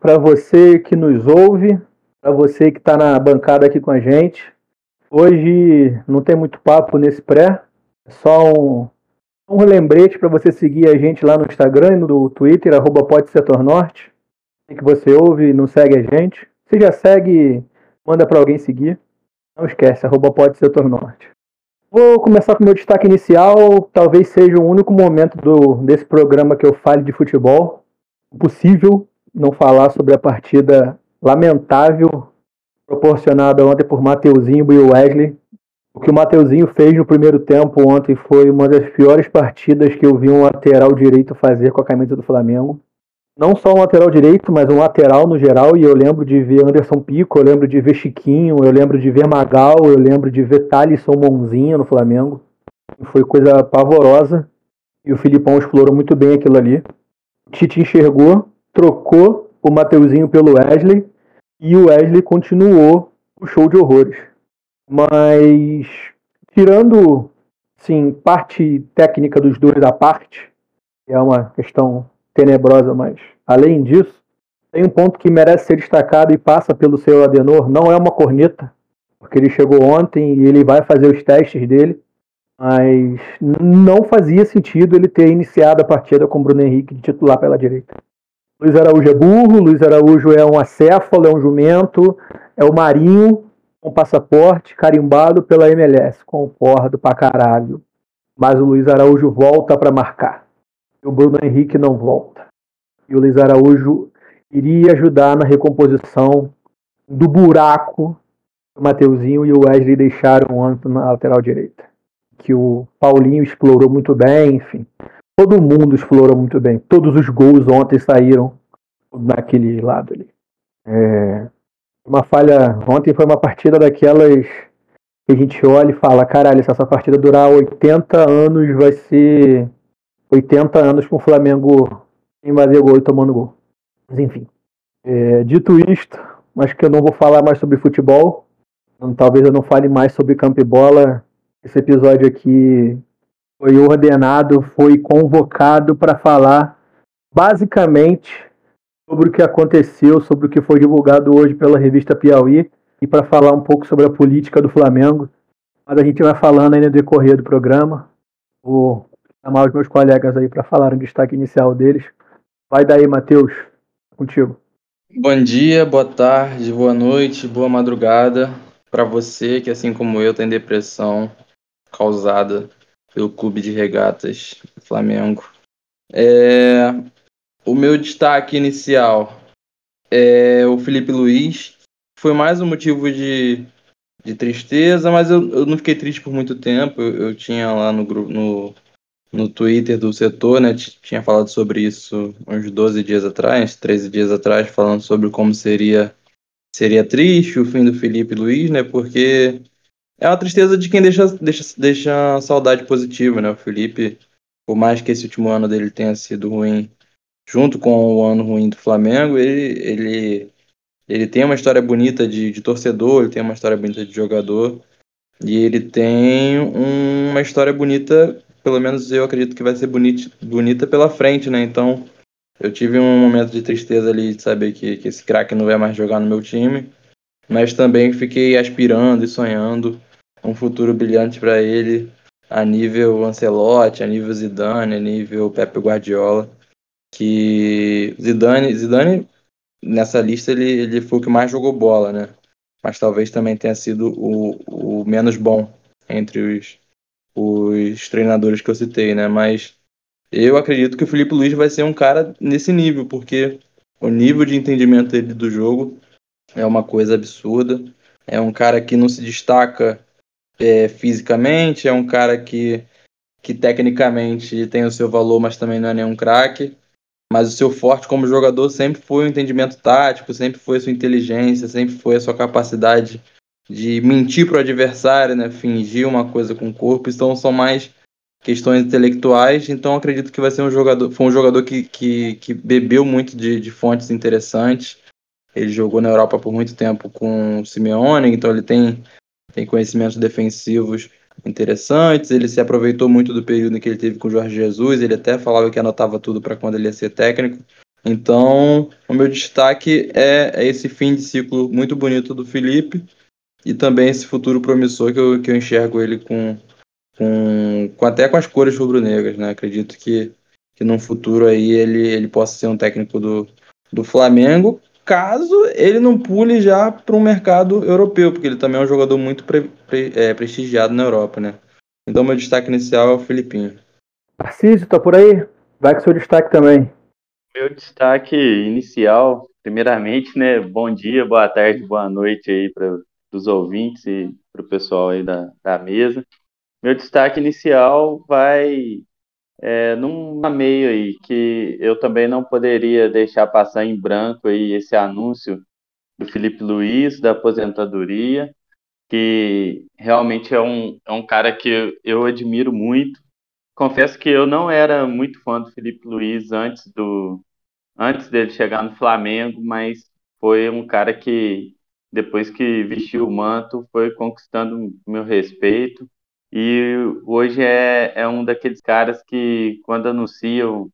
para você que nos ouve, para você que está na bancada aqui com a gente. Hoje não tem muito papo nesse pré, é só um, um lembrete para você seguir a gente lá no Instagram e no Twitter, arroba Norte. que você ouve e não segue a gente. Se já segue, manda para alguém seguir. Não esquece, arroba. Vou começar com meu destaque inicial. Talvez seja o único momento do, desse programa que eu fale de futebol. Possível não falar sobre a partida lamentável proporcionada ontem por Mateuzinho e Wesley. O que o Mateuzinho fez no primeiro tempo ontem foi uma das piores partidas que eu vi um lateral direito fazer com a camisa do Flamengo. Não só um lateral direito, mas um lateral no geral. E eu lembro de ver Anderson Pico, eu lembro de ver Chiquinho, eu lembro de ver Magal, eu lembro de ver Thalisson Monzinho no Flamengo. Foi coisa pavorosa. E o Filipão explorou muito bem aquilo ali. O Tite enxergou, trocou o Mateuzinho pelo Wesley e o Wesley continuou o show de horrores. Mas tirando sim parte técnica dos dois à parte, é uma questão tenebrosa, mas além disso, tem um ponto que merece ser destacado e passa pelo seu Adenor, não é uma corneta, porque ele chegou ontem e ele vai fazer os testes dele, mas não fazia sentido ele ter iniciado a partida com o Bruno Henrique de titular pela direita. Luiz Araújo é burro, Luiz Araújo é um acéfalo, é um jumento, é o Marinho com passaporte carimbado pela MLS. Concordo pra caralho. Mas o Luiz Araújo volta para marcar. E o Bruno Henrique não volta. E o Luiz Araújo iria ajudar na recomposição do buraco que o Mateuzinho e o Wesley deixaram ontem na lateral direita. Que o Paulinho explorou muito bem, enfim. Todo mundo explorou muito bem. Todos os gols ontem saíram naquele lado ali. É, uma falha. Ontem foi uma partida daquelas que a gente olha e fala: caralho, se essa partida durar 80 anos, vai ser 80 anos com o Flamengo sem fazer gol e tomando gol. Mas enfim. É, dito isto, acho que eu não vou falar mais sobre futebol. Talvez eu não fale mais sobre campo e bola. Esse episódio aqui foi ordenado, foi convocado para falar basicamente sobre o que aconteceu, sobre o que foi divulgado hoje pela revista Piauí e para falar um pouco sobre a política do Flamengo. Mas a gente vai falando aí no decorrer do programa. Vou chamar os meus colegas aí para falar o destaque inicial deles. Vai daí, Matheus, contigo. Bom dia, boa tarde, boa noite, boa madrugada para você que, assim como eu, tem depressão causada pelo Clube de Regatas Flamengo. É, o meu destaque inicial é o Felipe Luiz. Foi mais um motivo de, de tristeza, mas eu, eu não fiquei triste por muito tempo. Eu, eu tinha lá no, no, no Twitter do setor, né? Tinha falado sobre isso uns 12 dias atrás, 13 dias atrás, falando sobre como seria seria triste o fim do Felipe Luiz, né? Porque é uma tristeza de quem deixa, deixa, deixa saudade positiva, né? O Felipe, por mais que esse último ano dele tenha sido ruim, junto com o ano ruim do Flamengo, ele, ele, ele tem uma história bonita de, de torcedor, ele tem uma história bonita de jogador, e ele tem uma história bonita, pelo menos eu acredito que vai ser bonita, bonita pela frente, né? Então, eu tive um momento de tristeza ali de saber que, que esse craque não vai mais jogar no meu time, mas também fiquei aspirando e sonhando um futuro brilhante para ele a nível Ancelotti, a nível Zidane, a nível Pepe Guardiola, que Zidane, Zidane nessa lista ele, ele foi o que mais jogou bola, né? Mas talvez também tenha sido o, o menos bom entre os, os treinadores que eu citei, né? Mas eu acredito que o Felipe Luiz vai ser um cara nesse nível, porque o nível de entendimento dele do jogo é uma coisa absurda. É um cara que não se destaca é, fisicamente, é um cara que, que tecnicamente tem o seu valor, mas também não é nenhum craque. mas o seu forte como jogador sempre foi o entendimento tático, sempre foi a sua inteligência, sempre foi a sua capacidade de mentir para o adversário, né? fingir uma coisa com o corpo. Então são mais questões intelectuais. Então acredito que vai ser um jogador, foi um jogador que, que, que bebeu muito de, de fontes interessantes. Ele jogou na Europa por muito tempo com o Simeone, então ele tem, tem conhecimentos defensivos interessantes. Ele se aproveitou muito do período em que ele teve com o Jorge Jesus. Ele até falava que anotava tudo para quando ele ia ser técnico. Então, o meu destaque é, é, esse fim de ciclo muito bonito do Felipe e também esse futuro promissor que eu, que eu enxergo ele com, com, com até com as cores rubro-negras. Né? Acredito que, que num futuro aí ele, ele possa ser um técnico do, do Flamengo caso ele não pule já para um mercado europeu, porque ele também é um jogador muito pre, pre, é, prestigiado na Europa, né? Então meu destaque inicial é o Filipinho. Tarcísio, tá por aí? Vai com seu destaque também. Meu destaque inicial, primeiramente, né? Bom dia, boa tarde, boa noite aí para os ouvintes e para o pessoal aí da, da mesa. Meu destaque inicial vai é, num meio aí que eu também não poderia deixar passar em branco aí esse anúncio do Felipe Luiz da aposentadoria, que realmente é um, é um cara que eu, eu admiro muito. Confesso que eu não era muito fã do Felipe Luiz antes do antes dele chegar no Flamengo, mas foi um cara que depois que vestiu o manto foi conquistando meu respeito e hoje é, é um daqueles caras que, quando anunciam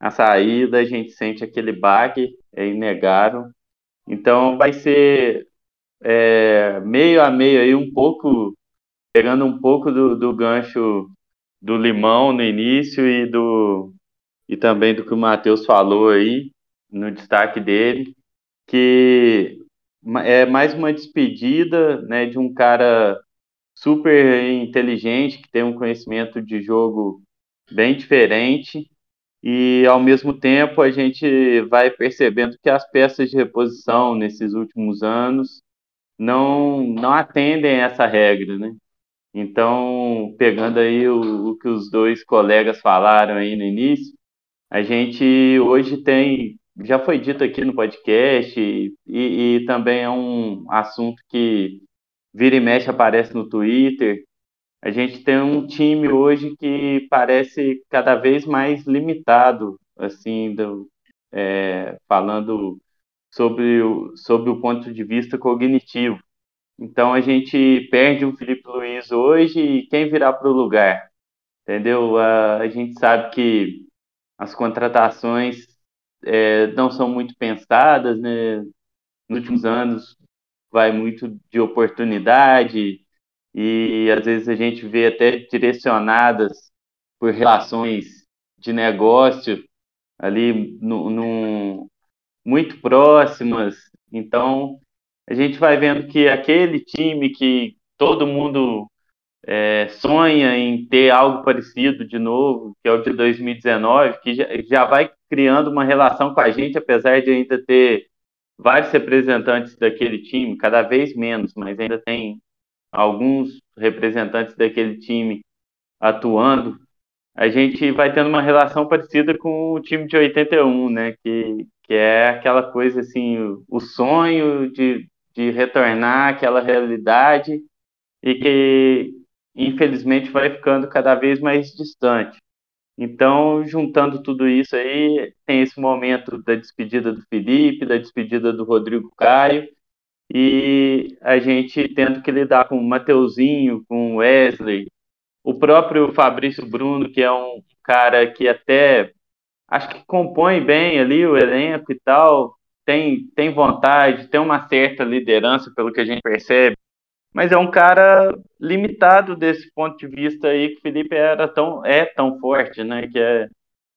a saída, a gente sente aquele baque, é inegável. Então vai ser é, meio a meio aí, um pouco, pegando um pouco do, do gancho do Limão no início e do e também do que o Matheus falou aí no destaque dele, que é mais uma despedida né, de um cara super inteligente, que tem um conhecimento de jogo bem diferente, e ao mesmo tempo a gente vai percebendo que as peças de reposição nesses últimos anos não, não atendem essa regra, né? Então, pegando aí o, o que os dois colegas falaram aí no início, a gente hoje tem, já foi dito aqui no podcast, e, e também é um assunto que vira e mexe aparece no Twitter. A gente tem um time hoje que parece cada vez mais limitado, assim, do, é, falando sobre o, sobre o ponto de vista cognitivo. Então a gente perde o Felipe Luiz hoje e quem virá para o lugar? Entendeu? A, a, gente sabe que as contratações é, não são muito pensadas, né? Nos últimos anos, vai muito de oportunidade e às vezes a gente vê até direcionadas por relações de negócio ali no, muito próximas. Então a gente vai vendo que aquele time que todo mundo é, sonha em ter algo parecido de novo, que é o de 2019, que já, já vai criando uma relação com a gente, apesar de ainda ter vários representantes daquele time, cada vez menos, mas ainda tem alguns representantes daquele time atuando, a gente vai tendo uma relação parecida com o time de 81, né? Que, que é aquela coisa assim, o, o sonho de, de retornar àquela realidade e que infelizmente vai ficando cada vez mais distante. Então, juntando tudo isso aí, tem esse momento da despedida do Felipe, da despedida do Rodrigo Caio, e a gente tendo que lidar com o Mateuzinho, com o Wesley, o próprio Fabrício Bruno, que é um cara que até acho que compõe bem ali o elenco e tal, tem, tem vontade, tem uma certa liderança, pelo que a gente percebe, mas é um cara limitado desse ponto de vista aí que o Felipe era tão é tão forte, né? Que é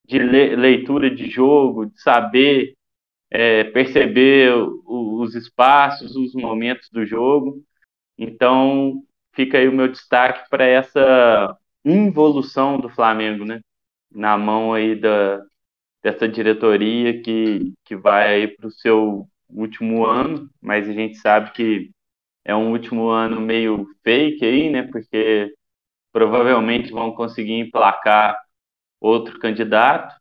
de le, leitura de jogo, de saber é, perceber os espaços, os momentos do jogo. Então fica aí o meu destaque para essa involução do Flamengo, né? Na mão aí da dessa diretoria que que vai aí para o seu último ano, mas a gente sabe que é um último ano meio fake aí, né? Porque provavelmente vão conseguir emplacar outro candidato.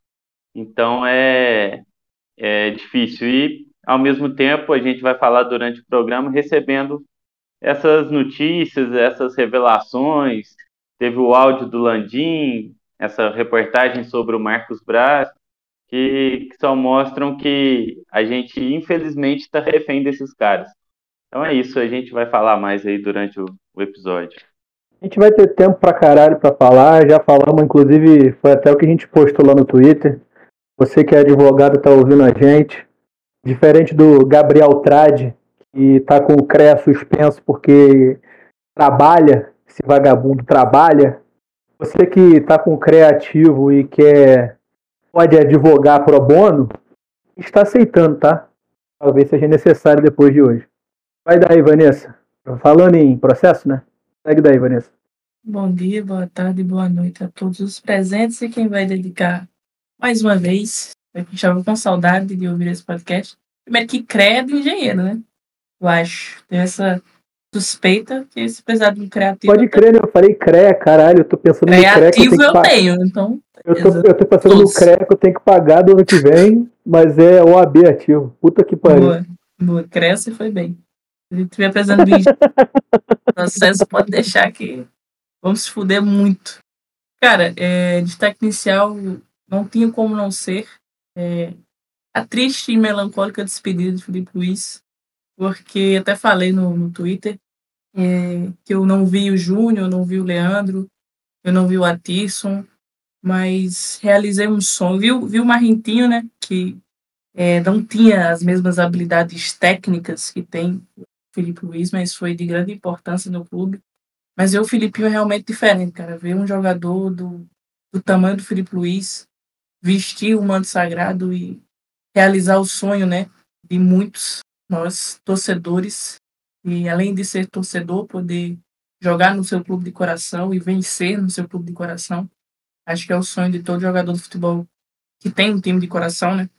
Então é, é difícil. E, ao mesmo tempo, a gente vai falar durante o programa recebendo essas notícias, essas revelações. Teve o áudio do Landim, essa reportagem sobre o Marcos Braz, que, que só mostram que a gente, infelizmente, está refém desses caras. Então é isso, a gente vai falar mais aí durante o, o episódio. A gente vai ter tempo pra caralho pra falar, já falamos, inclusive, foi até o que a gente postou lá no Twitter. Você que é advogado tá ouvindo a gente. Diferente do Gabriel Trade, que tá com o CREA suspenso porque trabalha, esse vagabundo trabalha. Você que tá com o CREA ativo e quer pode advogar pro bono, está aceitando, tá? Talvez seja necessário depois de hoje. Vai daí, Vanessa. Falando em processo, né? Segue daí, Vanessa. Bom dia, boa tarde, boa noite a todos os presentes e quem vai dedicar mais uma vez. Eu estava com saudade de ouvir esse podcast. Primeiro que credo engenheiro, né? Eu acho. Tem essa suspeita que se precisar de criativo. Pode crer, né? Eu falei CREA, caralho. Eu tô pensando no CREA. Criativo eu, tenho, então. Eu tô, eu tô pensando Todos. no CREA que eu tenho que pagar do ano que vem, mas é OAB ativo. Puta que pariu. Boa, boa. Cresce foi bem. Se estiver precisando de processo, pode deixar que vamos se fuder muito. Cara, é, destaque inicial, não tinha como não ser é, a triste e melancólica despedida de Felipe Luiz, porque até falei no, no Twitter é, que eu não vi o Júnior, não vi o Leandro, eu não vi o Atisson, mas realizei um sonho. Vi, vi o Marrentinho, né, que é, não tinha as mesmas habilidades técnicas que tem Felipe Luiz, mas foi de grande importância no clube. Mas eu, o Filipinho é realmente diferente, cara. Ver um jogador do, do tamanho do Felipe Luiz vestir o manto sagrado e realizar o sonho, né, de muitos nós torcedores e além de ser torcedor poder jogar no seu clube de coração e vencer no seu clube de coração. Acho que é o sonho de todo jogador de futebol que tem um time de coração, né?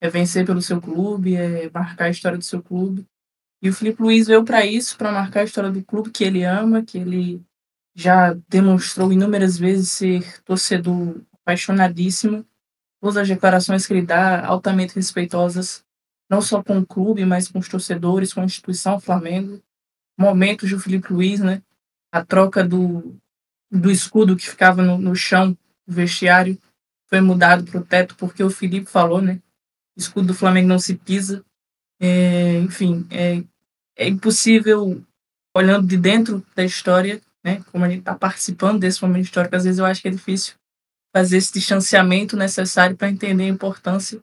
É vencer pelo seu clube, é marcar a história do seu clube. E o Felipe Luiz veio para isso, para marcar a história do clube que ele ama, que ele já demonstrou inúmeras vezes ser torcedor apaixonadíssimo. Todas as declarações que ele dá, altamente respeitosas, não só com o clube, mas com os torcedores, com a instituição Flamengo. Momentos do Felipe Luiz, né? A troca do, do escudo que ficava no, no chão do vestiário foi mudado para o teto porque o Felipe falou, né? Escudo do Flamengo não se pisa. É, enfim, é, é impossível, olhando de dentro da história, né, como a gente está participando desse momento histórico, às vezes eu acho que é difícil fazer esse distanciamento necessário para entender a importância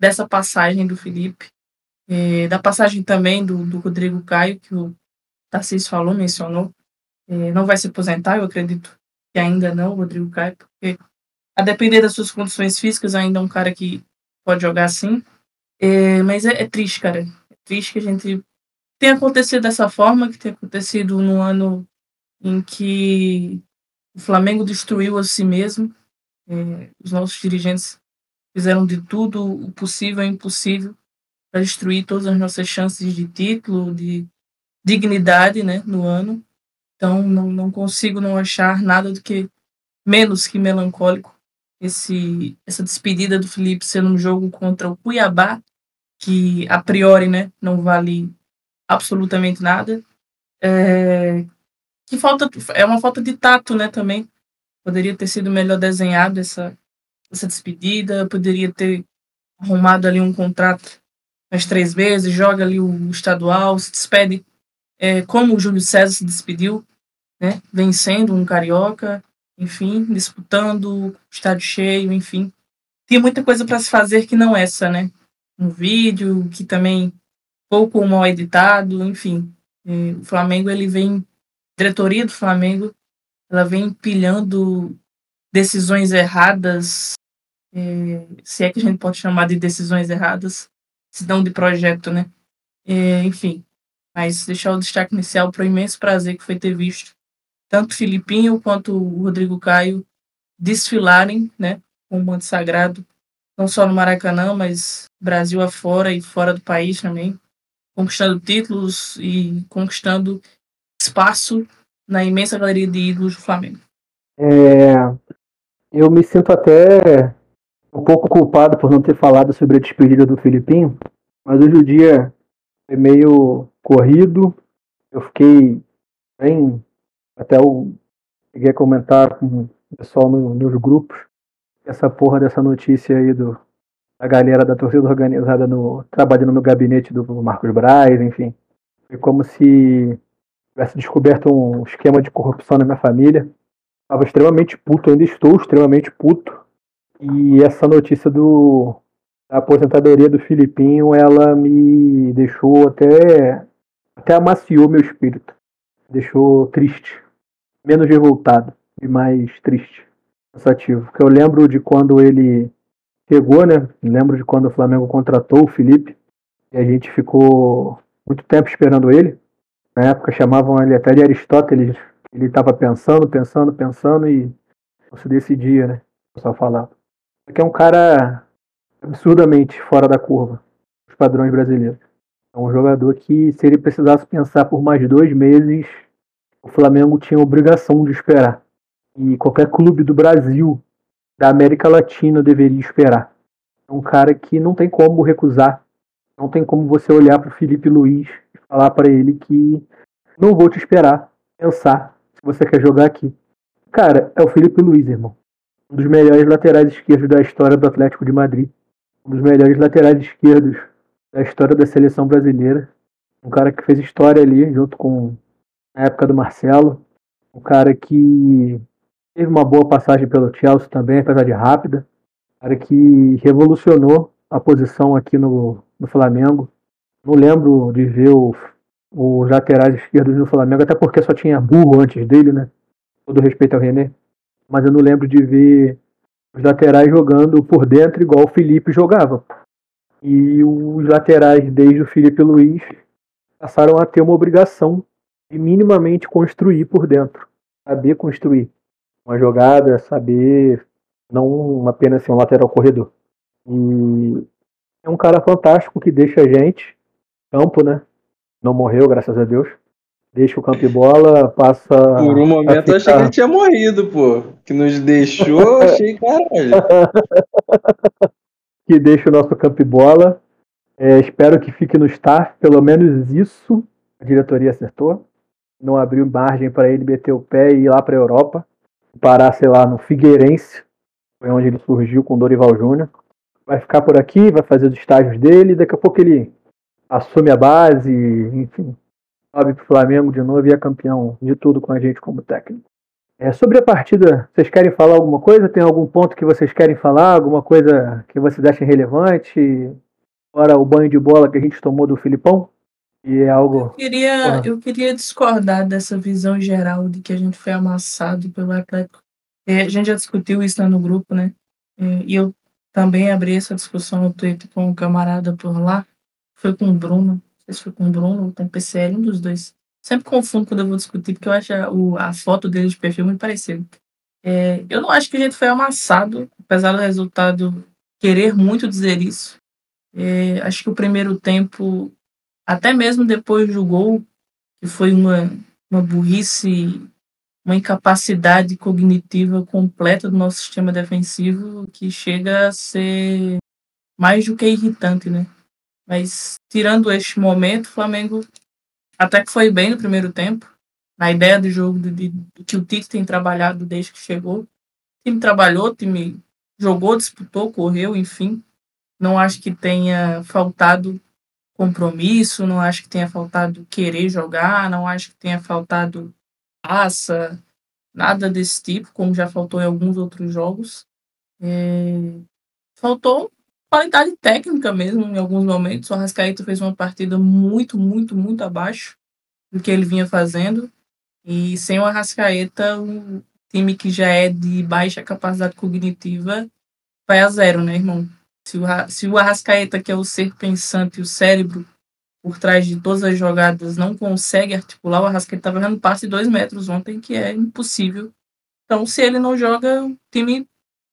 dessa passagem do Felipe, é, da passagem também do, do Rodrigo Caio, que o Tarcísio falou, mencionou. É, não vai se aposentar, eu acredito que ainda não, o Rodrigo Caio, porque a depender das suas condições físicas, ainda é um cara que pode jogar assim. É, mas é, é triste, cara. É triste que a gente tem acontecido dessa forma, que tem acontecido no ano em que o Flamengo destruiu a si mesmo. É, os nossos dirigentes fizeram de tudo o possível e impossível para destruir todas as nossas chances de título, de dignidade né, no ano. Então, não, não consigo não achar nada do que menos que melancólico esse, essa despedida do Felipe sendo um jogo contra o Cuiabá, que a priori né, não vale absolutamente nada. É, que falta é uma falta de tato, né, também. Poderia ter sido melhor desenhado essa essa despedida, poderia ter arrumado ali um contrato mais três meses, joga ali o estadual, se despede é, como o Júlio César se despediu, né, vencendo um carioca, enfim, disputando estádio cheio, enfim. Tinha muita coisa para se fazer que não essa, né? Um vídeo que também pouco mal editado, enfim. O Flamengo, ele vem, diretoria do Flamengo, ela vem empilhando decisões erradas, é, se é que a gente pode chamar de decisões erradas, se não de projeto, né? É, enfim, mas deixar o destaque inicial para o imenso prazer que foi ter visto tanto Filipinho quanto o Rodrigo Caio desfilarem, né, com o manto sagrado, não só no Maracanã, mas Brasil afora e fora do país também conquistando títulos e conquistando espaço na imensa galeria de ídolos do Flamengo. É, eu me sinto até um pouco culpado por não ter falado sobre a despedida do Filipinho, mas hoje o dia foi meio corrido. Eu fiquei bem. Até eu cheguei a comentar com o pessoal no, nos grupos essa porra dessa notícia aí do, da galera da torcida organizada no, trabalhando no gabinete do Marcos Braz, enfim. Foi como se tivesse descoberto um esquema de corrupção na minha família. Estava extremamente puto, ainda estou extremamente puto. E essa notícia do, da aposentadoria do Filipinho, ela me deixou até. até amaciou meu espírito. Deixou triste. Menos revoltado e mais triste. Cansativo. Porque eu lembro de quando ele chegou, né? Lembro de quando o Flamengo contratou o Felipe e a gente ficou muito tempo esperando ele. Na época chamavam ele até de Aristóteles. Ele estava pensando, pensando, pensando e não se decidia, né? Só falar. É um cara absurdamente fora da curva, os padrões brasileiros. É um jogador que, se ele precisasse pensar por mais dois meses, o Flamengo tinha obrigação de esperar. E qualquer clube do Brasil da América Latina deveria esperar. É um cara que não tem como recusar. Não tem como você olhar para o Felipe Luiz e falar para ele que não vou te esperar, pensar se você quer jogar aqui. Cara, é o Felipe Luiz, irmão. Um dos melhores laterais esquerdos da história do Atlético de Madrid. Um dos melhores laterais esquerdos da história da seleção brasileira. Um cara que fez história ali, junto com a época do Marcelo. Um cara que Teve uma boa passagem pelo Chelsea também, apesar de rápida. Cara que revolucionou a posição aqui no, no Flamengo. Não lembro de ver os laterais esquerdos no Flamengo, até porque só tinha burro antes dele, né? Todo respeito ao René. Mas eu não lembro de ver os laterais jogando por dentro igual o Felipe jogava. E os laterais, desde o Felipe Luiz, passaram a ter uma obrigação de minimamente construir por dentro. Saber construir uma jogada, saber não apenas ser um lateral corredor. E é um cara fantástico que deixa a gente campo, né? Não morreu, graças a Deus. Deixa o campo e bola, passa. Por um momento ficar... eu achei que ele tinha morrido, pô. Que nos deixou, achei caralho. que deixa o nosso campo e bola. É, espero que fique no staff, pelo menos isso a diretoria acertou. Não abriu margem para ele meter o pé e ir lá para a Europa parar, sei lá, no Figueirense, foi onde ele surgiu com Dorival Júnior. Vai ficar por aqui, vai fazer os estágios dele, daqui a pouco ele assume a base, enfim, sobe pro Flamengo de novo e é campeão de tudo com a gente como técnico. É, sobre a partida, vocês querem falar alguma coisa? Tem algum ponto que vocês querem falar? Alguma coisa que vocês achem relevante? Fora o banho de bola que a gente tomou do Filipão? E é algo. Eu queria, eu queria discordar dessa visão geral de que a gente foi amassado pelo Atlético. É, a gente já discutiu isso lá no grupo, né? É, e eu também abri essa discussão no Twitter com um camarada por lá. Foi com o Bruno. Não sei se foi com o Bruno ou com o PCL, um dos dois. Sempre confundo quando eu vou discutir, porque eu acho a, o, a foto dele de perfil muito parecida. É, eu não acho que a gente foi amassado, apesar do resultado querer muito dizer isso. É, acho que o primeiro tempo até mesmo depois do gol, que foi uma, uma burrice, uma incapacidade cognitiva completa do nosso sistema defensivo que chega a ser mais do que irritante, né? Mas tirando este momento, o Flamengo até que foi bem no primeiro tempo, na ideia do jogo de, de, de que o Tite tem trabalhado desde que chegou. O time trabalhou, o time jogou, disputou, correu, enfim. Não acho que tenha faltado compromisso, não acho que tenha faltado querer jogar, não acho que tenha faltado raça, nada desse tipo, como já faltou em alguns outros jogos. É... Faltou qualidade técnica mesmo em alguns momentos. O Arrascaeta fez uma partida muito, muito, muito abaixo do que ele vinha fazendo. E sem o Arrascaeta, o time que já é de baixa capacidade cognitiva vai a zero, né, irmão? Se o, se o Arrascaeta, que é o ser pensante, o cérebro por trás de todas as jogadas, não consegue articular, o Arrascaeta estava dando passe de dois metros ontem, que é impossível. Então, se ele não joga, o time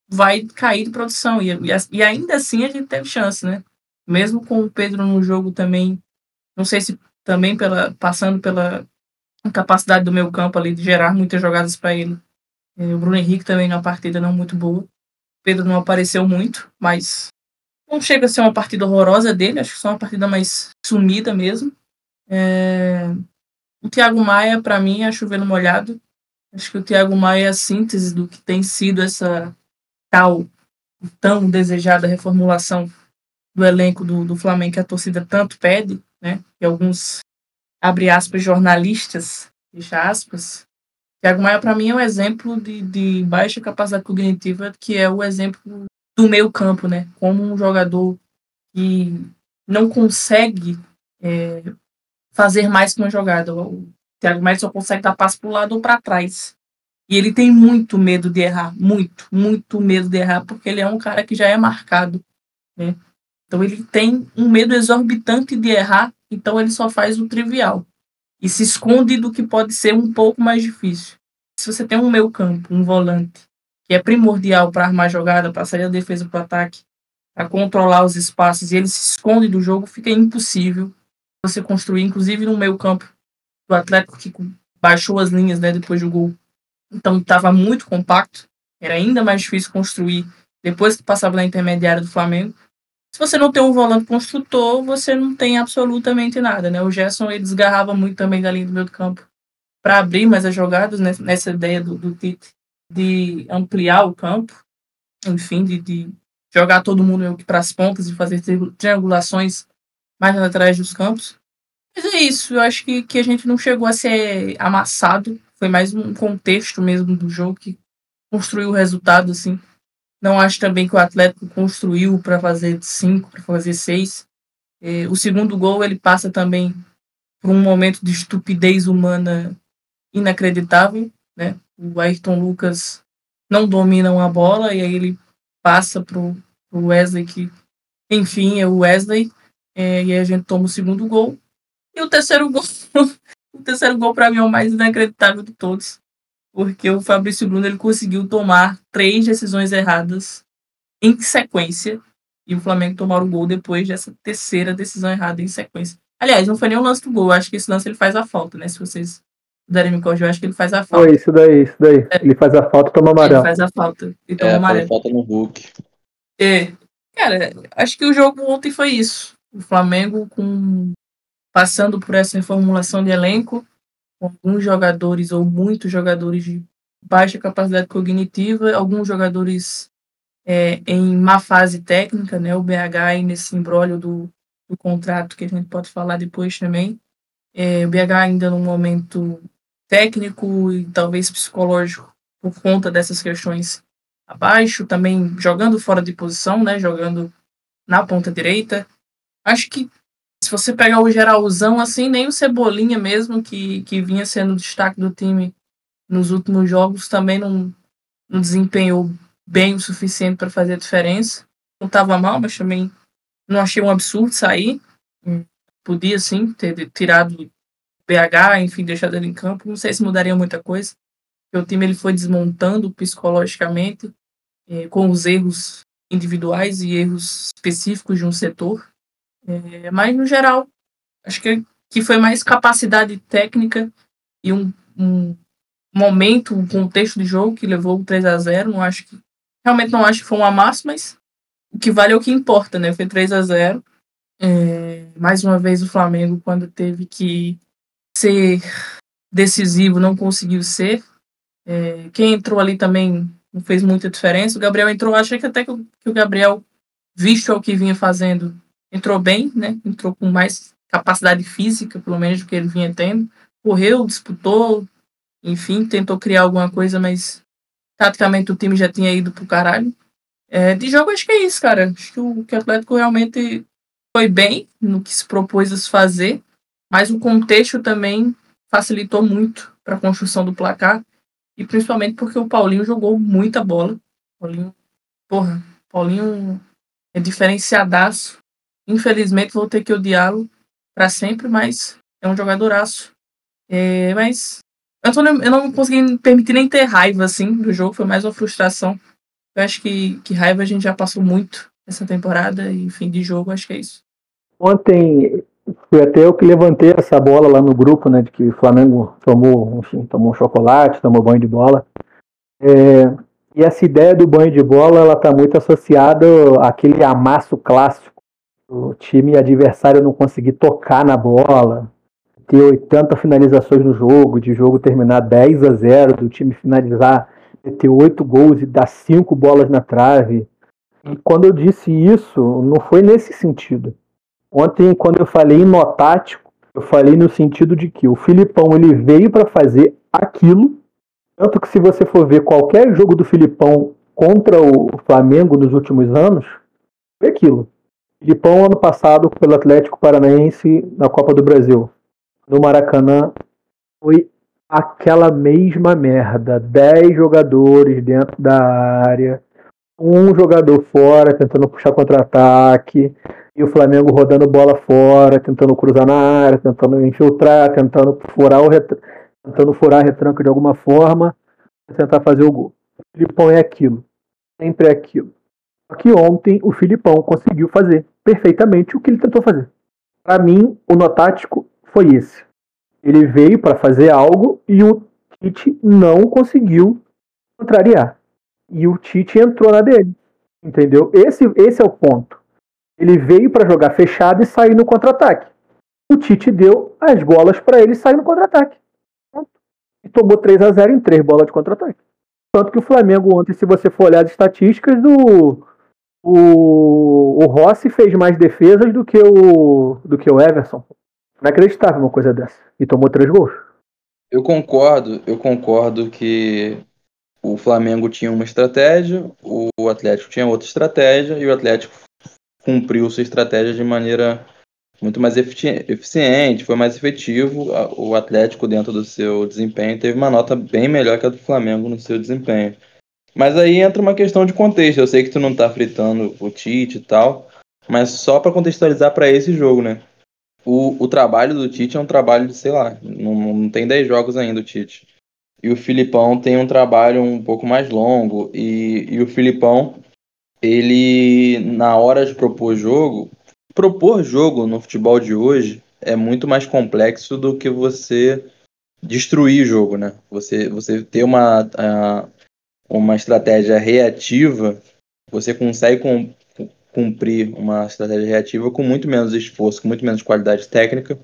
vai cair de produção. E, e, e ainda assim a gente teve chance, né? Mesmo com o Pedro no jogo também, não sei se também pela passando pela incapacidade do meu campo ali de gerar muitas jogadas para ele. É, o Bruno Henrique também na partida não muito boa. Pedro não apareceu muito, mas não chega a ser uma partida horrorosa dele, acho que só uma partida mais sumida mesmo. É... O Thiago Maia, para mim, é chovendo molhado. Acho que o Thiago Maia é a síntese do que tem sido essa tal, tão desejada reformulação do elenco do, do Flamengo que a torcida tanto pede, né? E alguns, abre aspas, jornalistas, fecha aspas. Thiago Maia, para mim, é um exemplo de, de baixa capacidade cognitiva, que é o exemplo do meio campo, né? Como um jogador que não consegue é, fazer mais que uma jogada. O Thiago Maia só consegue dar passo para o lado ou para trás. E ele tem muito medo de errar, muito, muito medo de errar, porque ele é um cara que já é marcado, né? Então ele tem um medo exorbitante de errar, então ele só faz o trivial e se esconde do que pode ser um pouco mais difícil. Se você tem um meio campo, um volante, que é primordial para armar jogada, para sair da defesa para o ataque, para controlar os espaços, e ele se esconde do jogo, fica impossível você construir, inclusive no meio campo do Atlético, que baixou as linhas né, depois do gol. Então estava muito compacto, era ainda mais difícil construir depois que passava na intermediária do Flamengo. Se você não tem um volante construtor, você não tem absolutamente nada, né? O Gerson ele desgarrava muito também da linha do meio do campo para abrir mais as jogadas né? nessa ideia do, do Tite de ampliar o campo, enfim, de, de jogar todo mundo para as pontas e fazer triangulações mais atrás dos campos. Mas é isso, eu acho que, que a gente não chegou a ser amassado, foi mais um contexto mesmo do jogo que construiu o resultado, assim. Não acho também que o Atlético construiu para fazer cinco, para fazer seis. É, o segundo gol ele passa também por um momento de estupidez humana inacreditável, né? O Ayrton Lucas não domina uma bola e aí ele passa pro, pro Wesley que, enfim, é o Wesley é, e aí a gente toma o segundo gol e o terceiro gol, o terceiro gol para mim é o mais inacreditável de todos, porque o Fabrício Bruno ele conseguiu tomar três decisões erradas em sequência e o Flamengo tomar o gol depois dessa terceira decisão errada em sequência. Aliás, não foi nem o lance do gol, acho que esse lance ele faz a falta, né? Se vocês me corrigir, eu acho que ele faz a falta. Foi isso daí, isso daí. É. Ele faz a falta e toma amarelo. Ele faz a falta e toma É, amarelo. falta no Hulk. É. Cara, acho que o jogo ontem foi isso. O Flamengo com passando por essa reformulação de elenco, com alguns jogadores ou muitos jogadores de baixa capacidade cognitiva, alguns jogadores é, em má fase técnica, né? O BH aí nesse embrólio do, do contrato que a gente pode falar depois também. É, o BH ainda num momento técnico e talvez psicológico por conta dessas questões abaixo, também jogando fora de posição, né? Jogando na ponta direita. Acho que se você pegar o geralzão, assim, nem o Cebolinha mesmo, que, que vinha sendo destaque do time nos últimos jogos, também não, não desempenhou bem o suficiente para fazer a diferença. Não estava mal, mas também não achei um absurdo sair. Podia, sim, ter tirado o BH, enfim, deixado ele em campo. Não sei se mudaria muita coisa. O time ele foi desmontando psicologicamente, eh, com os erros individuais e erros específicos de um setor. É, mas, no geral, acho que, que foi mais capacidade técnica e um, um momento, um contexto de jogo que levou o 3 a 0 Não acho que. Realmente não acho que foi um amasso, mas o que vale é o que importa, né? Foi 3 a 0 é, Mais uma vez o Flamengo, quando teve que ser decisivo, não conseguiu ser. É, quem entrou ali também não fez muita diferença. O Gabriel entrou, achei que até que o, que o Gabriel, visto ao que vinha fazendo, entrou bem, né? Entrou com mais capacidade física, pelo menos, do que ele vinha tendo. Correu, disputou, enfim, tentou criar alguma coisa, mas taticamente o time já tinha ido pro caralho. É, de jogo, acho que é isso, cara. Acho que o, que o Atlético realmente foi bem no que se propôs a se fazer, mas o contexto também facilitou muito para a construção do placar, e principalmente porque o Paulinho jogou muita bola. Paulinho, porra, Paulinho é diferenciadaço. Infelizmente vou ter que odiá-lo para sempre, mas é um jogadoraço. É, mas eu, não consegui permitir nem ter raiva assim do jogo, foi mais uma frustração. Eu acho que, que raiva a gente já passou muito essa temporada e fim de jogo, acho que é isso. Ontem foi até eu que levantei essa bola lá no grupo, né, de que o Flamengo tomou, enfim, tomou chocolate, tomou banho de bola. É, E essa ideia do banho de bola, ela tá muito associada àquele amasso clássico. O time adversário não conseguir tocar na bola, ter 80 finalizações no jogo, de jogo terminar 10 a 0, do time finalizar, ter 8 gols e dar 5 bolas na trave. E quando eu disse isso, não foi nesse sentido. Ontem, quando eu falei em nó tático, eu falei no sentido de que o Filipão ele veio para fazer aquilo, tanto que se você for ver qualquer jogo do Filipão contra o Flamengo nos últimos anos, foi aquilo. Filipão ano passado pelo Atlético Paranaense na Copa do Brasil no Maracanã foi aquela mesma merda. 10 jogadores dentro da área, um jogador fora tentando puxar contra-ataque, e o Flamengo rodando bola fora, tentando cruzar na área, tentando infiltrar, tentando furar, o ret... tentando furar retranca de alguma forma, tentar fazer o gol. O Filipão é aquilo. Sempre é aquilo. Só que ontem o Filipão conseguiu fazer perfeitamente o que ele tentou fazer. Para mim, o notático foi esse. Ele veio para fazer algo e o Tite não conseguiu contrariar. E o Tite entrou na dele. Entendeu? Esse, esse é o ponto. Ele veio para jogar fechado e sair no contra-ataque. O Tite deu as bolas para ele sair no contra-ataque. E tomou 3 a 0 em três bolas de contra-ataque. Tanto que o Flamengo ontem, se você for olhar as estatísticas, do, o, o Rossi fez mais defesas do que o, do que o Everson. Inacreditável uma coisa dessa. E tomou três gols. Eu concordo, eu concordo que o Flamengo tinha uma estratégia, o Atlético tinha outra estratégia e o Atlético cumpriu sua estratégia de maneira muito mais eficiente, foi mais efetivo. O Atlético, dentro do seu desempenho, teve uma nota bem melhor que a do Flamengo no seu desempenho. Mas aí entra uma questão de contexto. Eu sei que tu não tá fritando o Tite e tal, mas só para contextualizar para esse jogo, né? o, o trabalho do Tite é um trabalho de, sei lá, não, não tem 10 jogos ainda o Tite. E o Filipão tem um trabalho um pouco mais longo. E, e o Filipão, ele, na hora de propor jogo, propor jogo no futebol de hoje é muito mais complexo do que você destruir jogo, né? Você, você ter uma, uma estratégia reativa, você consegue cumprir uma estratégia reativa com muito menos esforço, com muito menos qualidade técnica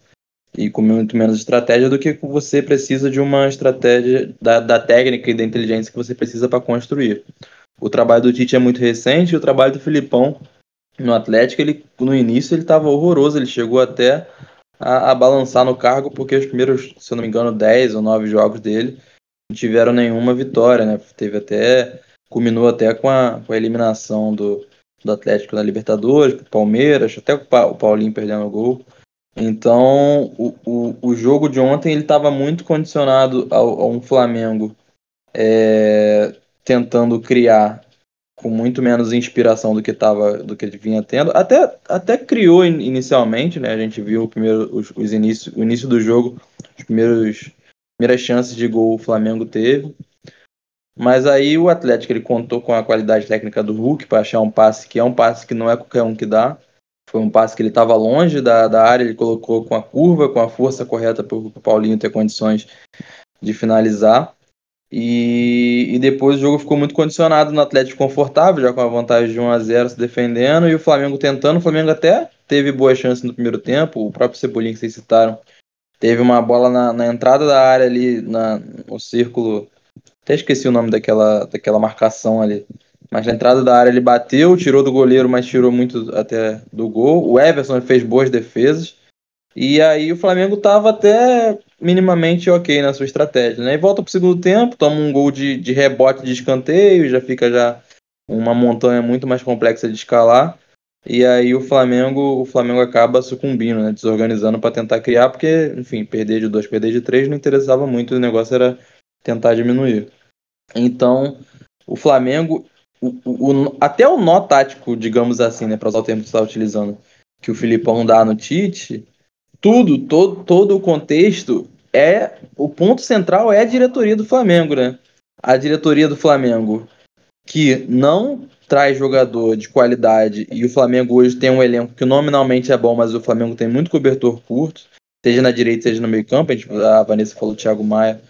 e com muito menos estratégia do que você precisa de uma estratégia da, da técnica e da inteligência que você precisa para construir. O trabalho do Tite é muito recente e o trabalho do Filipão no Atlético, ele, no início ele estava horroroso, ele chegou até a, a, balançar no cargo porque os primeiros, se eu não me engano, 10 ou 9 jogos dele não tiveram nenhuma vitória, né? Teve até culminou até com a, com a eliminação do, do Atlético na Libertadores, pro Palmeiras, até o Paulinho perdendo o gol. Então, o, o, o jogo de ontem ele estava muito condicionado ao, a um Flamengo é, tentando criar com muito menos inspiração do que tava, do que vinha tendo. Até, até criou inicialmente, né? A gente viu o primeiro, os, os início, o início do jogo, os primeiros primeiras chances de gol o Flamengo teve. Mas aí o Atlético ele contou com a qualidade técnica do Hulk para achar um passe que é um passe que não é qualquer um que dá. Foi um passe que ele estava longe da, da área, ele colocou com a curva, com a força correta para o Paulinho ter condições de finalizar. E, e, depois o jogo ficou muito condicionado no Atlético confortável, já com a vantagem de 1 a 0 se defendendo, e o Flamengo tentando. O Flamengo até teve boas chances no primeiro tempo, o próprio Cebolinha que vocês citaram. Teve uma bola na, na entrada da área ali, na, no círculo até esqueci o nome daquela, daquela marcação ali. Mas na entrada da área ele bateu, tirou do goleiro, mas tirou muito até do gol. O Everson fez boas defesas. E aí o Flamengo estava até minimamente ok na sua estratégia. Né? E volta para o segundo tempo, toma um gol de, de rebote de escanteio, já fica já uma montanha muito mais complexa de escalar. E aí o Flamengo, o Flamengo acaba sucumbindo, né? desorganizando para tentar criar, porque, enfim, perder de dois, perder de três não interessava muito, o negócio era tentar diminuir. Então, o Flamengo, o, o, até o nó tático, digamos assim, né, para usar o termo que você está utilizando, que o Filipão dá no Tite, tudo, todo, todo o contexto é. O ponto central é a diretoria do Flamengo, né? A diretoria do Flamengo que não traz jogador de qualidade e o Flamengo hoje tem um elenco que nominalmente é bom, mas o Flamengo tem muito cobertor curto, seja na direita, seja no meio campo. A, gente, a Vanessa falou Thiago Maia,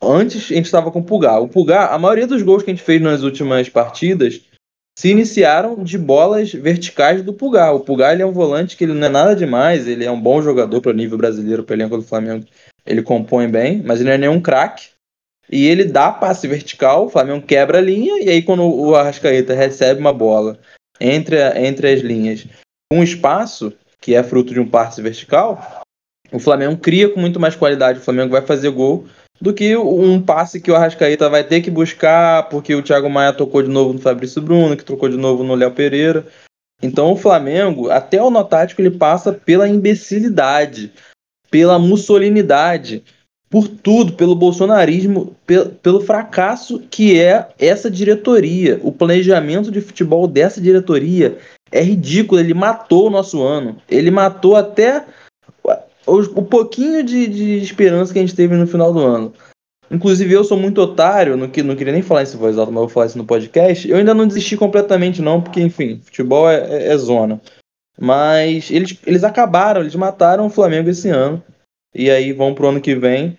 antes a gente estava com o Pulgar. O Pulgar, a maioria dos gols que a gente fez nas últimas partidas se iniciaram de bolas verticais do Pulgar. O Pulgar ele é um volante que ele não é nada demais, ele é um bom jogador para o nível brasileiro, para o elenco do Flamengo. Ele compõe bem, mas ele não é nenhum craque. E ele dá passe vertical, o Flamengo quebra a linha, e aí quando o Arrascaeta recebe uma bola entre, entre as linhas, um espaço, que é fruto de um passe vertical, o Flamengo cria com muito mais qualidade, o Flamengo vai fazer gol do que um passe que o Arrascaeta vai ter que buscar, porque o Thiago Maia tocou de novo no Fabrício Bruno, que trocou de novo no Léo Pereira. Então o Flamengo, até o notático, ele passa pela imbecilidade, pela mussolinidade, por tudo, pelo bolsonarismo, pelo, pelo fracasso que é essa diretoria. O planejamento de futebol dessa diretoria é ridículo. Ele matou o nosso ano. Ele matou até o, o pouquinho de, de, esperança que a gente teve no final do ano. Inclusive, eu sou muito otário, não, não queria nem falar isso em voz alta, mas vou falar isso no podcast. Eu ainda não desisti completamente, não, porque, enfim, futebol é, é, é zona. Mas eles, eles acabaram, eles mataram o Flamengo esse ano. E aí vão pro ano que vem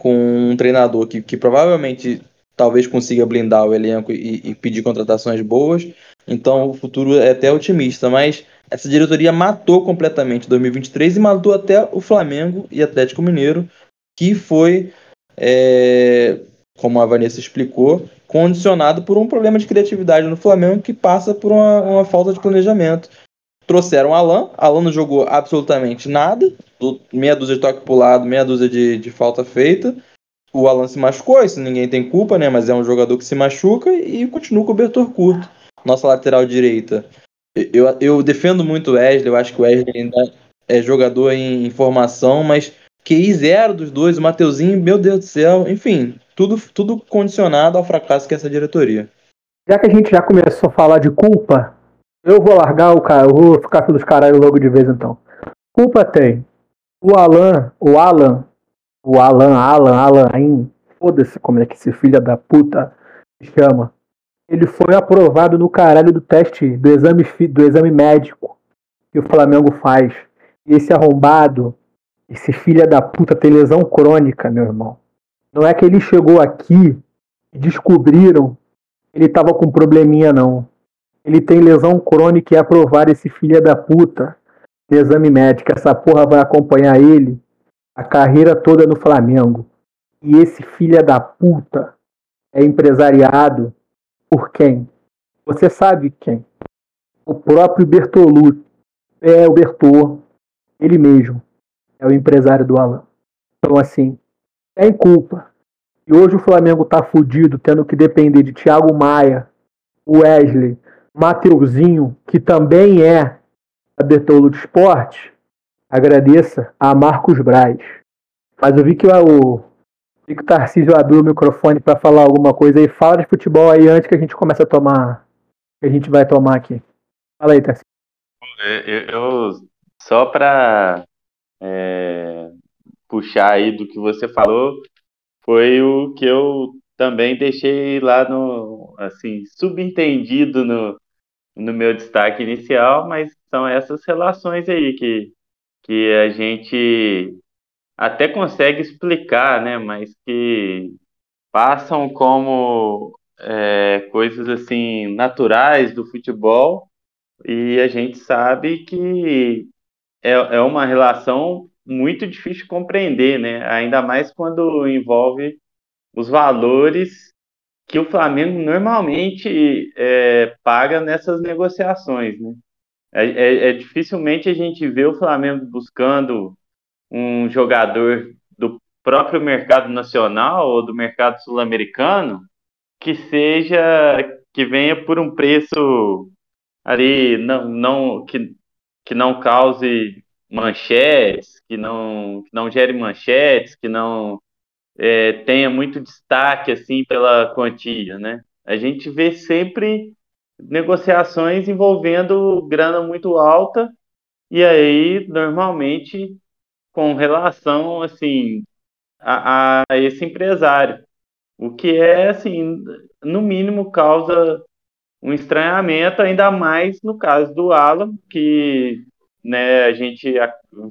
com um treinador que, que provavelmente talvez consiga blindar o elenco e, e pedir contratações boas. Então o futuro é até otimista, mas essa diretoria matou completamente 2023 e matou até o Flamengo e Atlético Mineiro, que foi, é, como a Vanessa explicou, condicionado por um problema de criatividade no Flamengo que passa por uma, uma falta de planejamento. Trouxeram Alan, Alan não jogou absolutamente nada, meia dúzia de toque pulado, meia dúzia de, de falta feita. O Alan se machucou, isso ninguém tem culpa, né? Mas é um jogador que se machuca e continua o cobertor curto. Nossa lateral direita eu, eu defendo muito o Wesley, eu acho que o Wesley ainda é jogador em, formação, mas QI zero dos dois, o Mateuzinho, meu Deus do céu, enfim, tudo, tudo condicionado ao fracasso que é essa diretoria. Já que a gente já começou a falar de culpa, eu vou largar o cara, eu vou ficar pelos caralho logo de vez então. Culpa tem o Alan, o Alan, o Alan, Alan, Alan, foda-se como é que esse filho da puta se chama ele foi aprovado no caralho do teste do exame, do exame médico que o Flamengo faz. E esse arrombado, esse filho da puta tem lesão crônica, meu irmão. Não é que ele chegou aqui e descobriram que ele tava com probleminha, não. Ele tem lesão crônica e aprovar esse filho da puta no exame médico. Essa porra vai acompanhar ele a carreira toda no Flamengo. E esse filho da puta é empresariado por quem? Você sabe quem? O próprio Bertolucci. É o Bertô, ele mesmo. É o empresário do Alan. Então, assim, é em culpa. E hoje o Flamengo tá fudido, tendo que depender de Thiago Maia, Wesley, Mateuzinho, que também é a Bertolucci Esporte. Agradeça a Marcos Braz. Mas eu vi que o, que o Tarcísio abriu o microfone para falar alguma coisa aí. Fala de futebol aí antes que a gente comece a tomar. Que a gente vai tomar aqui. Fala aí, Tarcísio. Eu, só para é, puxar aí do que você falou, foi o que eu também deixei lá no, assim, subentendido no, no meu destaque inicial, mas são essas relações aí que, que a gente até consegue explicar, né? Mas que passam como é, coisas assim naturais do futebol e a gente sabe que é, é uma relação muito difícil de compreender, né? Ainda mais quando envolve os valores que o Flamengo normalmente é, paga nessas negociações, né? É, é, é, dificilmente a gente vê o Flamengo buscando um jogador do próprio mercado nacional ou do mercado sul-americano que seja que venha por um preço ali não, não que, que não cause manchetes, que não, que não gere manchetes, que não é, tenha muito destaque assim pela quantia, né? A gente vê sempre negociações envolvendo grana muito alta e aí normalmente com relação assim a, a, esse empresário, o que é assim no mínimo causa um estranhamento, ainda mais no caso do Alan, que né, a gente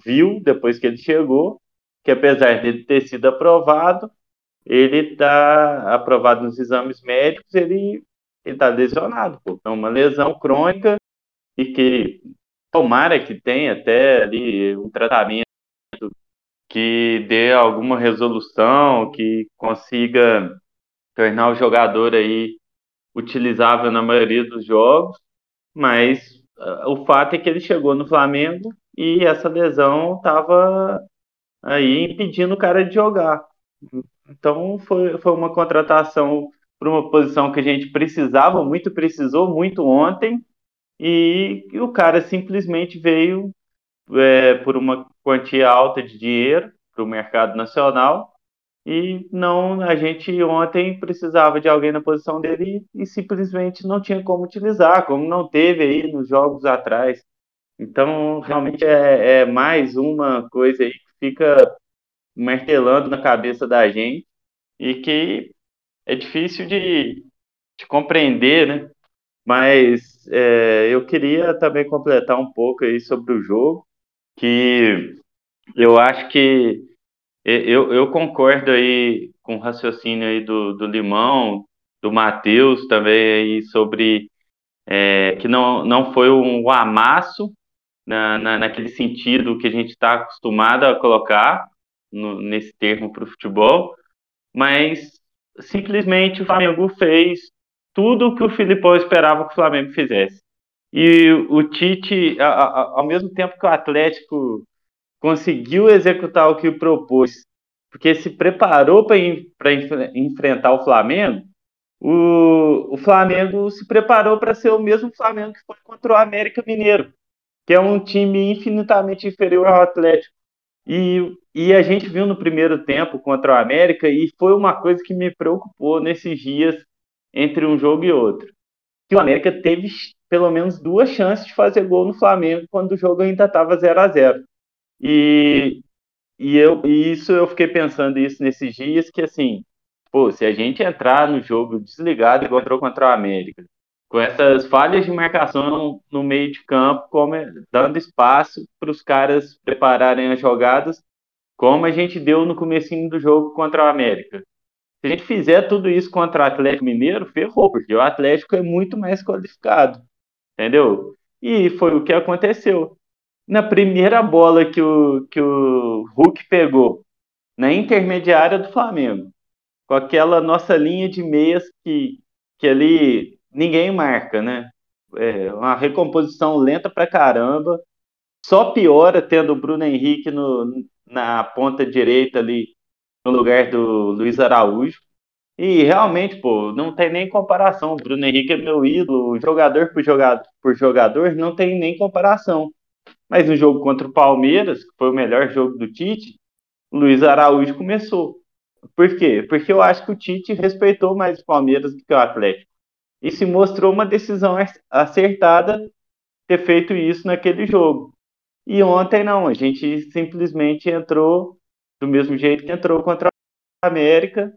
viu depois que ele chegou, que apesar de ter sido aprovado, ele está aprovado nos exames médicos, ele está lesionado, pô. Então, uma lesão crônica e que tomara que tenha até ali um tratamento que dê alguma resolução, que consiga tornar o jogador aí utilizável na maioria dos jogos, mas uh, o fato é que ele chegou no Flamengo e essa lesão estava aí impedindo o cara de jogar. Então foi, foi uma contratação para uma posição que a gente precisava muito, precisou muito ontem, e, e o cara simplesmente veio é, por uma quantia alta de dinheiro para o mercado nacional e não a gente ontem precisava de alguém na posição dele e, simplesmente não tinha como utilizar, como não teve aí nos jogos atrás. Então realmente é, é mais uma coisa aí que fica martelando na cabeça da gente e que é difícil de, de compreender, né? Mas é, eu queria também completar um pouco aí sobre o jogo, que eu acho que eu, eu concordo aí com o raciocínio aí do, do Limão, do Matheus também aí sobre é, que não, não foi um amasso na, na, naquele sentido que a gente está acostumado a colocar no, nesse termo para o futebol, mas simplesmente o Flamengo fez tudo o que o Filipão esperava que o Flamengo fizesse. E o Tite, a, a, ao mesmo tempo que o Atlético conseguiu executar o que propôs, porque se preparou para enfrentar o Flamengo, o, o Flamengo se preparou para ser o mesmo Flamengo que foi contra o América Mineiro, que é um time infinitamente inferior ao Atlético. E, e a gente viu no primeiro tempo contra o América, e foi uma coisa que me preocupou nesses dias entre um jogo e outro. Que o América teve pelo menos duas chances de fazer gol no Flamengo quando o jogo ainda estava 0 a 0 E, e, eu, e isso eu fiquei pensando isso nesses dias, que assim, pô, se a gente entrar no jogo desligado igual entrou contra o América, com essas falhas de marcação no meio de campo, como, dando espaço para os caras prepararem as jogadas, como a gente deu no comecinho do jogo contra o América. Se a gente fizer tudo isso contra o Atlético Mineiro, ferrou, porque o Atlético é muito mais qualificado, entendeu? E foi o que aconteceu. Na primeira bola que o, que o Hulk pegou, na intermediária do Flamengo, com aquela nossa linha de meias que, que ali ninguém marca, né? É uma recomposição lenta pra caramba. Só piora tendo o Bruno Henrique no, na ponta direita ali, no lugar do Luiz Araújo. E realmente, pô, não tem nem comparação. O Bruno Henrique é meu ídolo, jogador por jogador, por jogador, não tem nem comparação. Mas no jogo contra o Palmeiras, que foi o melhor jogo do Tite, Luiz Araújo começou. Por quê? Porque eu acho que o Tite respeitou mais o Palmeiras do que o Atlético e se mostrou uma decisão acertada ter feito isso naquele jogo. E ontem não, a gente simplesmente entrou do mesmo jeito que entrou contra a América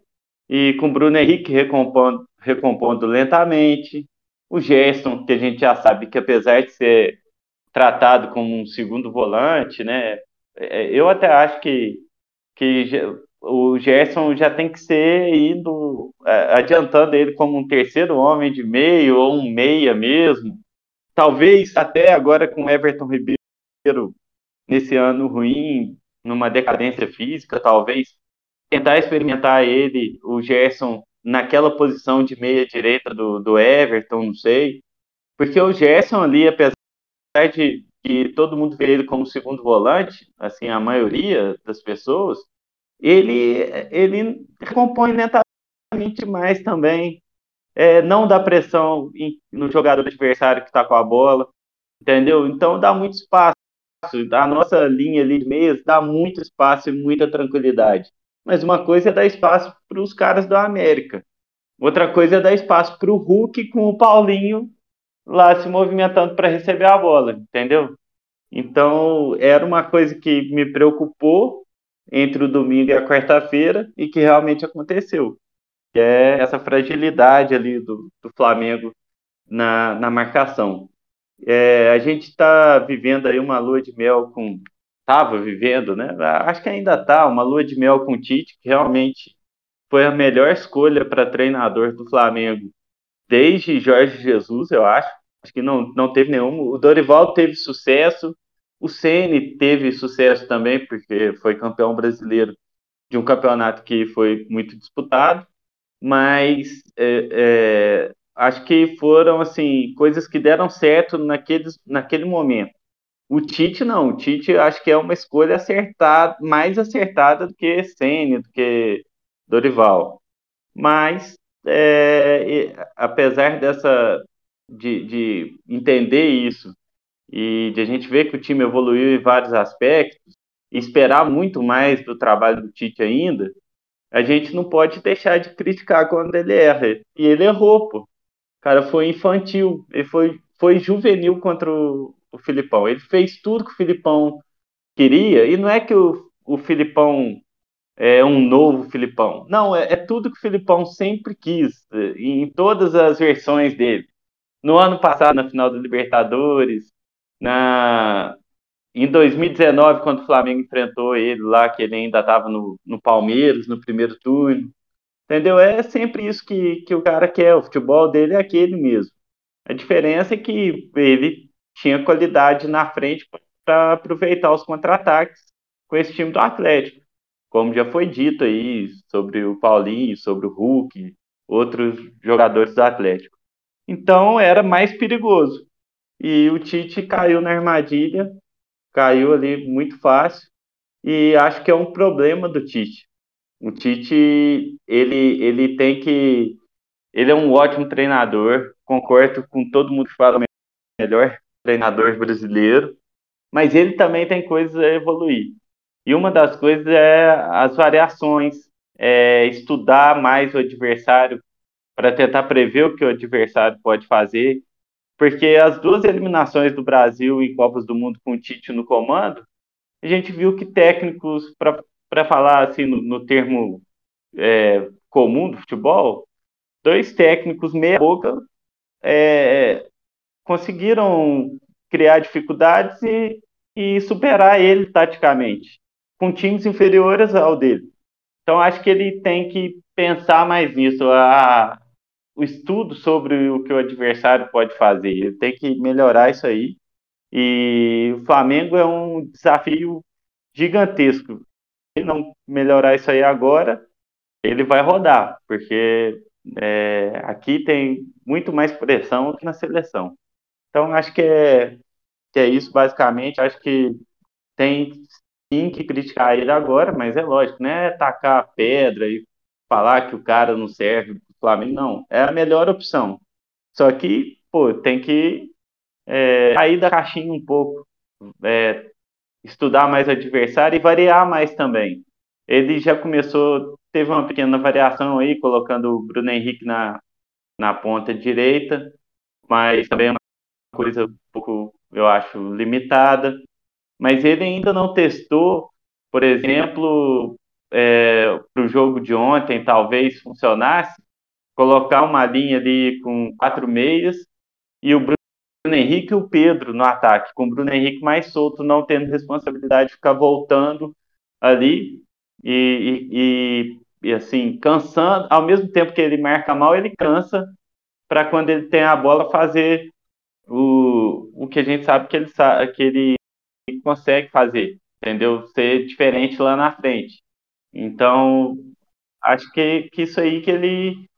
e com o Bruno Henrique recompondo, recompondo lentamente, o Gerson, que a gente já sabe que apesar de ser tratado como um segundo volante, né, é, eu até acho que, que o Gerson já tem que ser indo é, adiantando ele como um terceiro homem de meio ou um meia mesmo. Talvez até agora com Everton Ribeiro nesse ano ruim, numa decadência física, talvez tentar experimentar ele, o Gerson, naquela posição de meia direita do, do Everton, não sei. Porque o Gerson ali, apesar de que todo mundo vê ele como segundo volante, assim, a maioria das pessoas, ele, ele compõe lentamente mais também. É, não dá pressão no jogador adversário que está com a bola, entendeu? Então dá muito espaço. A nossa linha ali de meias dá muito espaço e muita tranquilidade. Mas uma coisa é dar espaço para os caras da América. Outra coisa é dar espaço para o Hulk com o Paulinho lá se movimentando para receber a bola, entendeu? Então era uma coisa que me preocupou entre o domingo e a quarta-feira e que realmente aconteceu, que é essa fragilidade ali do, do Flamengo na, na marcação. É, a gente está vivendo aí uma lua de mel com estava vivendo, né? Acho que ainda está uma lua de mel com o Tite, que realmente foi a melhor escolha para treinador do Flamengo desde Jorge Jesus, eu acho. Acho que não, não teve nenhum. O Dorival teve sucesso, o Ceni teve sucesso também, porque foi campeão brasileiro de um campeonato que foi muito disputado, mas é, é, acho que foram assim coisas que deram certo naqueles, naquele momento. O Tite não, o Tite acho que é uma escolha acertada, mais acertada do que Ceni, do que Dorival. Mas é, apesar dessa de, de entender isso e de a gente ver que o time evoluiu em vários aspectos, esperar muito mais do trabalho do Tite ainda, a gente não pode deixar de criticar quando ele erra. E ele errou, pô. O cara foi infantil, ele foi, foi juvenil contra o, o Filipão. Ele fez tudo que o Filipão queria, e não é que o, o Filipão é um novo Filipão. Não, é, é tudo que o Filipão sempre quis, em todas as versões dele. No ano passado, na final da Libertadores, na, em 2019, quando o Flamengo enfrentou ele lá, que ele ainda estava no, no Palmeiras, no primeiro turno. Entendeu? É sempre isso que, que o cara quer. O futebol dele é aquele mesmo. A diferença é que ele tinha qualidade na frente para aproveitar os contra-ataques com esse time do Atlético como já foi dito aí sobre o Paulinho, sobre o Hulk, outros jogadores do Atlético. Então era mais perigoso. E o Tite caiu na armadilha, caiu ali muito fácil, e acho que é um problema do Tite. O Tite, ele, ele tem que. Ele é um ótimo treinador, concordo com todo mundo que fala melhor treinador brasileiro, mas ele também tem coisas a evoluir. E uma das coisas é as variações, é estudar mais o adversário para tentar prever o que o adversário pode fazer, porque as duas eliminações do Brasil em Copas do Mundo com o Tite no comando, a gente viu que técnicos, para falar assim no, no termo é, comum do futebol, dois técnicos meia boca é, conseguiram criar dificuldades e, e superar ele taticamente com times inferiores ao dele. Então, acho que ele tem que pensar mais nisso, a, o estudo sobre o que o adversário pode fazer. Ele tem que melhorar isso aí. E o Flamengo é um desafio gigantesco. Se não melhorar isso aí agora, ele vai rodar, porque é, aqui tem muito mais pressão que na seleção. Então, acho que é, que é isso, basicamente. Acho que tem sim que criticar ele agora, mas é lógico, não é tacar a pedra e falar que o cara não serve para o Flamengo, não. É a melhor opção. Só que, pô, tem que é, sair da caixinha um pouco, é, estudar mais o adversário e variar mais também. Ele já começou, teve uma pequena variação aí, colocando o Bruno Henrique na, na ponta direita, mas também é uma coisa um pouco, eu acho, limitada. Mas ele ainda não testou, por exemplo, é, para o jogo de ontem, talvez funcionasse, colocar uma linha ali com quatro meias e o Bruno Henrique e o Pedro no ataque, com o Bruno Henrique mais solto, não tendo responsabilidade de ficar voltando ali e, e, e assim, cansando, ao mesmo tempo que ele marca mal, ele cansa para quando ele tem a bola fazer o, o que a gente sabe que ele, que ele consegue fazer, entendeu? Ser diferente lá na frente. Então, acho que, que isso aí que ele.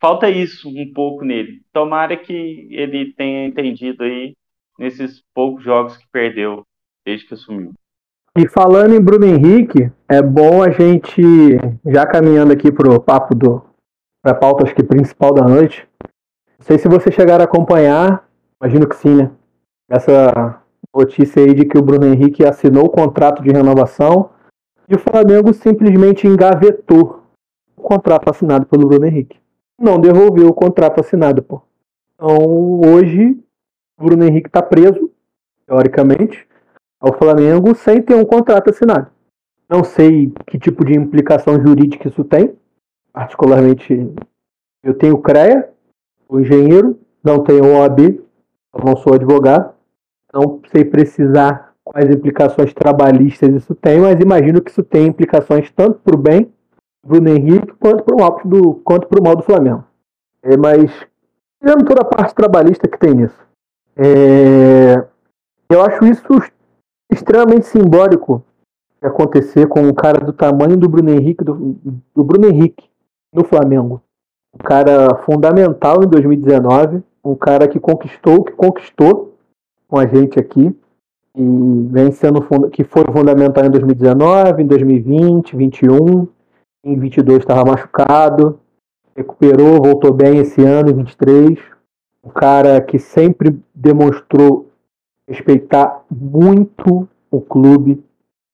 Falta isso um pouco nele. Tomara que ele tenha entendido aí nesses poucos jogos que perdeu desde que assumiu. E falando em Bruno Henrique, é bom a gente, já caminhando aqui pro papo do. para a pauta acho que principal da noite. Não sei se você chegar a acompanhar, imagino que sim, né? Essa notícia aí de que o Bruno Henrique assinou o contrato de renovação e o Flamengo simplesmente engavetou o contrato assinado pelo Bruno Henrique. Não devolveu o contrato assinado, pô. Então, hoje, o Bruno Henrique está preso, teoricamente, ao Flamengo sem ter um contrato assinado. Não sei que tipo de implicação jurídica isso tem. Particularmente, eu tenho CREA, o engenheiro, não tenho OAB, não sou advogado. Não sei precisar quais implicações trabalhistas isso tem, mas imagino que isso tem implicações tanto para o bem Bruno Henrique quanto para o mal do, mal do Flamengo. É, mas, tirando toda a parte trabalhista que tem nisso, é, eu acho isso extremamente simbólico acontecer com um cara do tamanho do Bruno Henrique, do, do Bruno Henrique no Flamengo. Um cara fundamental em 2019, um cara que conquistou que conquistou com a gente aqui e vem sendo que foi fundamental em 2019, em 2020, 2021, em 22 estava machucado, recuperou, voltou bem esse ano, em 23. Um cara que sempre demonstrou respeitar muito o clube,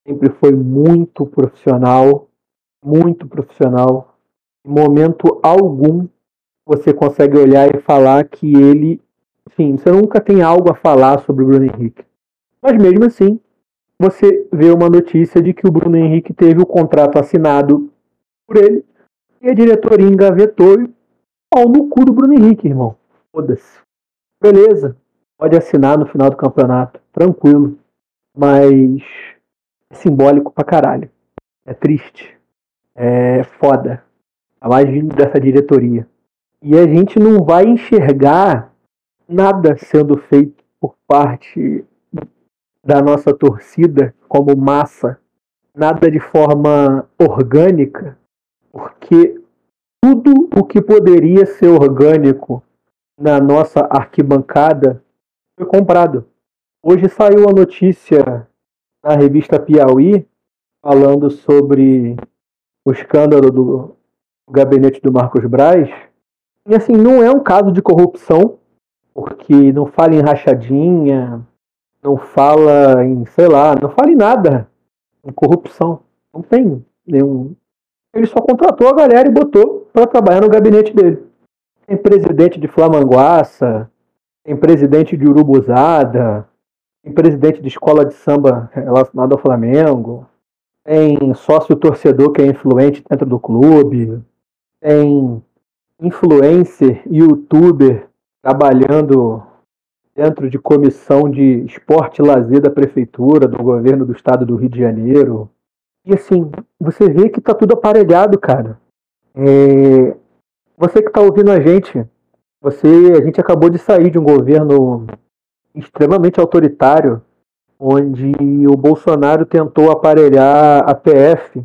sempre foi muito profissional, muito profissional. Em momento algum você consegue olhar e falar que ele, enfim, você nunca tem algo a falar sobre o Bruno Henrique. Mas mesmo assim, você vê uma notícia de que o Bruno Henrique teve o contrato assinado por ele e a diretoria engavetou e no cu do Bruno Henrique, irmão. Foda-se. Beleza, pode assinar no final do campeonato, tranquilo. Mas é simbólico pra caralho. É triste. É foda. A mais vindo dessa diretoria. E a gente não vai enxergar nada sendo feito por parte da nossa torcida como massa, nada de forma orgânica, porque tudo o que poderia ser orgânico na nossa arquibancada foi comprado. Hoje saiu a notícia na revista Piauí falando sobre o escândalo do gabinete do Marcos Braz. E assim, não é um caso de corrupção, porque não fala em rachadinha, não fala em, sei lá, não fala em nada em corrupção. Não tem nenhum. Ele só contratou a galera e botou para trabalhar no gabinete dele. Tem presidente de Flamanguaça, tem presidente de Urubuzada, tem presidente de escola de samba relacionado ao Flamengo, tem sócio torcedor que é influente dentro do clube, tem influencer, youtuber trabalhando dentro de comissão de esporte e lazer da prefeitura, do governo do estado do Rio de Janeiro. E assim, você vê que tá tudo aparelhado, cara. É... Você que está ouvindo a gente, você, a gente acabou de sair de um governo extremamente autoritário, onde o Bolsonaro tentou aparelhar a PF,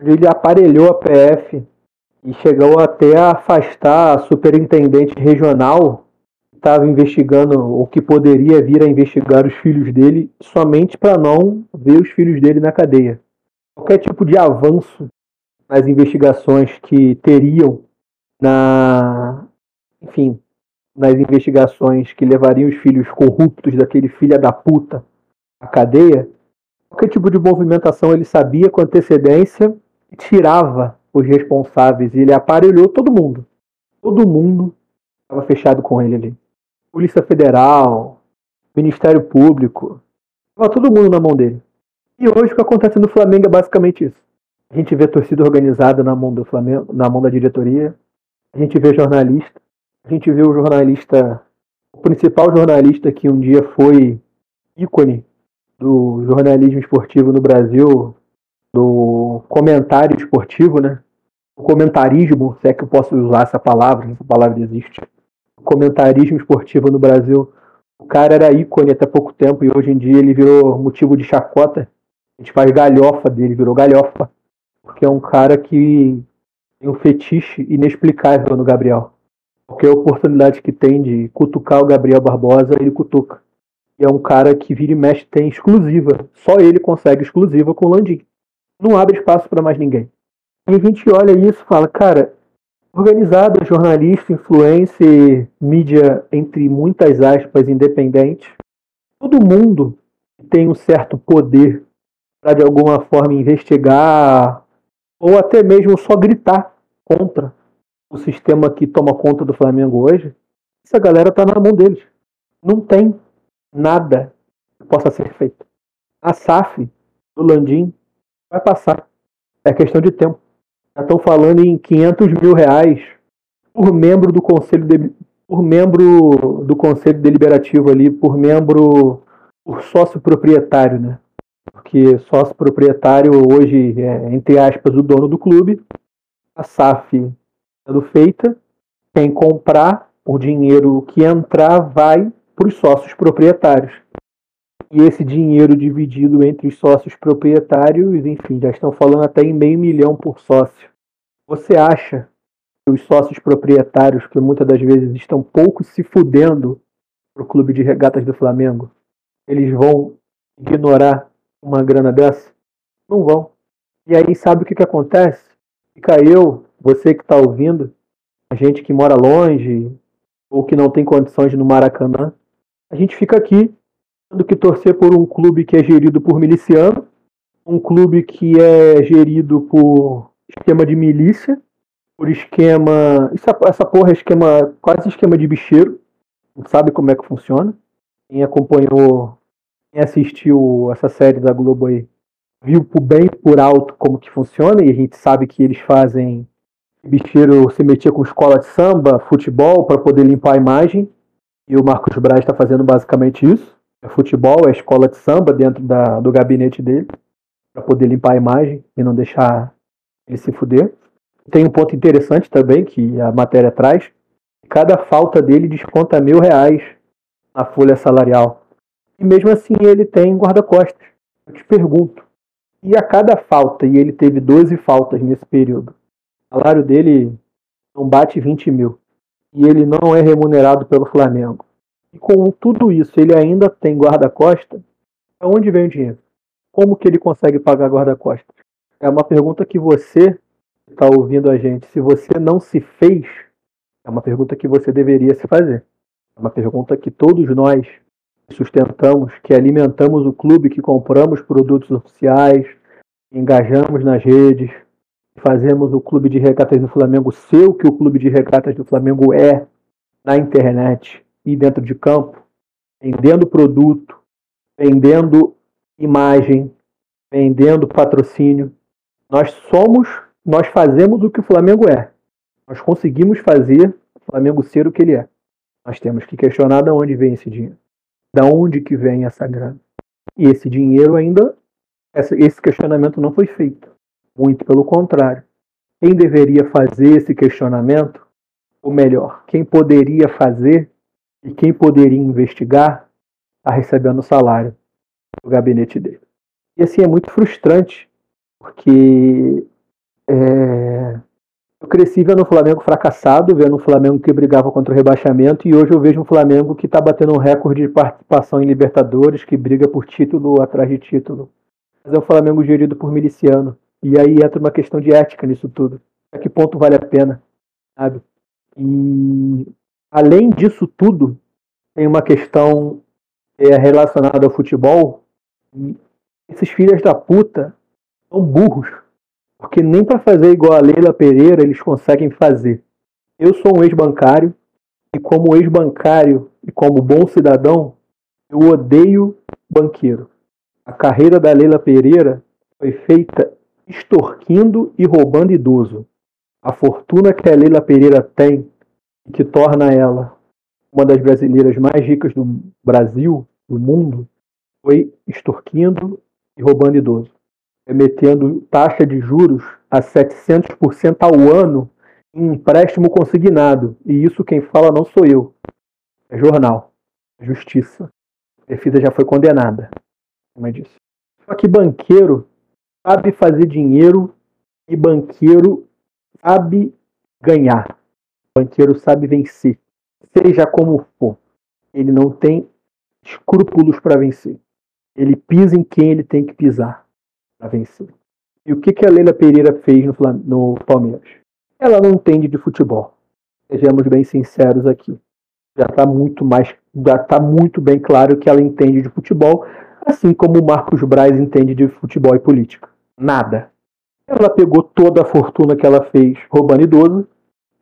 ele aparelhou a PF e chegou até a afastar a superintendente regional estava investigando o que poderia vir a investigar os filhos dele somente para não ver os filhos dele na cadeia. Qualquer tipo de avanço nas investigações que teriam na, enfim, nas investigações que levariam os filhos corruptos daquele filho da puta à cadeia, qualquer tipo de movimentação ele sabia com antecedência e tirava os responsáveis e ele aparelhou todo mundo. Todo mundo estava fechado com ele ali. Polícia Federal, Ministério Público. Tava todo mundo na mão dele. E hoje o que acontece no Flamengo é basicamente isso. A gente vê torcida organizada na mão do Flamengo, na mão da diretoria. A gente vê jornalista. A gente vê o jornalista, o principal jornalista que um dia foi ícone do jornalismo esportivo no Brasil, do comentário esportivo, né? O comentarismo, se é que eu posso usar essa palavra, essa palavra existe comentarismo esportivo no Brasil. O cara era ícone até pouco tempo e hoje em dia ele virou motivo de chacota. A gente faz galhofa dele, virou galhofa. Porque é um cara que tem um fetiche inexplicável no Gabriel. Qualquer oportunidade que tem de cutucar o Gabriel Barbosa, ele cutuca. E é um cara que vira e mexe tem exclusiva. Só ele consegue exclusiva com o Landim. Não abre espaço para mais ninguém. E a gente olha isso e fala, cara, organizada, jornalista, influencer, mídia, entre muitas aspas, independente. Todo mundo tem um certo poder para, de alguma forma, investigar ou até mesmo só gritar contra o sistema que toma conta do Flamengo hoje. Essa galera está na mão deles. Não tem nada que possa ser feito. A SAF do Landim vai passar. É questão de tempo. Já estão falando em 500 mil reais por membro do conselho de, por membro do conselho deliberativo ali, por membro, por sócio proprietário, né? Porque sócio proprietário hoje é, entre aspas, o dono do clube, a SAF sendo feita, quem comprar, o dinheiro que entrar vai para os sócios proprietários. E esse dinheiro dividido entre os sócios proprietários, enfim, já estão falando até em meio milhão por sócio. Você acha que os sócios proprietários, que muitas das vezes estão pouco se fudendo para o clube de regatas do Flamengo, eles vão ignorar uma grana dessa? Não vão. E aí sabe o que, que acontece? Fica eu, você que está ouvindo, a gente que mora longe ou que não tem condições no Maracanã, a gente fica aqui tendo que torcer por um clube que é gerido por miliciano, um clube que é gerido por esquema de milícia, por esquema. Essa porra é esquema. quase esquema de bicheiro. Não sabe como é que funciona. Quem acompanhou, quem assistiu essa série da Globo aí, viu por bem por alto como que funciona, e a gente sabe que eles fazem. Bicheiro se metia com escola de samba, futebol, para poder limpar a imagem. E o Marcos Braz está fazendo basicamente isso. É futebol, é escola de samba dentro da, do gabinete dele, para poder limpar a imagem e não deixar ele se fuder. Tem um ponto interessante também que a matéria traz. Cada falta dele desconta mil reais na folha salarial. E mesmo assim ele tem guarda-costas. Eu te pergunto, e a cada falta, e ele teve 12 faltas nesse período, o salário dele não bate 20 mil. E ele não é remunerado pelo Flamengo. E com tudo isso, ele ainda tem guarda-costas. Aonde vem o dinheiro? Como que ele consegue pagar guarda-costas? É uma pergunta que você está ouvindo a gente, se você não se fez, é uma pergunta que você deveria se fazer. É uma pergunta que todos nós sustentamos, que alimentamos o clube, que compramos produtos oficiais, engajamos nas redes, fazemos o clube de regatas do Flamengo ser o que o clube de regatas do Flamengo é na internet e dentro de campo, vendendo produto, vendendo imagem, vendendo patrocínio. Nós somos nós fazemos o que o Flamengo é. Nós conseguimos fazer o Flamengo ser o que ele é. Nós temos que questionar de onde vem esse dinheiro. Da onde que vem essa grana. E esse dinheiro ainda, esse questionamento não foi feito. Muito pelo contrário. Quem deveria fazer esse questionamento, ou melhor, quem poderia fazer e quem poderia investigar, está recebendo salário do gabinete dele. E assim é muito frustrante, porque é... Eu cresci vendo o Flamengo fracassado, vendo um Flamengo que brigava contra o rebaixamento, e hoje eu vejo um Flamengo que está batendo um recorde de participação em Libertadores, que briga por título atrás de título. Mas é um Flamengo gerido por miliciano. E aí entra uma questão de ética nisso tudo. A que ponto vale a pena, sabe? E além disso tudo, tem uma questão é, relacionada ao futebol. E esses filhos da puta são burros porque nem para fazer igual a Leila Pereira eles conseguem fazer. Eu sou um ex-bancário e como ex-bancário e como bom cidadão, eu odeio banqueiro. A carreira da Leila Pereira foi feita extorquindo e roubando idoso. A fortuna que a Leila Pereira tem que torna ela uma das brasileiras mais ricas do Brasil, do mundo, foi extorquindo e roubando idoso remetendo taxa de juros a 700% ao ano em empréstimo consignado. E isso quem fala não sou eu. É jornal. É justiça. A defesa já foi condenada. Como é disso. Só que banqueiro sabe fazer dinheiro e banqueiro sabe ganhar. Banqueiro sabe vencer. Seja como for. Ele não tem escrúpulos para vencer. Ele pisa em quem ele tem que pisar para vencer. E o que, que a Leila Pereira fez no, no Palmeiras? Ela não entende de futebol. Sejamos bem sinceros aqui. Já está muito mais, já está muito bem claro que ela entende de futebol, assim como o Marcos Braz entende de futebol e política. Nada. Ela pegou toda a fortuna que ela fez roubando idoso,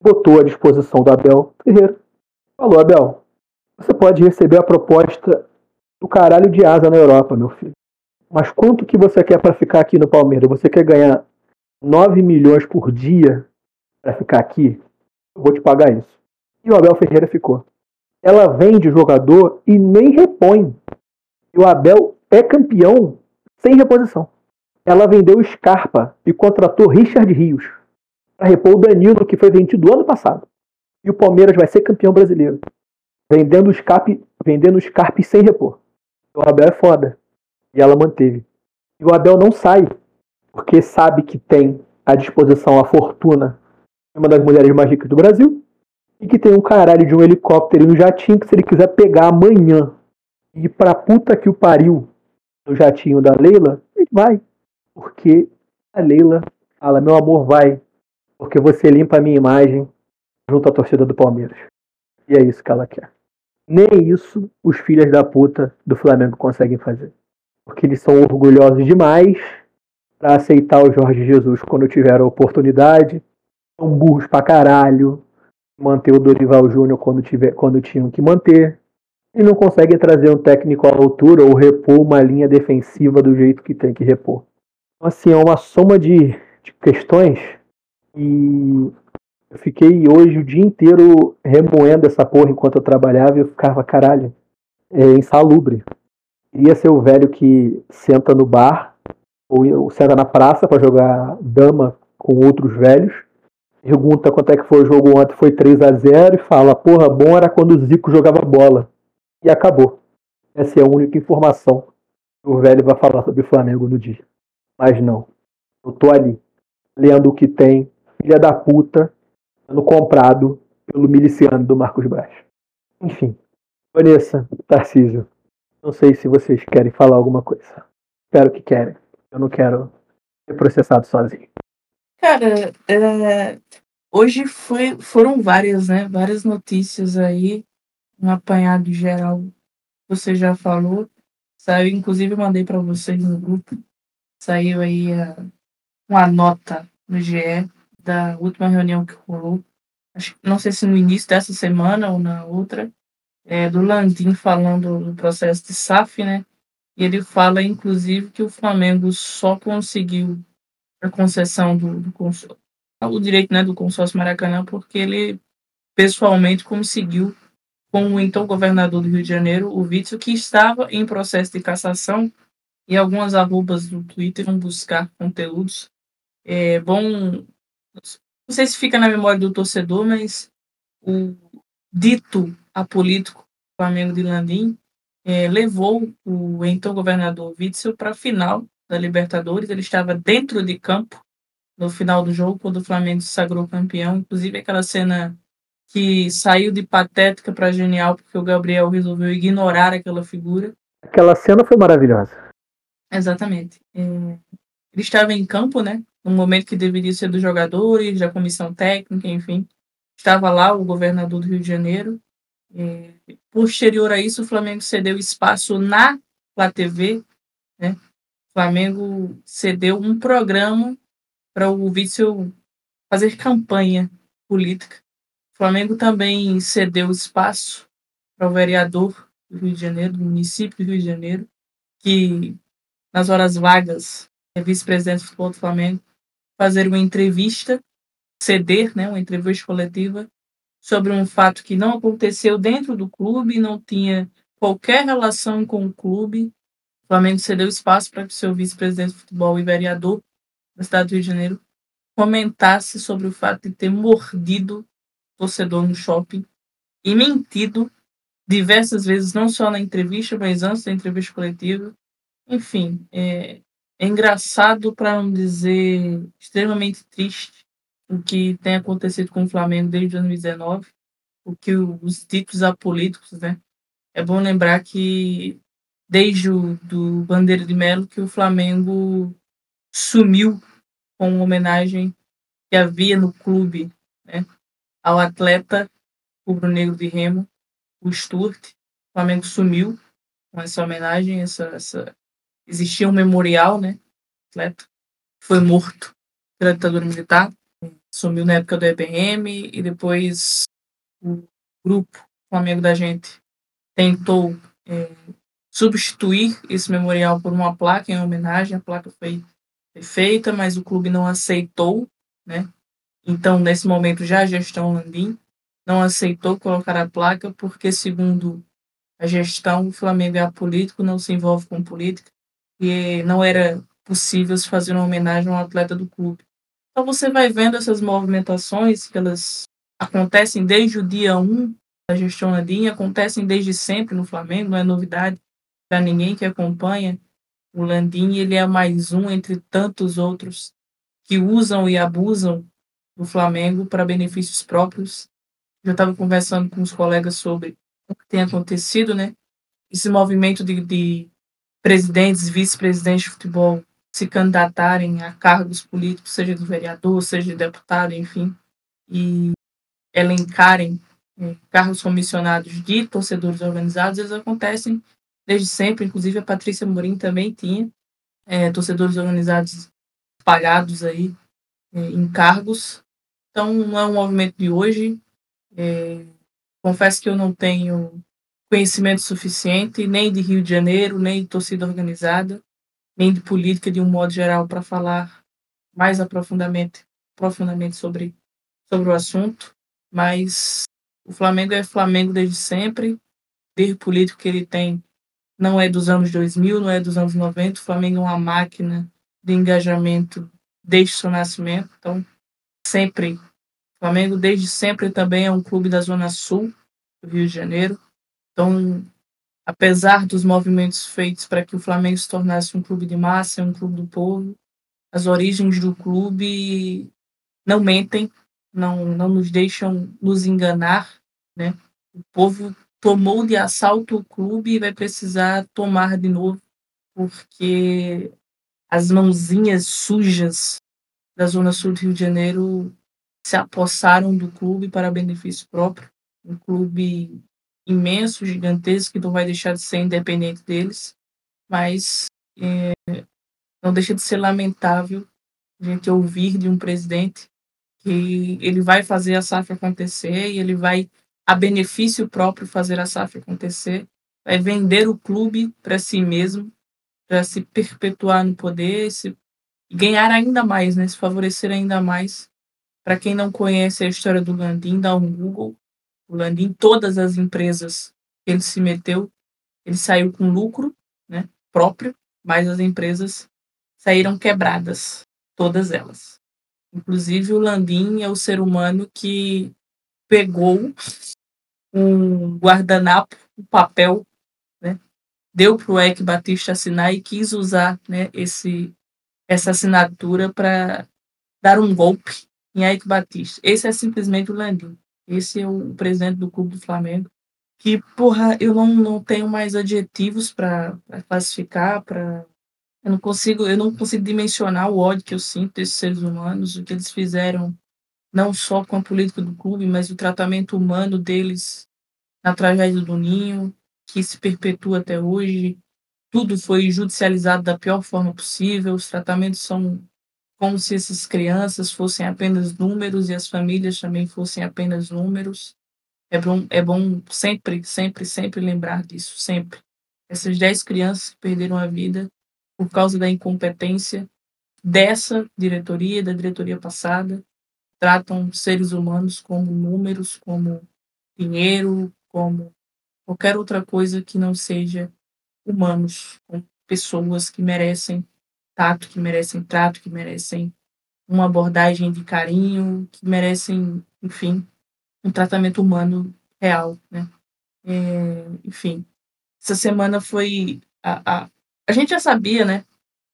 botou à disposição do Abel Ferreira. Falou, Abel, você pode receber a proposta do caralho de asa na Europa, meu filho. Mas quanto que você quer para ficar aqui no Palmeiras? Você quer ganhar 9 milhões por dia para ficar aqui? Eu vou te pagar isso. E o Abel Ferreira ficou. Ela vende jogador e nem repõe. E o Abel é campeão sem reposição. Ela vendeu Scarpa e contratou Richard Rios. Para repor o Danilo, que foi vendido ano passado. E o Palmeiras vai ser campeão brasileiro. Vendendo o Scarpe, vendendo o Scarpe sem repor. O Abel é foda. E ela manteve. E o Abel não sai, porque sabe que tem à disposição a fortuna de uma das mulheres mais ricas do Brasil. E que tem um caralho de um helicóptero e um jatinho que se ele quiser pegar amanhã e ir pra puta que o pariu no jatinho da Leila, ele vai. Porque a Leila fala, meu amor, vai. Porque você limpa a minha imagem junto à torcida do Palmeiras. E é isso que ela quer. Nem isso os filhos da puta do Flamengo conseguem fazer. Porque eles são orgulhosos demais para aceitar o Jorge Jesus quando tiver a oportunidade. São burros pra caralho. Manter o Dorival Júnior quando, tiver, quando tinham que manter. E não conseguem trazer um técnico à altura ou repor uma linha defensiva do jeito que tem que repor. Então, assim, é uma soma de, de questões e eu fiquei hoje o dia inteiro remoendo essa porra enquanto eu trabalhava e eu ficava, caralho, é insalubre. Iria ser o velho que senta no bar ou senta na praça para jogar dama com outros velhos, pergunta quanto é que foi o jogo ontem, foi 3 a 0 e fala, porra, bom era quando o Zico jogava bola. E acabou. Essa é a única informação que o velho vai falar sobre o Flamengo no dia. Mas não. Eu tô ali, lendo o que tem, filha da puta, sendo comprado pelo miliciano do Marcos Braz. Enfim. Vanessa, Tarcísio, não sei se vocês querem falar alguma coisa. Espero que querem. Eu não quero ser processado sozinho. Cara, é, hoje foi, foram várias, né? Várias notícias aí, um apanhado geral. Você já falou. Saiu, inclusive, mandei para vocês no grupo. Saiu aí a, uma nota no GE da última reunião que rolou. Acho, não sei se no início dessa semana ou na outra, é, do Landim falando do processo de SAF, né? E ele fala, inclusive, que o Flamengo só conseguiu a concessão do, do consórcio, o direito né, do consórcio Maracanã, porque ele pessoalmente conseguiu com o então governador do Rio de Janeiro, o Witzel, que estava em processo de cassação, e algumas arrobas do Twitter vão buscar conteúdos. É, vão. Não sei se fica na memória do torcedor, mas o dito apolítico Flamengo de Landim é, levou o então governador Witzel para a final da Libertadores. Ele estava dentro de campo no final do jogo, quando o Flamengo se sagrou campeão. Inclusive aquela cena que saiu de patética para genial, porque o Gabriel resolveu ignorar aquela figura. Aquela cena foi maravilhosa. Exatamente. É, ele estava em campo, né? No momento que deveria ser dos jogadores, da comissão técnica, enfim. Estava lá o governador do Rio de Janeiro. É, posterior a isso, o Flamengo cedeu espaço na Lá TV, né? O Flamengo cedeu um programa para o Vício fazer campanha política. O Flamengo também cedeu espaço para o vereador do Rio de Janeiro, do município do Rio de Janeiro, que nas horas vagas é vice-presidente do futebol do Flamengo, fazer uma entrevista, ceder, né, uma entrevista coletiva sobre um fato que não aconteceu dentro do clube, não tinha qualquer relação com o clube. O Flamengo cedeu espaço para que o seu vice-presidente de futebol e vereador da cidade do Rio de Janeiro comentasse sobre o fato de ter mordido torcedor no shopping e mentido diversas vezes, não só na entrevista, mas antes da entrevista coletiva. Enfim, é, engraçado, para não dizer extremamente triste, o que tem acontecido com o Flamengo desde 2019, o que os títulos apolíticos, né? É bom lembrar que desde o do Bandeira de Melo que o Flamengo sumiu com uma homenagem que havia no clube, né? Ao atleta rubro-negro de Remo, o Sturt. O Flamengo sumiu com essa homenagem, essa, essa... existia um memorial, né? Atleta foi morto pela ditadura militar sumiu na época do EBM e depois o grupo Flamengo da gente tentou é, substituir esse memorial por uma placa em homenagem. A placa foi feita, mas o clube não aceitou, né? Então, nesse momento, já a gestão Landim não aceitou colocar a placa porque, segundo a gestão, o Flamengo é apolítico, não se envolve com política e não era possível se fazer uma homenagem a um atleta do clube. Então você vai vendo essas movimentações que elas acontecem desde o dia 1 da gestão Landim, acontecem desde sempre no Flamengo, não é novidade para ninguém que acompanha. O Landim ele é mais um entre tantos outros que usam e abusam do Flamengo para benefícios próprios. Eu estava conversando com os colegas sobre o que tem acontecido, né? Esse movimento de, de presidentes, vice-presidentes de futebol se candidatarem a cargos políticos, seja de vereador, seja de deputado, enfim, e elencarem é, cargos comissionados de torcedores organizados, eles acontecem desde sempre. Inclusive, a Patrícia Morim também tinha é, torcedores organizados espalhados aí é, em cargos. Então, não é um movimento de hoje. Confesso que eu não tenho conhecimento suficiente, nem de Rio de Janeiro, nem de torcida organizada, nem de política de um modo geral, para falar mais aprofundadamente, profundamente sobre, sobre o assunto. Mas o Flamengo é Flamengo desde sempre. O político que ele tem não é dos anos 2000, não é dos anos 90. O Flamengo é uma máquina de engajamento desde seu nascimento. Então, sempre. O Flamengo, desde sempre, também é um clube da Zona Sul do Rio de Janeiro. Então, apesar dos movimentos feitos para que o Flamengo se tornasse um clube de massa, um clube do povo, as origens do clube não mentem, não, não nos deixam nos enganar, né? O povo tomou de assalto o clube e vai precisar tomar de novo, porque as mãozinhas sujas da Zona Sul do Rio de Janeiro se apossaram do clube para benefício próprio. Um clube imenso, gigantesco, que não vai deixar de ser independente deles, mas é, não deixa de ser lamentável a gente ouvir de um presidente que ele vai fazer a SAF acontecer e ele vai, a benefício próprio, fazer a SAF acontecer, vai vender o clube para si mesmo, para se perpetuar no poder se, ganhar ainda mais, né, se favorecer ainda mais. Para quem não conhece a história do Landim, dá um Google. O Landim, todas as empresas que ele se meteu, ele saiu com lucro né, próprio, mas as empresas saíram quebradas, todas elas. Inclusive, o Landim é o ser humano que pegou um guardanapo, um papel, né, deu para o Eike Batista assinar e quis usar né, esse, essa assinatura para dar um golpe em Eike Batista. Esse é simplesmente o Landim. Esse é o presidente do Clube do Flamengo. Que, porra, eu não, não tenho mais adjetivos para classificar, para eu não consigo, eu não consigo dimensionar o ódio que eu sinto desses seres humanos, o que eles fizeram, não só com a política do clube, mas o tratamento humano deles na tragédia do Ninho, que se perpetua até hoje. Tudo foi judicializado da pior forma possível, os tratamentos são como se essas crianças fossem apenas números e as famílias também fossem apenas números. É bom, é bom sempre, sempre, sempre lembrar disso, sempre. Essas dez crianças que perderam a vida por causa da incompetência dessa diretoria, da diretoria passada, tratam seres humanos como números, como dinheiro, como qualquer outra coisa que não seja humanos, como pessoas que merecem tato, que merecem trato, que merecem uma abordagem de carinho, que merecem, enfim, um tratamento humano real, né? É, enfim, essa semana foi a, a, a gente já sabia, né?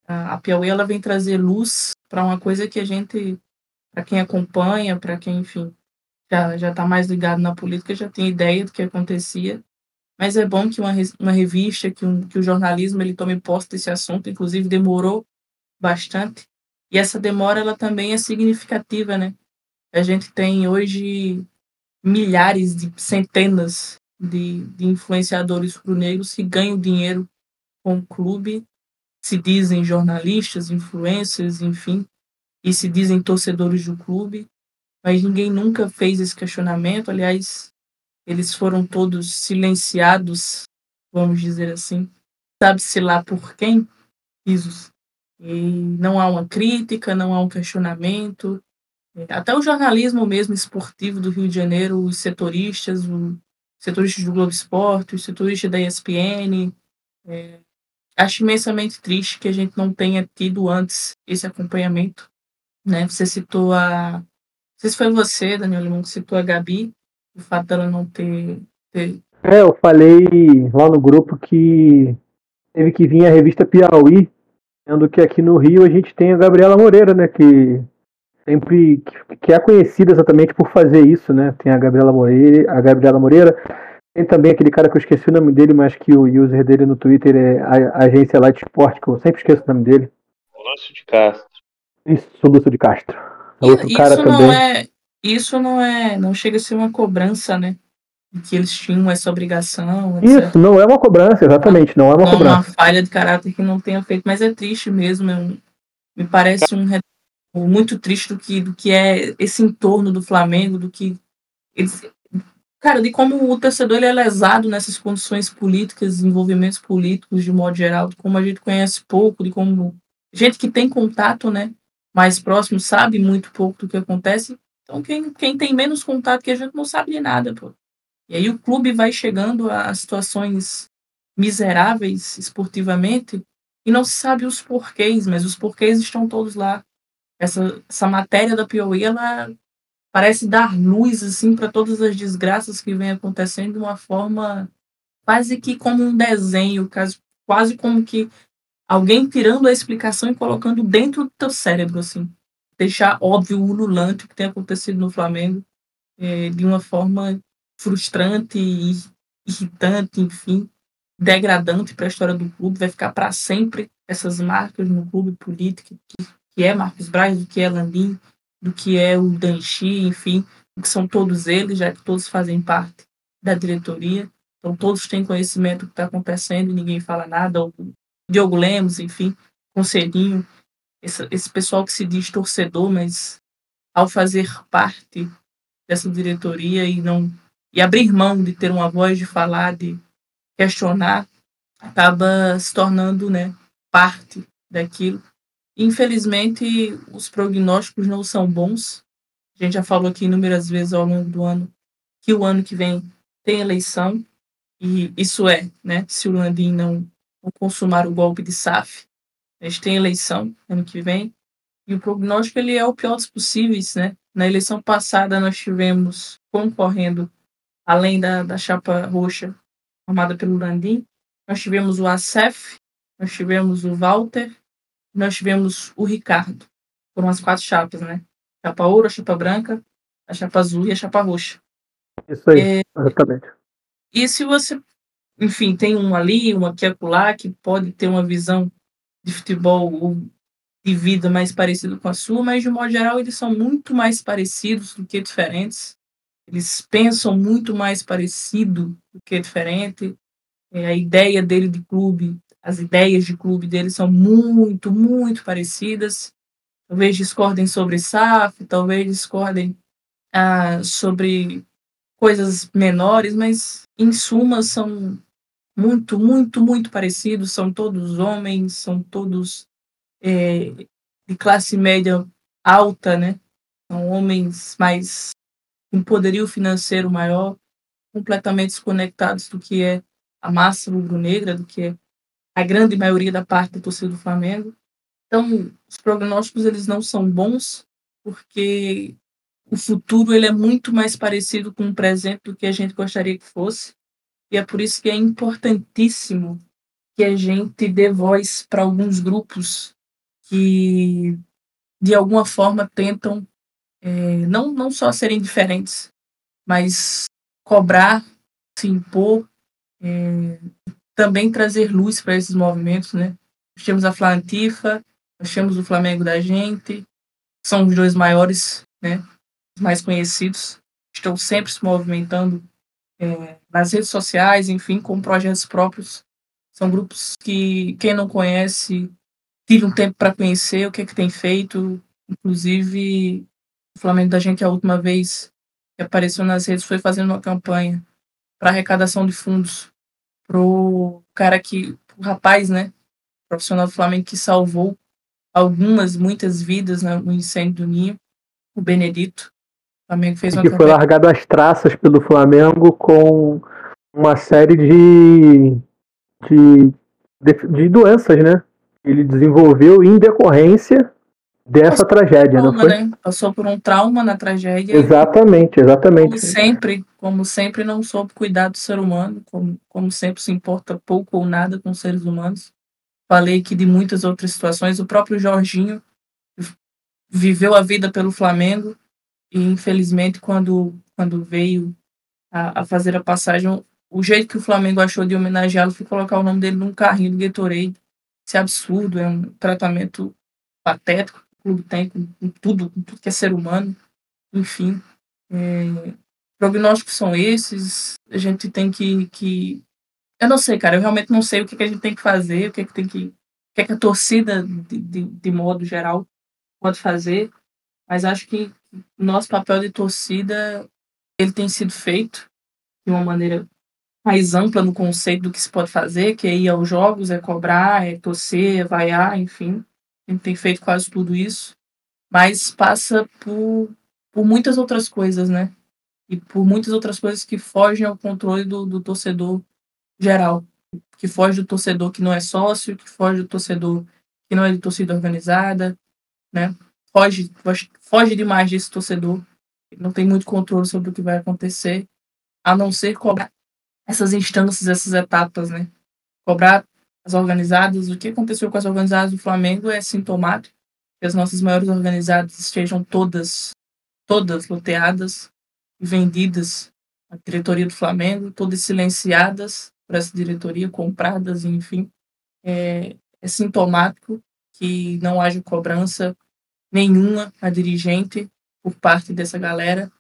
A, a Piauí ela vem trazer luz para uma coisa que a gente, para quem acompanha, para quem, enfim, já já está mais ligado na política, já tem ideia do que acontecia. Mas é bom que uma, uma revista, que, um, que o jornalismo ele tome posse desse assunto. Inclusive demorou bastante. E essa demora ela também é significativa, né? A gente tem hoje milhares de centenas de, de influenciadores rubro-negros que ganham dinheiro com o clube, se dizem jornalistas, influencers, enfim, e se dizem torcedores do clube, mas ninguém nunca fez esse questionamento. Aliás, eles foram todos silenciados, vamos dizer assim. Sabe-se lá por quem? Risos. E não há uma crítica, não há um questionamento. Até o jornalismo mesmo esportivo do Rio de Janeiro, os setoristas, os setoristas do Globo Esporte, os setoristas da ESPN, é, acho imensamente triste que a gente não tenha tido antes esse acompanhamento. né? Você citou a. Não sei se foi você, Daniel Limão, que citou a Gabi, o fato dela não ter, ter. É, eu falei lá no grupo que teve que vir a revista Piauí, sendo que aqui no Rio a gente tem a Gabriela Moreira, né? Que sempre que é conhecida exatamente por fazer isso, né? Tem a Gabriela Moreira, a Gabriela Moreira, tem também aquele cara que eu esqueci o nome dele, mas que o user dele no Twitter é a, agência Light Sport, que eu sempre esqueço o nome dele. Lúcio de Castro. Isso, Lúcio de Castro. É outro isso cara não também. é. Isso não é. Não chega a ser uma cobrança, né? Que eles tinham essa obrigação. etc. Isso, não é uma cobrança, exatamente, não é uma Não é uma cobrança. falha de caráter que não tenha feito, mas é triste mesmo. é um- me parece um muito triste do que, do que é esse entorno do Flamengo, do que eles, cara, de como o torcedor ele é lesado nessas condições políticas, envolvimentos políticos de modo geral, de como a gente conhece pouco, de como gente que tem contato, né, mais próximo sabe muito pouco do que acontece. Então quem, quem tem menos contato que a gente não sabe de nada, pô. E aí o clube vai chegando a situações miseráveis esportivamente e não se sabe os porquês, mas os porquês estão todos lá. Essa, essa matéria da Piauí, ela parece dar luz assim para todas as desgraças que vem acontecendo de uma forma quase que como um desenho, quase, quase como que alguém tirando a explicação e colocando dentro do teu cérebro assim, deixar óbvio o ululante que tem acontecido no Flamengo eh, de uma forma frustrante irritante, enfim, degradante para a história do clube, vai ficar para sempre essas marcas no clube político, que, é Marcos Braz, do que é Landim, do que é o Danchi, enfim, que são todos eles, já que todos fazem parte da diretoria, então todos têm conhecimento do que está acontecendo e ninguém fala nada, o Diogo Lemos, enfim, Conselhinho, esse, esse pessoal que se diz torcedor, mas ao fazer parte dessa diretoria e não e abrir mão de ter uma voz de falar, de questionar, acaba se tornando, né, parte daquilo. Infelizmente, os prognósticos não são bons. A gente já falou aqui inúmeras vezes ao longo do ano que o ano que vem tem eleição e isso é, né, se o Landim não, não consumar o golpe de SAF, a gente tem eleição ano que vem e o prognóstico ele é o pior dos possíveis, né? Na eleição passada nós tivemos concorrendo além da, da chapa roxa formada pelo Landim, nós tivemos o Acef, nós tivemos o Walter, nós tivemos o Ricardo. Foram as quatro chapas, né? Chapa ouro, a chapa branca, a chapa azul e a chapa roxa. Isso aí, exatamente. E se você, enfim, tem um ali, um aqui acolá, que pode ter uma visão de futebol ou de vida mais parecido com a sua, mas de modo geral eles são muito mais parecidos do que diferentes. Eles pensam muito mais parecido do que diferente. É, a ideia dele de clube, as ideias de clube dele são muito, muito parecidas. Talvez discordem sobre SAF, talvez discordem ah, sobre coisas menores, mas em suma são muito, muito, muito parecidos. São todos homens, são todos é, de classe média alta, né? São homens mais com poderio financeiro maior, completamente desconectados do que é a massa rubro-negra, do que é a grande maioria da parte da torcida do Flamengo. Então, os prognósticos eles não são bons, porque o futuro ele é muito mais parecido com o presente do que a gente gostaria que fosse. E é por isso que é importantíssimo que a gente dê voz para alguns grupos que, de alguma forma, tentam é, não, não só serem diferentes, mas cobrar, se impor, é, também trazer luz para esses movimentos, né? Nós temos a Flantifa, nós temos o Flamengo da Gente, são os dois maiores, né? Os mais conhecidos, estão sempre se movimentando é, nas redes sociais, enfim, com projetos próprios. São grupos que quem não conhece tive um tempo para conhecer o que é que tem feito, inclusive o Flamengo da Gente a última vez que apareceu nas redes foi fazendo uma campanha para arrecadação de fundos pro cara que, o rapaz, né, profissional do Flamengo que salvou algumas, muitas vidas né, no incêndio do Ninho, o Benedito. O Flamengo fez uma que foi campanha. largado às traças pelo Flamengo com uma série de, de, de, de doenças, né? Ele desenvolveu em decorrência dessa tragédia, não trauma, foi? né? Passou por um trauma na tragédia. e, Exatamente, Como exatamente. sempre, como sempre, não soube cuidar do ser humano, como, como sempre se importa pouco ou nada com seres humanos. Falei aqui de muitas outras situações. O próprio Jorginho viveu a vida pelo Flamengo e, infelizmente, quando, quando veio a, a fazer a passagem, o jeito que o Flamengo achou de homenageá-lo foi colocar o nome dele num carrinho do Gatorade. Isso é absurdo, é um tratamento patético que clube tem com, com tudo, com tudo que é ser humano. Enfim, é, prognósticos são esses. A gente tem que, que. Eu não sei, cara. Eu realmente não sei o que, que a gente tem que fazer, o que, que tem que. O que, que a torcida, de, de, de modo geral, pode fazer. Mas acho que o nosso papel de torcida ele tem sido feito de uma maneira mais ampla no conceito do que se pode fazer, que é ir aos jogos, é cobrar, é torcer, é vaiar, enfim. A gente tem feito quase tudo isso. Mas passa por, por muitas outras coisas, né? E por muitas outras coisas que fogem ao controle do, do torcedor geral. Que foge do torcedor que não é sócio, que foge do torcedor que não é de torcida organizada, né? Foge, foge, foge demais desse torcedor. Não tem muito controle sobre o que vai acontecer, a não ser cobrar essas instâncias, essas etapas, né? Cobrar as organizadas. O que aconteceu com as organizadas do Flamengo é sintomático. Que as nossas maiores organizadas estejam todas, todas loteadas e vendidas à diretoria do Flamengo, todas silenciadas por essa diretoria, compradas, enfim. É, é sintomático que não haja cobrança nenhuma a dirigente por parte dessa galera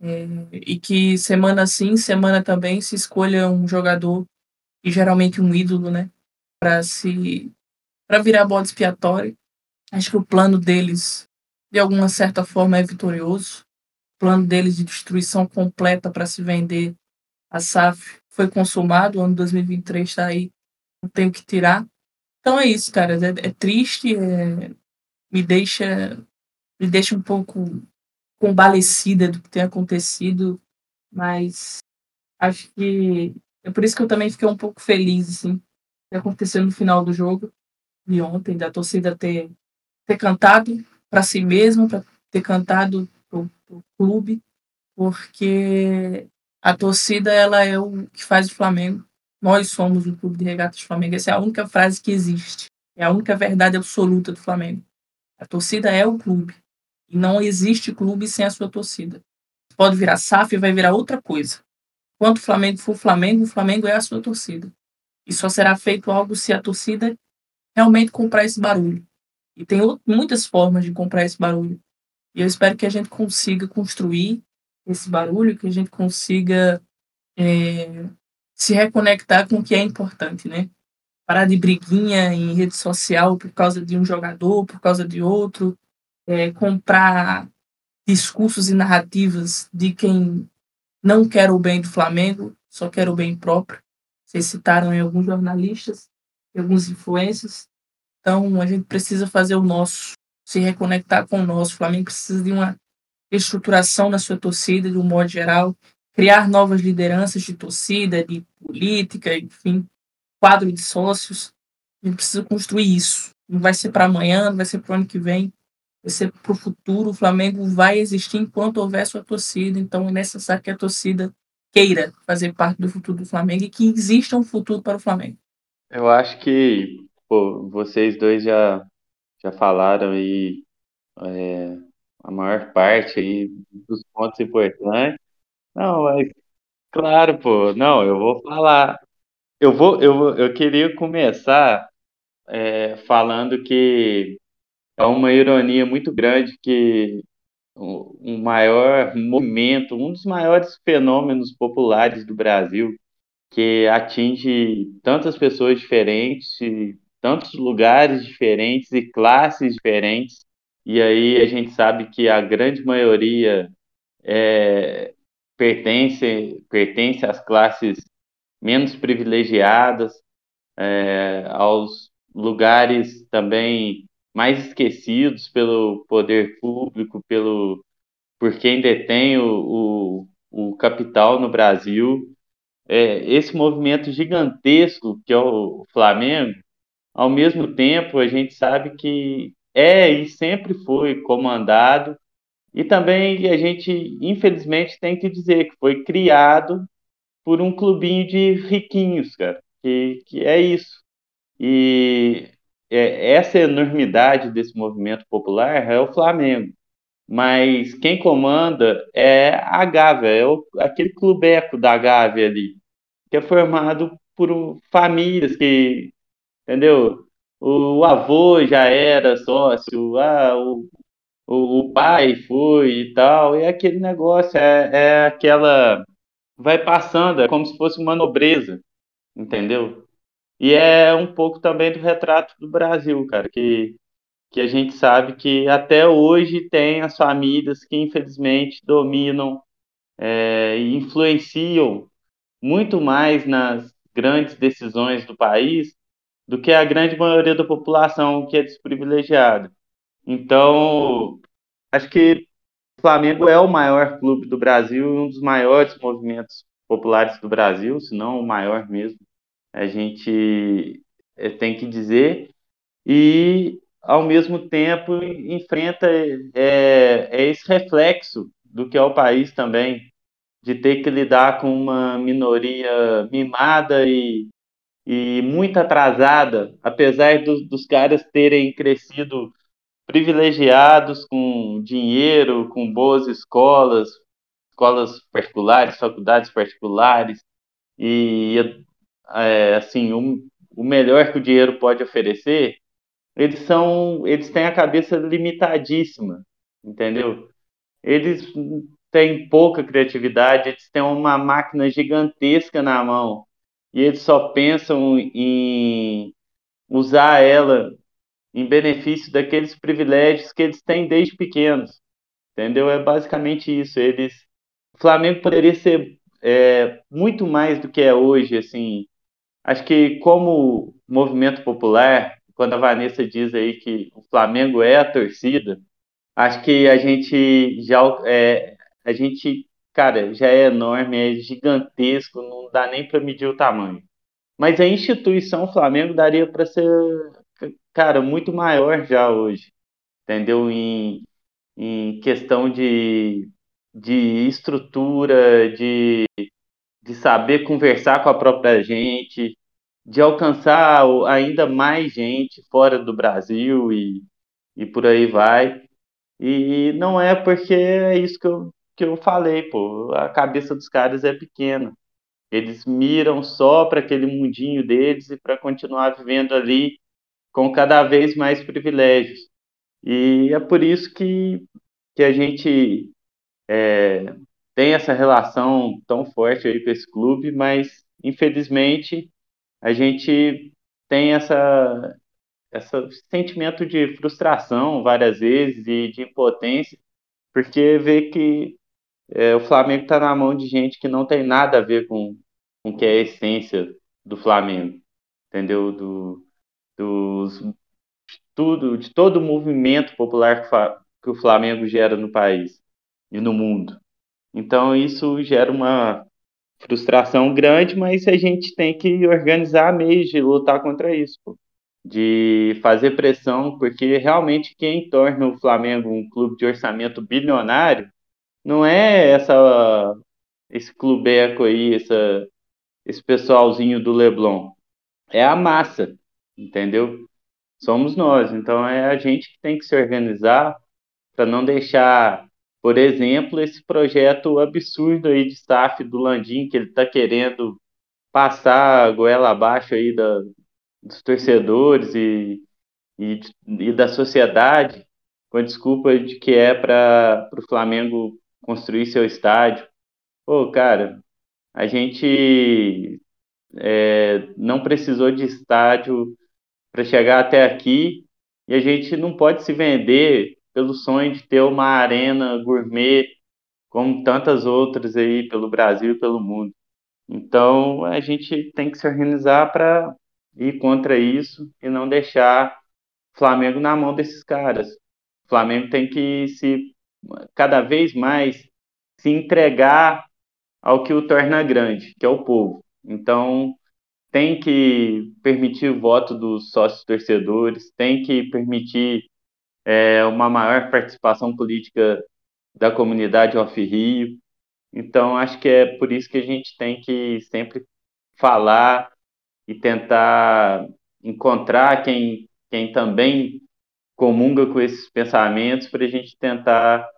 é, e que semana sim, semana também se escolha um jogador e geralmente um ídolo, né, para se para virar bode expiatório. Acho que o plano deles de alguma certa forma é vitorioso. O plano deles de destruição completa para se vender a SAF foi consumado, o ano 2023 está aí, não tenho que tirar. Então é isso, cara, é, é triste, é, me deixa me deixa um pouco combalecida do que tem acontecido, mas acho que é por isso que eu também fiquei um pouco feliz, assim, que aconteceu no final do jogo de ontem, da torcida ter, ter cantado para si mesma, para ter cantado pro, pro clube, porque a torcida ela é o que faz o Flamengo. Nós somos o clube de regatas do Flamengo. Essa é a única frase que existe. É a única verdade absoluta do Flamengo. A torcida é o clube. E não existe clube sem a sua torcida. Pode virar SAF e vai virar outra coisa. Quanto o Flamengo for Flamengo, o Flamengo é a sua torcida. E só será feito algo se a torcida realmente comprar esse barulho. E tem muitas formas de comprar esse barulho. E eu espero que a gente consiga construir esse barulho, que a gente consiga é, se reconectar com o que é importante, né? Parar de briguinha em rede social por causa de um jogador, por causa de outro, é, comprar discursos e narrativas de quem não quer o bem do Flamengo, só quer o bem próprio. Vocês citaram em alguns jornalistas, em alguns influencers. Então, a gente precisa fazer o nosso, se reconectar com o nosso. O Flamengo precisa de uma estruturação na sua torcida, de um modo geral, criar novas lideranças de torcida, de política, enfim, quadro de sócios. A gente precisa construir isso. Não vai ser para amanhã, não vai ser para o ano que vem vai ser para o futuro. O Flamengo vai existir enquanto houver sua torcida. Então é necessário que a torcida queira fazer parte do futuro do Flamengo e que exista um futuro para o Flamengo. Eu acho que pô, vocês dois já, já falaram aí é, a maior parte aí dos pontos importantes. Não, mas claro, pô, não, eu vou falar. Eu vou, eu, eu queria começar é, falando que é uma ironia muito grande que o maior movimento, um dos maiores fenômenos populares do Brasil, que atinge tantas pessoas diferentes, tantos lugares diferentes e classes diferentes, e aí a gente sabe que a grande maioria é, pertence, pertence às classes menos privilegiadas, é, aos lugares também mais esquecidos pelo poder público, pelo por quem detém o, o, o capital no Brasil. É, esse movimento gigantesco que é o Flamengo, ao mesmo tempo a gente sabe que é e sempre foi comandado, e também a gente, infelizmente, tem que dizer que foi criado por um clubinho de riquinhos, cara, que, que é isso. E é, essa enormidade desse movimento popular é o Flamengo. Mas quem comanda é a Gávea, é o, aquele clubeco da Gávea ali, que é formado por famílias que, entendeu? O, o avô já era sócio, ah, o, o, pai foi e tal, e aquele negócio, é, é aquela. Vai passando, é como se fosse uma nobreza, entendeu? E é um pouco também do retrato do Brasil, cara, que, que a gente sabe que até hoje tem as famílias que infelizmente dominam é, e influenciam muito mais nas grandes decisões do país do que a grande maioria da população que é desprivilegiada. Então, acho que o Flamengo é o maior clube do Brasil e um dos maiores movimentos populares do Brasil, se não o maior mesmo a gente eh, tem que dizer, e ao mesmo tempo enfrenta é, é esse reflexo do que é o país também, de ter que lidar com uma minoria mimada e, e muito atrasada, apesar do, dos caras terem crescido privilegiados com dinheiro, com boas escolas, escolas particulares, faculdades particulares, e é, assim, o, o melhor que o dinheiro pode oferecer, eles são, eles têm a cabeça limitadíssima, entendeu? Eles têm pouca criatividade, eles têm uma máquina gigantesca na mão e eles só pensam em usar ela em benefício daqueles privilégios que eles têm desde pequenos, entendeu? É basicamente isso. Eles, o Flamengo poderia ser é, muito mais do que é hoje, assim, Acho que como movimento popular, quando a Vanessa diz aí que o Flamengo é a torcida, acho que a gente já é, a gente, cara, já é enorme, é gigantesco, não dá nem para medir o tamanho. Mas a instituição Flamengo daria para ser, cara, muito maior já hoje, entendeu? Em, em questão de, de estrutura, de de saber conversar com a própria gente, de alcançar ainda mais gente fora do Brasil e, e por aí vai. E não é porque é isso que eu, que eu falei, pô. A cabeça dos caras é pequena. Eles miram só para aquele mundinho deles e para continuar vivendo ali com cada vez mais privilégios. E é por isso que, que a gente é, tem essa relação tão forte aí com esse clube, mas infelizmente a gente tem essa, essa sentimento de frustração várias vezes e de impotência, porque vê que é, o Flamengo está na mão de gente que não tem nada a ver com, com o que é a essência do Flamengo, entendeu? Do, dos, tudo, de todo o movimento popular que, que o Flamengo gera no país e no mundo. Então isso gera uma frustração grande, mas a gente tem que organizar meios de lutar contra isso, pô. de fazer pressão, porque realmente quem torna o Flamengo um clube de orçamento bilionário não é essa esse clubeco aí, essa, esse pessoalzinho do Leblon, é a massa, entendeu? Somos nós, então é a gente que tem que se organizar para não deixar por exemplo, esse projeto absurdo aí de staff do Landim, que ele está querendo passar a goela abaixo aí da, dos torcedores e, e, e da sociedade, com a desculpa de que é para o Flamengo construir seu estádio. Pô, cara, a gente é, não precisou de estádio para chegar até aqui e a gente não pode se vender pelo sonho de ter uma arena gourmet, como tantas outras aí pelo Brasil e pelo mundo. Então, a gente tem que se organizar para ir contra isso e não deixar Flamengo na mão desses caras. O Flamengo tem que se cada vez mais se entregar ao que o torna grande, que é o povo. Então, tem que permitir o voto dos sócios torcedores, tem que permitir é, uma maior participação política da comunidade off-Rio. Então, acho que é por isso que a gente tem que sempre falar e tentar encontrar quem, quem também comunga com esses pensamentos para a gente tentar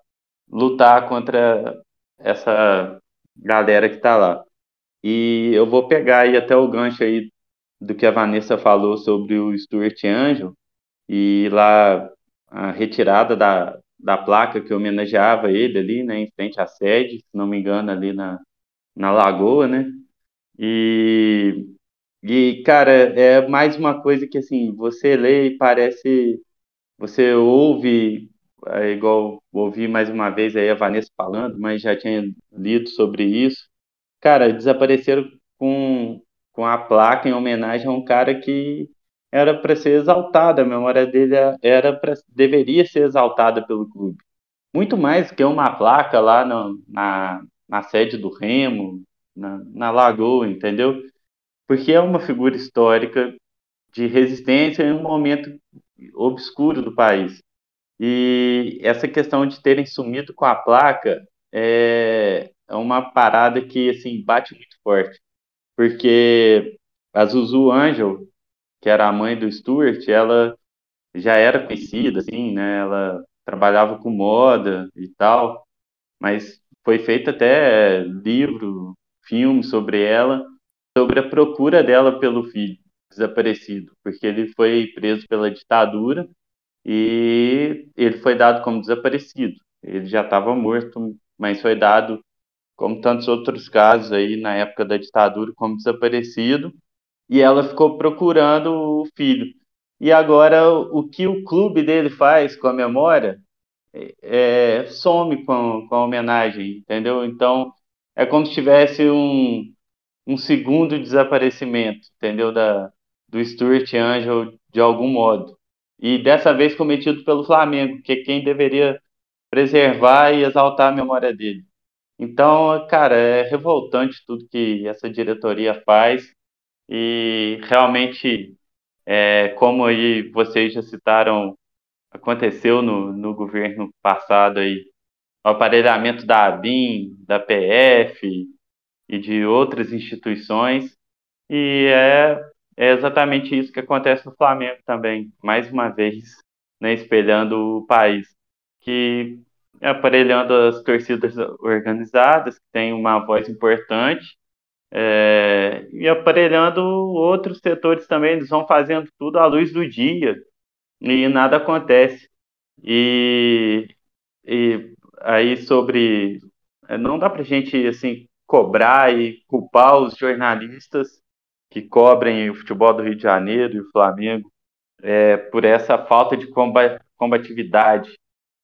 lutar contra essa galera que está lá. E eu vou pegar aí até o gancho aí do que a Vanessa falou sobre o Stuart Angel e lá a retirada da, da placa que homenageava ele ali, né, em frente à sede, se não me engano, ali na, na Lagoa, né? E, e, cara, é mais uma coisa que, assim, você lê e parece... Você ouve, é igual ouvi mais uma vez aí a Vanessa falando, mas já tinha lido sobre isso. Cara, desapareceram com, com a placa em homenagem a um cara que era para ser exaltado, a memória dele era pra, deveria ser exaltada pelo clube. Muito mais que uma placa lá no, na, na sede do Remo, na, na Lagoa, entendeu? Porque é uma figura histórica de resistência em um momento obscuro do país. E essa questão de terem sumido com a placa é, é uma parada que assim bate muito forte, porque a Zuzu Angel, que era a mãe do Stuart, ela já era conhecida, assim, né? Ela trabalhava com moda e tal, mas foi feito até livro, filme sobre ela, sobre a procura dela pelo filho desaparecido, porque ele foi preso pela ditadura e ele foi dado como desaparecido. Ele já estava morto, mas foi dado, como tantos outros casos aí na época da ditadura, como desaparecido e ela ficou procurando o filho. E agora o que o clube dele faz com a memória é, some com, com a homenagem, entendeu? Então é como se tivesse um, um segundo desaparecimento, entendeu? Da, do Stuart Angel de algum modo. E dessa vez cometido pelo Flamengo, que é quem deveria preservar e exaltar a memória dele. Então, cara, é revoltante tudo que essa diretoria faz e realmente, é, como aí vocês já citaram, aconteceu no, no governo passado aí, o aparelhamento da ABIN, da PF e de outras instituições, e é, é exatamente isso que acontece no Flamengo também, mais uma vez, né, espelhando o país, que aparelhando as torcidas organizadas, que têm uma voz importante, é, e aparelhando outros setores também, eles vão fazendo tudo à luz do dia e nada acontece. E, e aí sobre. É, não dá para gente assim cobrar e culpar os jornalistas que cobrem o futebol do Rio de Janeiro e o Flamengo é, por essa falta de combatividade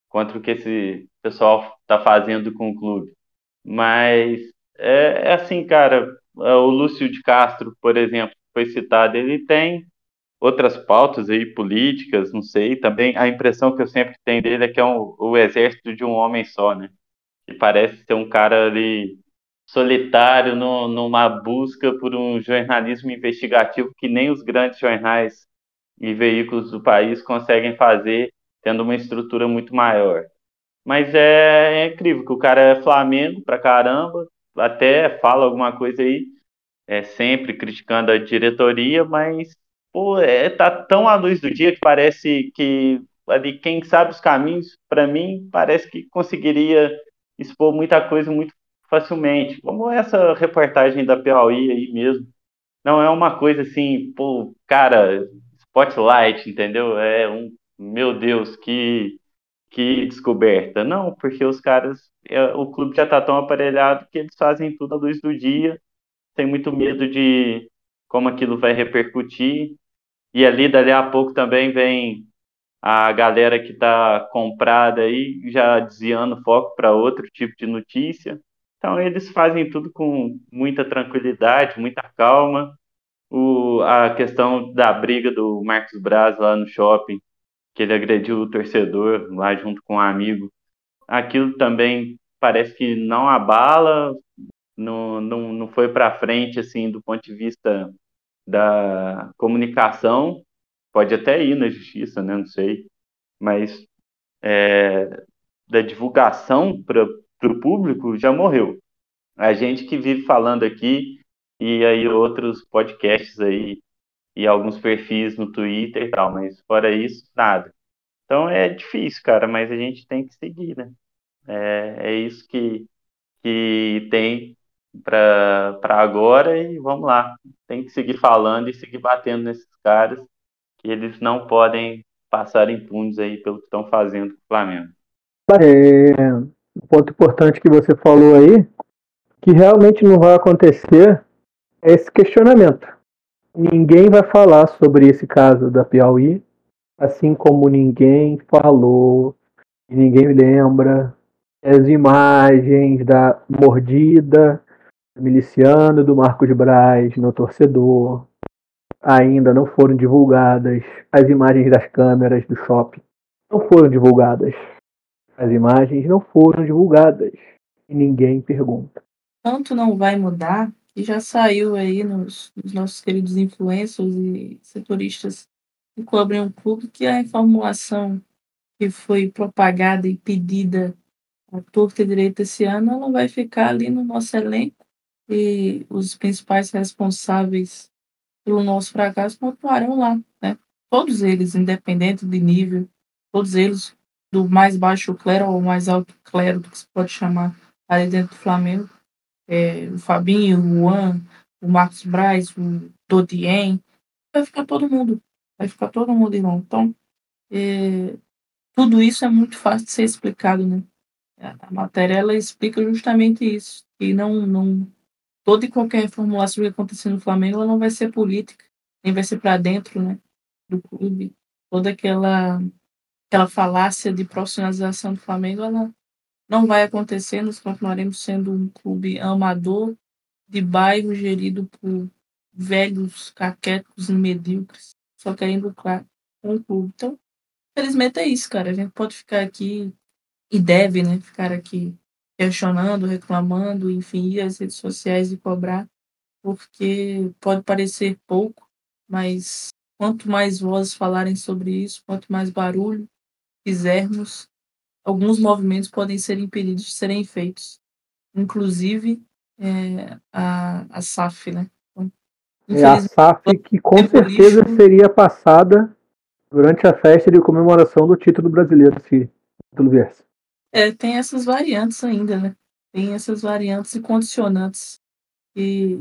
contra o que esse pessoal está fazendo com o clube. Mas é, é assim, cara, é, o Lúcio de Castro, por exemplo, foi citado, ele tem outras pautas aí políticas, não sei, também a impressão que eu sempre tenho dele é que é um, o exército de um homem só, né? Que parece ser um cara ali solitário no, numa busca por um jornalismo investigativo que nem os grandes jornais e veículos do país conseguem fazer, tendo uma estrutura muito maior. Mas é, é incrível que o cara é Flamengo pra caramba, até fala alguma coisa aí, é, sempre criticando a diretoria, mas pô, é, tá tão à luz do dia que parece que ali quem sabe os caminhos, para mim, parece que conseguiria expor muita coisa muito facilmente, como essa reportagem da Piauí aí mesmo. Não é uma coisa assim, pô, cara, spotlight, entendeu? É um, meu Deus, que que descoberta. Não, porque os caras, é, o clube já está tão aparelhado que eles fazem tudo à luz do dia, tem muito medo de como aquilo vai repercutir. E ali, dali a pouco, também vem a galera que está comprada aí, já desviando foco para outro tipo de notícia. Então, eles fazem tudo com muita tranquilidade, muita calma. O, a questão da briga do Marcos Braz lá no shopping que ele agrediu o torcedor lá junto com um amigo. Aquilo também parece que não abala, não, não, não foi para frente assim do ponto de vista da comunicação. Pode até ir na justiça, né? Não sei. Mas é, da divulgação para o público já morreu. A gente que vive falando aqui e aí outros podcasts aí e alguns perfis no Twitter e tal, mas fora isso, nada. Então é difícil, cara, mas a gente tem que seguir, né? É, é isso que, que tem para agora e vamos lá. Tem que seguir falando e seguir batendo nesses caras que eles não podem passar impunes aí pelo que estão fazendo com o Flamengo. É, um ponto importante que você falou aí, que realmente não vai acontecer, é esse questionamento. Ninguém vai falar sobre esse caso da Piauí, assim como ninguém falou, ninguém lembra as imagens da mordida do miliciano do Marcos Braz no torcedor ainda não foram divulgadas. As imagens das câmeras do shopping não foram divulgadas. As imagens não foram divulgadas e ninguém pergunta. Tanto não vai mudar que já saiu aí nos, nos nossos queridos influencers e setoristas que cobrem o clube que a informação que foi propagada e pedida à torta e direita esse ano, ela vai ficar ali no nosso elenco e os principais responsáveis pelo nosso fracasso continuarão lá, né? Todos eles, independente de nível, todos eles do mais baixo clero ao mais alto clero, que se pode chamar ali dentro do Flamengo. É, o Fabinho, o Juan, o Marcos Braz, o Dodien, vai ficar todo mundo, vai ficar todo mundo irmão. Então, é, tudo isso é muito fácil de ser explicado, né? A matéria ela explica justamente isso, que não, não toda e qualquer formulação que acontecer no Flamengo ela não vai ser política, nem vai ser para dentro, né, do clube. Toda aquela aquela falácia de profissionalização do Flamengo, ela não vai acontecer, nós continuaremos sendo um clube amador de bairro gerido por velhos caquéticos e medíocres, só querendo lucrar com o clube. Então, felizmente é isso, cara. A gente pode ficar aqui e deve, né, ficar aqui questionando, reclamando, enfim, ir às redes sociais e cobrar, porque pode parecer pouco, mas quanto mais vozes falarem sobre isso, quanto mais barulho, fizermos, alguns movimentos podem ser impedidos de serem feitos, inclusive é, a, a SAF, né? Então, é a SAF que com certeza lixo... seria passada durante a festa de comemoração do título brasileiro, se título viesse. É, tem essas variantes ainda, né? Tem essas variantes e condicionantes. E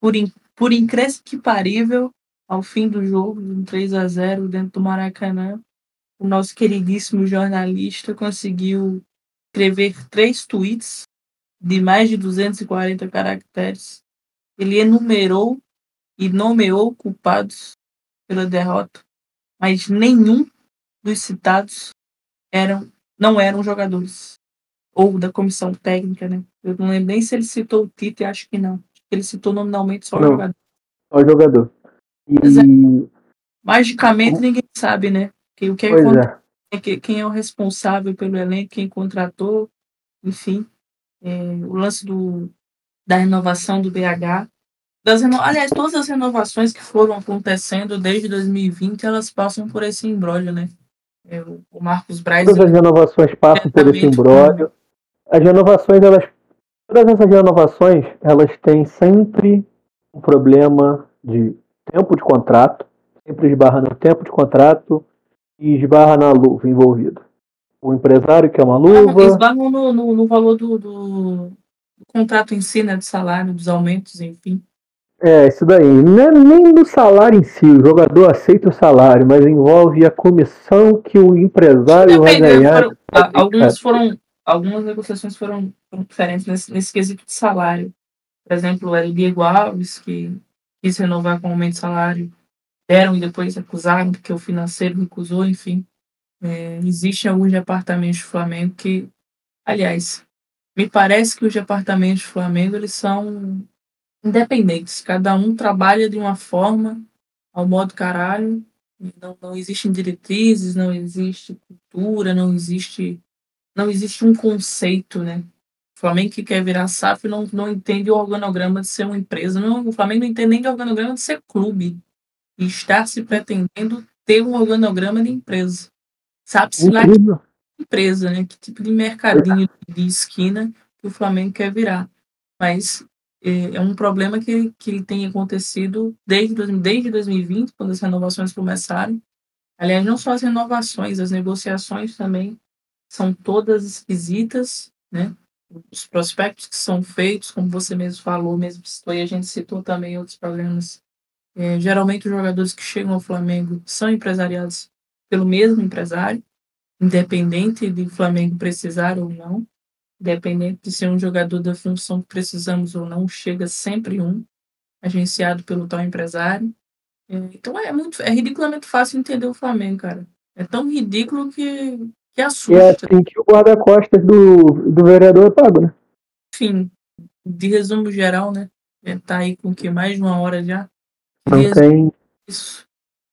por, in, por incrível que parível, ao fim do jogo, um 3 a 0 dentro do Maracanã, o nosso queridíssimo jornalista conseguiu escrever três tweets de mais de 240 caracteres. Ele enumerou e nomeou culpados pela derrota, mas nenhum dos citados eram não eram jogadores ou da comissão técnica, né? Eu não lembro nem se ele citou o Tite, acho que não. Ele citou nominalmente só o jogador. Só o jogador. E... É, magicamente ninguém sabe, né? O que é, é. quem é o responsável pelo elenco, quem contratou, enfim. É, o lance do, da renovação do BH. Das reno... Aliás, todas as renovações que foram acontecendo desde 2020, elas passam por esse embrólio, né? É, o Marcos Braz... Todas as renovações passam por esse embrólio. As renovações, elas... Todas essas renovações, elas têm sempre um problema de tempo de contrato, sempre esbarra no tempo de contrato, e esbarra na luva envolvida. O empresário que é uma luva. Esbarram no, no, no valor do, do, do, contrato em si, né? Do salário, dos aumentos, enfim. É, isso daí. Não é nem do salário em si, o jogador aceita o salário, mas envolve a comissão que o empresário vai ganhar. Foram, algumas foram. Algumas negociações foram, foram diferentes nesse, nesse quesito de salário. Por exemplo, era o Diego Alves, que quis renovar com aumento de salário deram e depois acusaram porque o financeiro recusou, enfim. É, existem alguns departamentos do Flamengo que, aliás, me parece que os departamentos do Flamengo eles são independentes. Cada um trabalha de uma forma, ao modo caralho. Não, não existem diretrizes, não existe cultura, não existe não existe um conceito, né? O Flamengo que quer virar SAF não, não entende o organograma de ser uma empresa. Não, o Flamengo não entende nem o organograma de ser clube e estar se pretendendo ter um organograma de empresa. Sabe-se lá empresa, né? Que tipo de mercadinho de esquina que o Flamengo quer virar. Mas é, é um problema que, que tem acontecido desde, desde 2020, quando as renovações começaram. Aliás, não só as renovações, as negociações também são todas esquisitas, né? Os prospectos que são feitos, como você mesmo falou, mesmo citou, e a gente citou também outros programas. É, geralmente os jogadores que chegam ao Flamengo são empresariados pelo mesmo empresário, independente de Flamengo precisar ou não, independente de ser um jogador da função que precisamos ou não, chega sempre um, agenciado pelo tal empresário. É, então é muito, é ridiculamente fácil entender o Flamengo, cara. É tão ridículo que, que assusta. É assim que o guarda-costas do, do vereador é pago, né? Enfim, de resumo geral, né? É, tá aí com que mais de uma hora já. Não tem. Isso.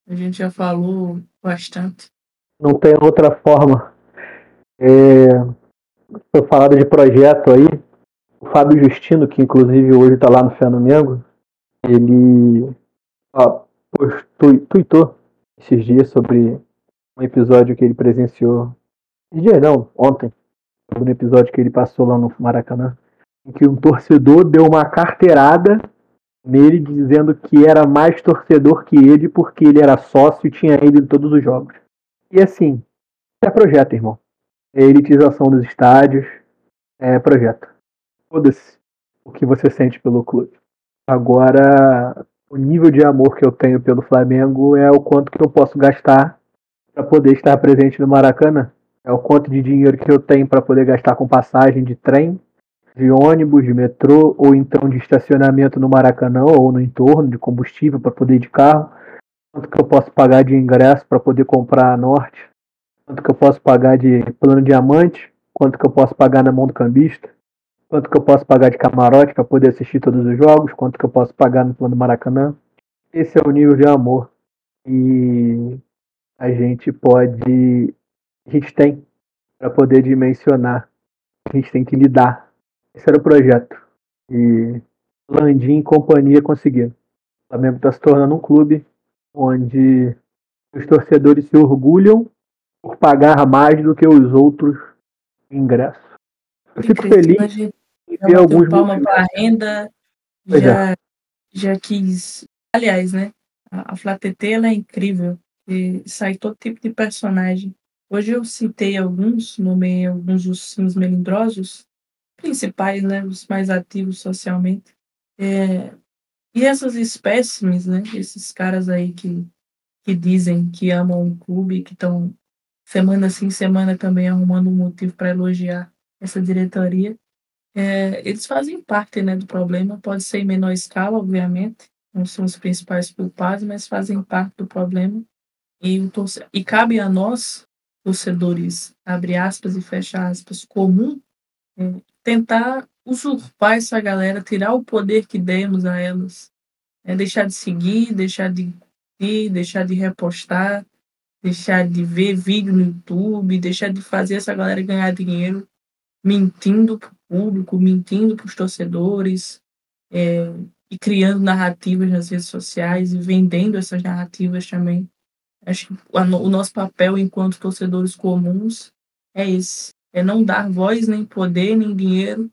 A gente já falou bastante não tem outra forma. É, foi falado de projeto aí. O Fábio Justino, que inclusive hoje está lá no Flamengo, ele ó, tweetou esses dias sobre um episódio que ele presenciou. Dia não, ontem. Sobre um episódio que ele passou lá no Maracanã. Em que um torcedor deu uma carteirada nele dizendo que era mais torcedor que ele porque ele era sócio e tinha ido em todos os jogos. E assim, é projeto, irmão. É elitização dos estádios, é projeto. Foda-se o que você sente pelo clube. Agora, o nível de amor que eu tenho pelo Flamengo é o quanto que eu posso gastar para poder estar presente no Maracanã. É o quanto de dinheiro que eu tenho para poder gastar com passagem de trem, de ônibus, de metrô, ou então de estacionamento no Maracanã ou no entorno, de combustível para poder ir de carro. Quanto que eu posso pagar de ingresso para poder comprar a Norte, quanto que eu posso pagar de plano diamante, quanto que eu posso pagar na mão do cambista, quanto que eu posso pagar de camarote para poder assistir todos os jogos, quanto que eu posso pagar no plano Maracanã. Esse é o nível de amor e a gente pode, a gente tem para poder dimensionar, a gente tem que lidar. Esse era o projeto e Landim e companhia conseguiram. O Flamengo está se tornando um clube onde os torcedores se orgulham por pagar mais do que os outros ingressos. Eu fico feliz em ver alguns palma para a renda, já, é. já quis. Aliás, né? A, a Flatete é incrível. E sai todo tipo de personagem. Hoje eu citei alguns, nomeei alguns dos sims melindrosos, principais, né? Os mais ativos socialmente. É, e essas espécimes, né? Esses caras aí que, que dizem que amam o clube, que estão semana sim, semana também arrumando um motivo para elogiar essa diretoria, é, eles fazem parte né, do problema. Pode ser em menor escala, obviamente, não são os principais culpados, mas fazem parte do problema. E, o torce... e cabe a nós, torcedores, abre aspas e fecha aspas, comum, é, tentar usurpar essa galera, tirar o poder que demos a elas. É deixar de seguir, deixar de ir, deixar de repostar, deixar de ver vídeo no YouTube, deixar de fazer essa galera ganhar dinheiro mentindo para o público, mentindo para os torcedores, é, e criando narrativas nas redes sociais e vendendo essas narrativas também. Acho que o nosso papel enquanto torcedores comuns é esse: é não dar voz, nem poder, nem dinheiro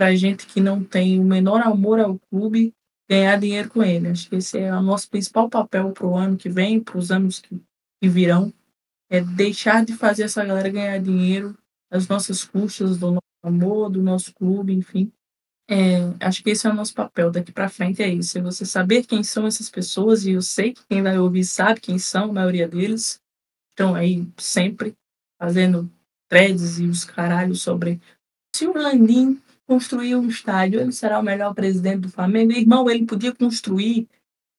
para gente que não tem o menor amor ao clube ganhar dinheiro com ele. Acho que esse é o nosso principal papel para o ano que vem, para os anos que, que virão, é deixar de fazer essa galera ganhar dinheiro das nossas custas, do nosso amor, do nosso clube, enfim. É, acho que esse é o nosso papel daqui para frente, é isso. É você saber quem são essas pessoas, e eu sei que quem vai ouvir sabe quem são, a maioria deles. Estão aí sempre fazendo threads e os caralhos sobre se o Landim construir um estádio, ele será o melhor presidente do Flamengo. Irmão, ele podia construir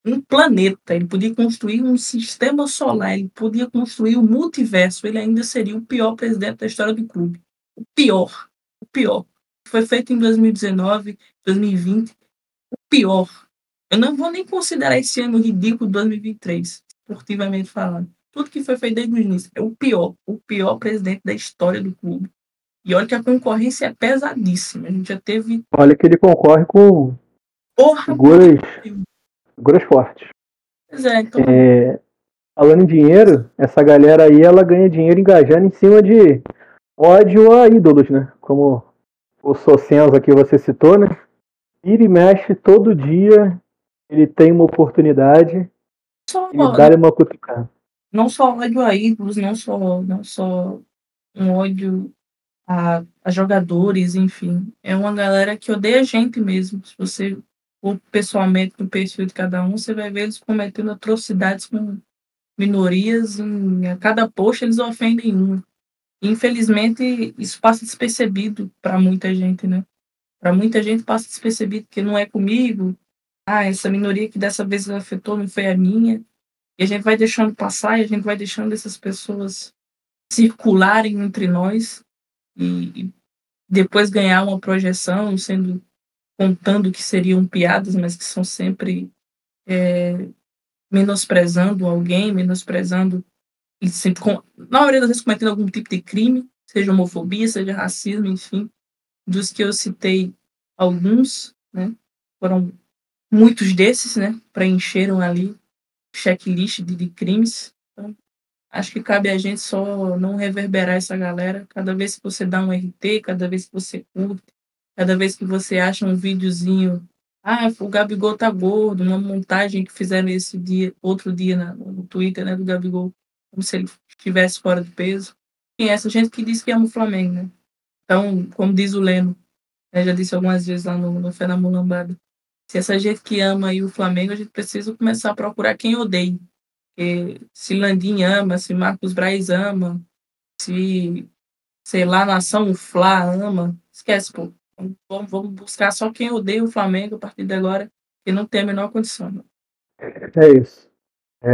um planeta, ele podia construir um sistema solar, ele podia construir um multiverso, ele ainda seria o pior presidente da história do clube. O pior, o pior. Foi feito em 2019, 2020, o pior. Eu não vou nem considerar esse ano ridículo de 2023, esportivamente falando. Tudo que foi feito desde o início é o pior, o pior presidente da história do clube. E olha que a concorrência é pesadíssima. A gente já teve. Olha que ele concorre com Porra, figuras, figuras fortes. Pois é, então. É, falando em dinheiro, essa galera aí ela ganha dinheiro engajando em cima de ódio a ídolos, né? Como o Socenzo aqui você citou, né? Vira e mexe todo dia, ele tem uma oportunidade Só, e dá-lhe uma cutucada. Não só ódio a ídolos, não só, não só um ódio a, a jogadores, enfim. É uma galera que odeia a gente mesmo. Se você for pessoalmente no perfil de cada um, você vai ver eles cometendo atrocidades com minorias. Em, a cada post eles ofendem um. Infelizmente, isso passa despercebido para muita gente, né? Para muita gente passa despercebido que não é comigo. Ah, essa minoria que dessa vez afetou não foi a minha. E a gente vai deixando passar e a gente vai deixando essas pessoas circularem entre nós e, e depois ganhar uma projeção, sendo contando que seriam piadas, mas que são sempre é, menosprezando alguém, menosprezando e sempre, com, na maioria das vezes cometendo algum tipo de crime, seja homofobia, seja racismo, enfim, dos que eu citei alguns, né, foram muitos desses, né, preencheram ali checklist de, de crimes. Então, acho que cabe a gente só não reverberar essa galera. Cada vez que você dá um RT, cada vez que você curte, cada vez que você acha um videozinho, ah, o Gabigol tá gordo, uma montagem que fizeram esse dia, outro dia na, no Twitter, né, do Gabigol, como se ele estivesse fora de peso. E essa gente que diz que ama o Flamengo, né? Então, como diz o Leno, né, já disse algumas vezes lá no, no Fé Mulambada, se essa gente que ama aí o Flamengo, a gente precisa começar a procurar quem odeia. Porque se Landim ama, se Marcos Braz ama, se, sei lá, Nação Flá ama, esquece, pô. Vamos, vamos buscar só quem odeia o Flamengo a partir de agora, que não tem a menor condição. Né? É isso. É...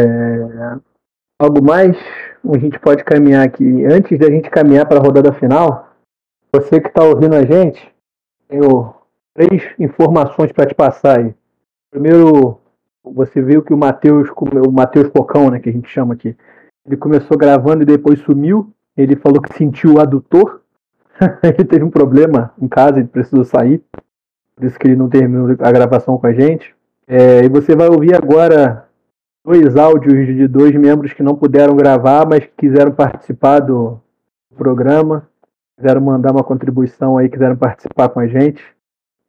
Algo mais? A gente pode caminhar aqui. Antes da gente caminhar para a rodada final, você que está ouvindo a gente, tenho três informações para te passar aí. Primeiro, você viu que o Matheus, o Matheus Pocão, né, que a gente chama aqui, ele começou gravando e depois sumiu. Ele falou que sentiu o adutor. ele teve um problema em casa, ele precisou sair. Por isso que ele não terminou a gravação com a gente. É, e você vai ouvir agora dois áudios de dois membros que não puderam gravar, mas quiseram participar do programa. Quiseram mandar uma contribuição aí, quiseram participar com a gente.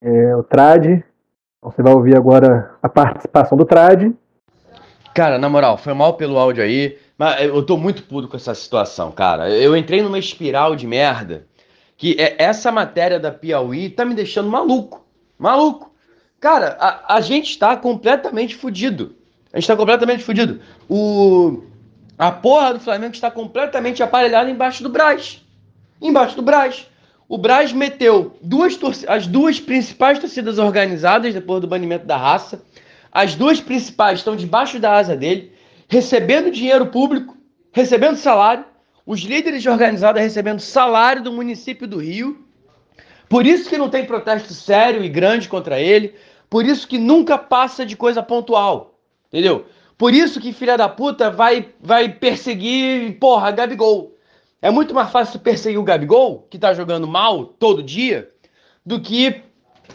É, o Trad. Então você vai ouvir agora a participação do Trad. Cara, na moral, foi mal pelo áudio aí, mas eu tô muito puto com essa situação, cara. Eu entrei numa espiral de merda que é essa matéria da Piauí tá me deixando maluco. Maluco. Cara, a, a gente está completamente fudido. A gente está completamente fudido. O, a porra do Flamengo está completamente aparelhada embaixo do Braz. Embaixo do Braz. O Braz meteu duas as duas principais torcidas organizadas depois do banimento da raça. As duas principais estão debaixo da asa dele, recebendo dinheiro público, recebendo salário. Os líderes de organizada recebendo salário do município do Rio. Por isso que não tem protesto sério e grande contra ele. Por isso que nunca passa de coisa pontual. Entendeu? Por isso que filha da puta vai, vai perseguir, porra, Gabigol. É muito mais fácil perseguir o Gabigol, que tá jogando mal todo dia, do que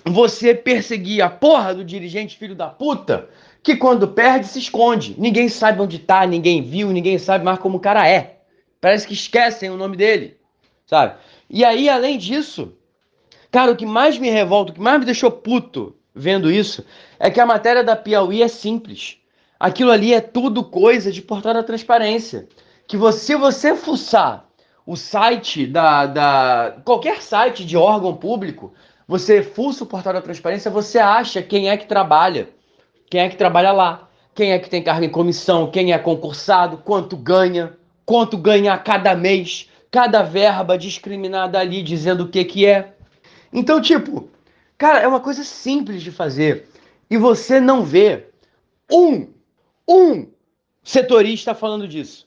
você perseguir a porra do dirigente filho da puta, que quando perde se esconde. Ninguém sabe onde tá, ninguém viu, ninguém sabe mais como o cara é. Parece que esquecem o nome dele, sabe? E aí, além disso, cara, o que mais me revolta, o que mais me deixou puto vendo isso, é que a matéria da Piauí é simples. Aquilo ali é tudo coisa de portal da transparência. Que você, se você fuçar o site da, da. qualquer site de órgão público, você fuça o portal da transparência, você acha quem é que trabalha. Quem é que trabalha lá. Quem é que tem cargo em comissão, quem é concursado, quanto ganha, quanto ganha a cada mês, cada verba discriminada ali dizendo o que que é. Então, tipo, cara, é uma coisa simples de fazer. E você não vê um, um setorista falando disso.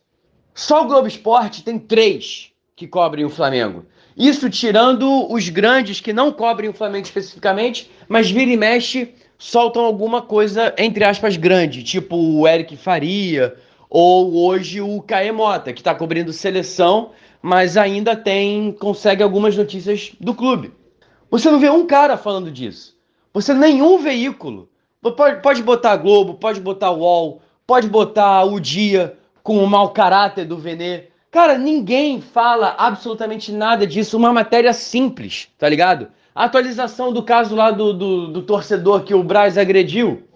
Só o Globo Esporte tem três que cobrem o Flamengo. Isso tirando os grandes que não cobrem o Flamengo especificamente, mas vira e mexe soltam alguma coisa, entre aspas, grande, tipo o Eric Faria, ou hoje o Caemota, que está cobrindo seleção, mas ainda tem consegue algumas notícias do clube. Você não vê um cara falando disso. Você nenhum veículo. Pode, pode botar Globo, pode botar UOL, pode botar o Dia com o mau caráter do Venê. Cara, ninguém fala absolutamente nada disso. Uma matéria simples, tá ligado? A atualização do caso lá do, do, do torcedor que o Braz agrediu.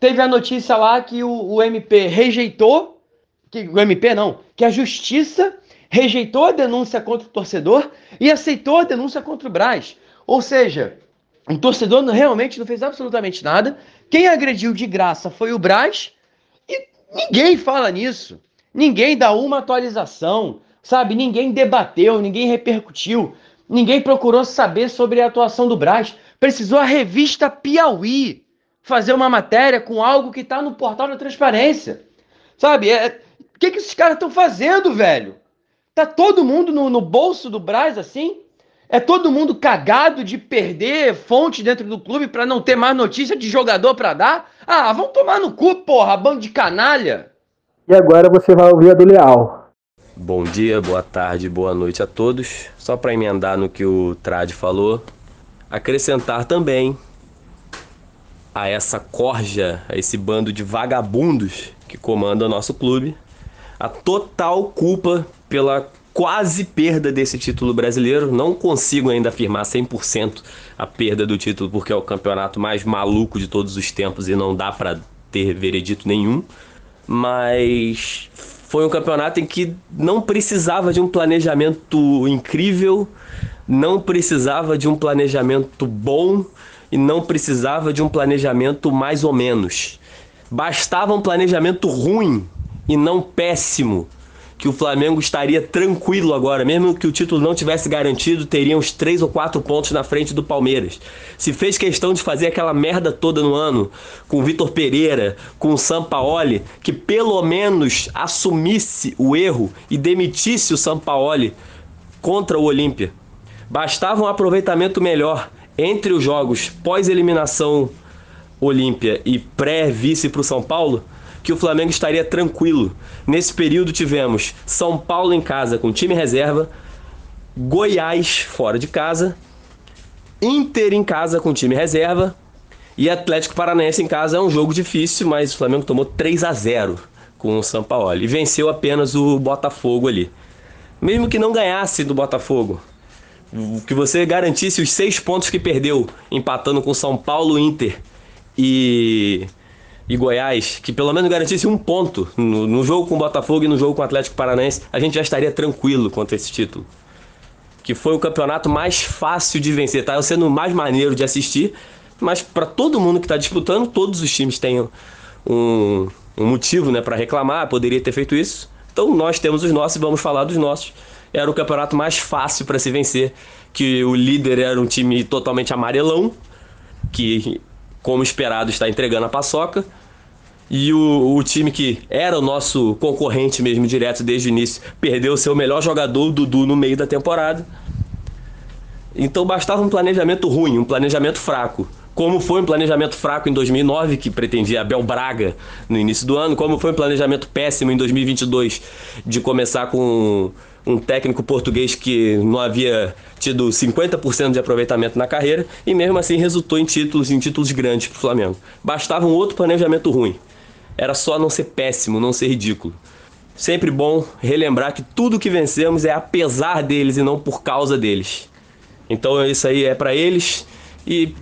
Teve a notícia lá que o, o MP rejeitou, que o MP não, que a justiça rejeitou a denúncia contra o torcedor e aceitou a denúncia contra o Braz. Ou seja, o torcedor realmente não fez absolutamente nada. Quem agrediu de graça foi o Braz e ninguém fala nisso. Ninguém dá uma atualização, sabe? Ninguém debateu, ninguém repercutiu, ninguém procurou saber sobre a atuação do Braz. Precisou a revista Piauí fazer uma matéria com algo que está no portal da transparência. Sabe? É... O que, que esses caras estão fazendo, velho? Tá todo mundo no, no bolso do Braz assim? É todo mundo cagado de perder fonte dentro do clube para não ter mais notícia de jogador para dar? Ah, vão tomar no cu, porra, bando de canalha. E agora você vai ouvir a do Leal. Bom dia, boa tarde, boa noite a todos. Só para emendar no que o Trad falou, acrescentar também a essa corja, a esse bando de vagabundos que comanda o nosso clube, a total culpa pela quase perda desse título brasileiro. Não consigo ainda afirmar 100% a perda do título, porque é o campeonato mais maluco de todos os tempos e não dá para ter veredito nenhum mas foi um campeonato em que não precisava de um planejamento incrível, não precisava de um planejamento bom e não precisava de um planejamento mais ou menos. Bastava um planejamento ruim e não péssimo que o Flamengo estaria tranquilo agora, mesmo que o título não tivesse garantido, teria uns três ou quatro pontos na frente do Palmeiras. Se fez questão de fazer aquela merda toda no ano, com o Vitor Pereira, com o Sampaoli, que pelo menos assumisse o erro e demitisse o Sampaoli contra o Olímpia. Bastava um aproveitamento melhor entre os jogos pós-eliminação Olímpia e pré-vice para o São Paulo que o Flamengo estaria tranquilo. Nesse período tivemos São Paulo em casa com time reserva, Goiás fora de casa, Inter em casa com time reserva e Atlético Paranaense em casa é um jogo difícil, mas o Flamengo tomou 3 a 0 com o São Paulo e venceu apenas o Botafogo ali. Mesmo que não ganhasse do Botafogo, que você garantisse os seis pontos que perdeu, empatando com São Paulo, Inter e e Goiás, que pelo menos garantisse um ponto no, no, jogo com o Botafogo e no jogo com o Atlético Paranaense, a gente já estaria tranquilo quanto a esse título. Que foi o campeonato mais fácil de vencer, tá sendo o mais maneiro de assistir, mas para todo mundo que está disputando, todos os times têm um, um motivo né, para reclamar, poderia ter feito isso. Então nós temos os nossos e vamos falar dos nossos. Era o campeonato mais fácil para se vencer, que o líder era um time totalmente amarelão, que como esperado, está entregando a paçoca. E o, o, time que era o nosso concorrente mesmo direto desde o início perdeu o seu melhor jogador, o Dudu, no meio da temporada. Então bastava um planejamento ruim, um planejamento fraco. Como foi um planejamento fraco em 2009, que pretendia Abel Braga no início do ano, como foi um planejamento péssimo em 2022, de começar com um técnico português que não havia tido 50% de aproveitamento na carreira e mesmo assim resultou em títulos, em títulos grandes para o Flamengo. Bastava um outro planejamento ruim. Era só não ser péssimo, não ser ridículo. Sempre bom relembrar que tudo que vencemos é apesar deles e não por causa deles. Então isso aí é para eles e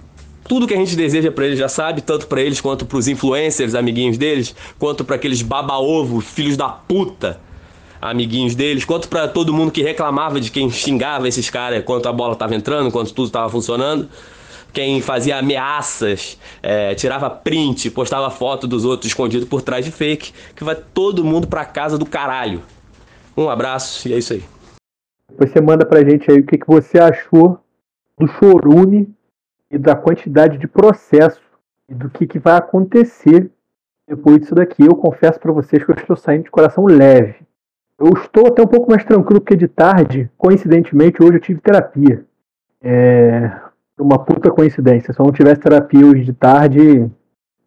tudo que a gente deseja para eles já sabe, tanto para eles quanto para os influencers, amiguinhos deles, quanto para aqueles baba-ovo, filhos da puta amiguinhos deles, quanto para todo mundo que reclamava de quem xingava esses caras quando a bola estava entrando, quando tudo estava funcionando. Quem fazia ameaças, é, tirava print, postava foto dos outros escondido por trás de fake, que vai todo mundo pra casa do caralho. Um abraço e é isso aí. Você manda pra gente aí o que, que você achou do chorume e da quantidade de processo e do que, que vai acontecer depois disso daqui. Eu confesso para vocês que eu estou saindo de coração leve. Eu estou até um pouco mais tranquilo porque de tarde, coincidentemente, hoje eu tive terapia. É uma puta coincidência. Se eu não tivesse terapia hoje de tarde,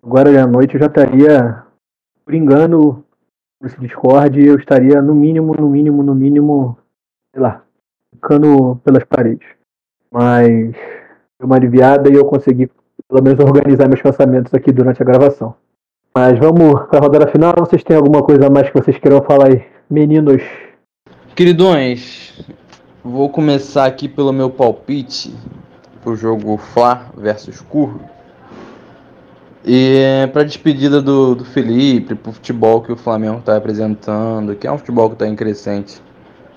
agora à noite eu já estaria brincando nesse Discord eu estaria no mínimo, no mínimo, no mínimo, sei lá, ficando pelas paredes. Mas deu uma aliviada e eu consegui pelo menos organizar meus pensamentos aqui durante a gravação. Mas vamos para a rodada final. Vocês têm alguma coisa a mais que vocês queiram falar aí? Meninos. Queridões, vou começar aqui pelo meu palpite pro jogo Fla versus Curro. E para despedida do, do Felipe, pro futebol que o Flamengo está apresentando, que é um futebol que está em crescente,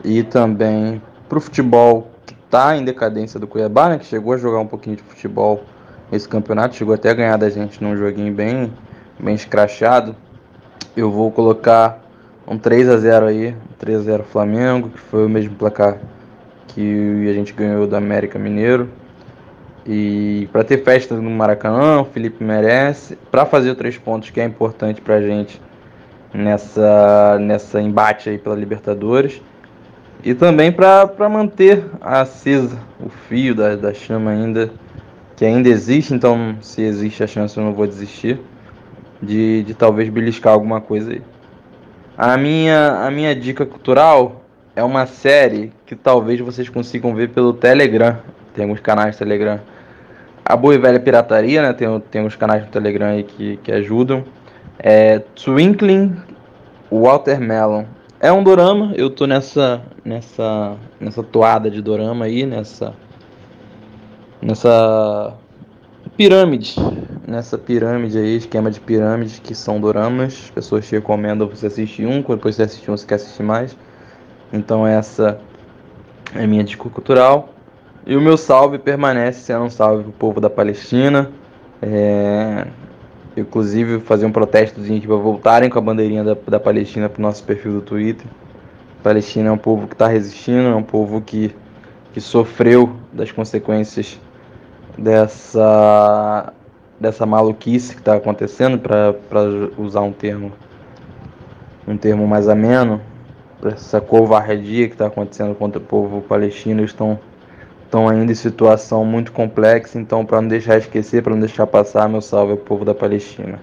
e também pro futebol que está em decadência do Cuiabá, né, que chegou a jogar um pouquinho de futebol nesse campeonato, chegou até a ganhar da gente num joguinho bem, bem escrachado. Eu vou colocar um 3 a 0 aí, 3 a 0 Flamengo, que foi o mesmo placar que a gente ganhou do América Mineiro. E para ter festa no Maracanã, o Felipe merece. Para fazer três pontos, que é importante para a gente nessa, nessa embate aí pela Libertadores. E também para manter acesa o fio da, da chama ainda, que ainda existe. Então, se existe a chance, eu não vou desistir de, de talvez beliscar alguma coisa aí. A minha, a minha dica cultural é uma série que talvez vocês consigam ver pelo Telegram. Tem alguns canais do Telegram. A Boa e Velha Pirataria, né? Tem, tem uns canais do Telegram aí que, que ajudam. É Twinkling Watermelon. É um dorama, eu tô nessa nessa nessa toada de dorama aí, nessa nessa pirâmide, nessa pirâmide aí, esquema de pirâmide que são doramas. As pessoas te recomendam você assistir um, depois você assistir um, você quer assistir mais. Então essa é minha dica cultural. E o meu salve permanece sendo um salve pro povo da Palestina. É... Inclusive fazer um protestozinho para voltarem com a bandeirinha da, da Palestina pro nosso perfil do Twitter. A Palestina é um povo que está resistindo, é um povo que, que sofreu das consequências dessa, dessa maluquice que está acontecendo, para usar um termo, um termo mais ameno, essa covardia que está acontecendo contra o povo palestino, estão, estão ainda em situação muito complexa, então para não deixar esquecer, para não deixar passar, meu salve ao povo da Palestina.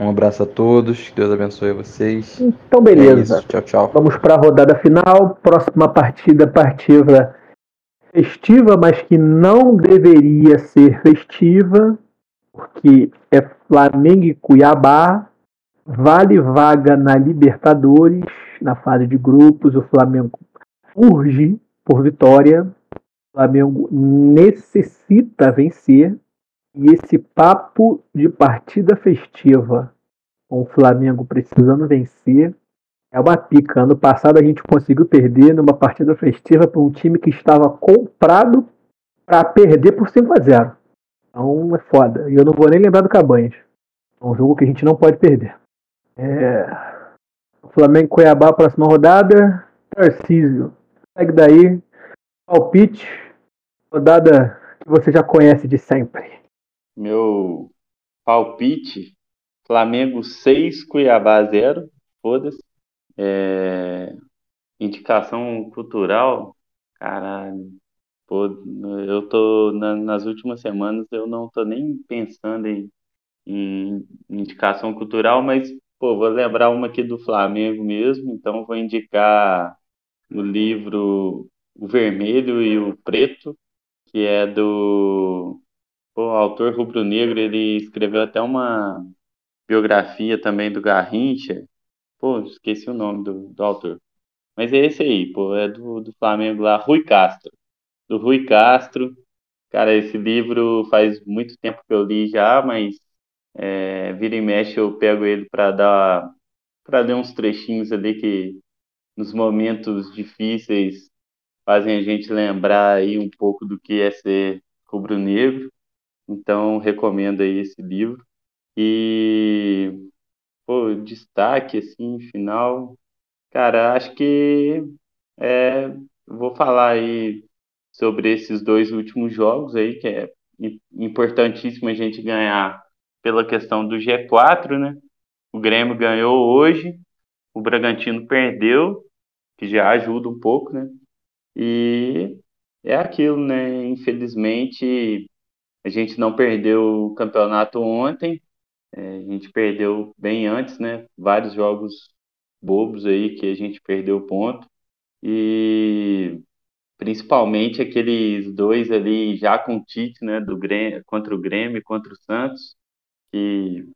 Um abraço a todos, que Deus abençoe vocês. Então, beleza. É isso, tchau, tchau. Vamos para a rodada final. Próxima partida, partida festiva, mas que não deveria ser festiva, porque é Flamengo e Cuiabá. Vale vaga na Libertadores, na fase de grupos. O Flamengo urge por vitória. O Flamengo necessita vencer. E esse papo de partida festiva, com o Flamengo precisando vencer, é uma pica. Ano passado a gente conseguiu perder numa partida festiva para um time que estava comprado para perder por 5 a 0 Então é foda. E eu não vou nem lembrar do Cabanhas. É um jogo que a gente não pode perder. É... Flamengo Cuiabá, próxima rodada. Tarcísio. Segue daí. Palpite. Rodada que você já conhece de sempre. Meu palpite: Flamengo 6, Cuiabá 0. Foda-se. É, indicação cultural, caralho. Pô, eu tô na, nas últimas semanas eu não tô nem pensando em, em indicação cultural, mas pô, vou lembrar uma aqui do Flamengo mesmo, então vou indicar o livro O Vermelho e o Preto, que é do pô, autor rubro-negro, ele escreveu até uma biografia também do Garrincha, Pô, esqueci o nome do, do autor. Mas é esse aí, pô, é do, do Flamengo lá, Rui Castro. Do Rui Castro. Cara, esse livro faz muito tempo que eu li já, mas é, vira e mexe eu pego ele para dar para ler uns trechinhos ali que nos momentos difíceis fazem a gente lembrar aí um pouco do que é ser rubro-negro. Então recomendo aí esse livro. E Pô, destaque, assim, final. Cara, acho que é, vou falar aí sobre esses dois últimos jogos aí, que é importantíssimo a gente ganhar pela questão do G4, né? O Grêmio ganhou hoje, o Bragantino perdeu, que já ajuda um pouco, né? E é aquilo, né? Infelizmente, a gente não perdeu o campeonato ontem, é, a gente perdeu bem antes, né? Vários jogos bobos aí que a gente perdeu ponto. E principalmente aqueles dois ali já com o Tite, né? Do Grêmio, contra o Grêmio e contra o Santos. Que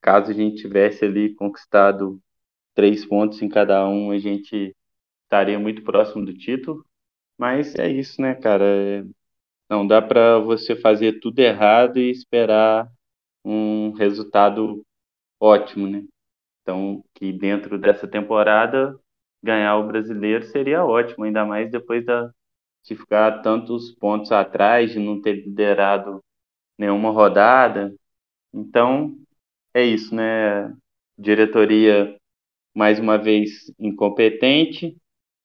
caso a gente tivesse ali conquistado três pontos em cada um, a gente estaria muito próximo do título. Mas é isso, né, cara? É, não dá para você fazer tudo errado e esperar um resultado ótimo, né? Então, que dentro dessa temporada ganhar o brasileiro seria ótimo, ainda mais depois da, de ficar tantos pontos atrás, de não ter liderado nenhuma rodada. Então, é isso, né? Diretoria, mais uma vez, incompetente,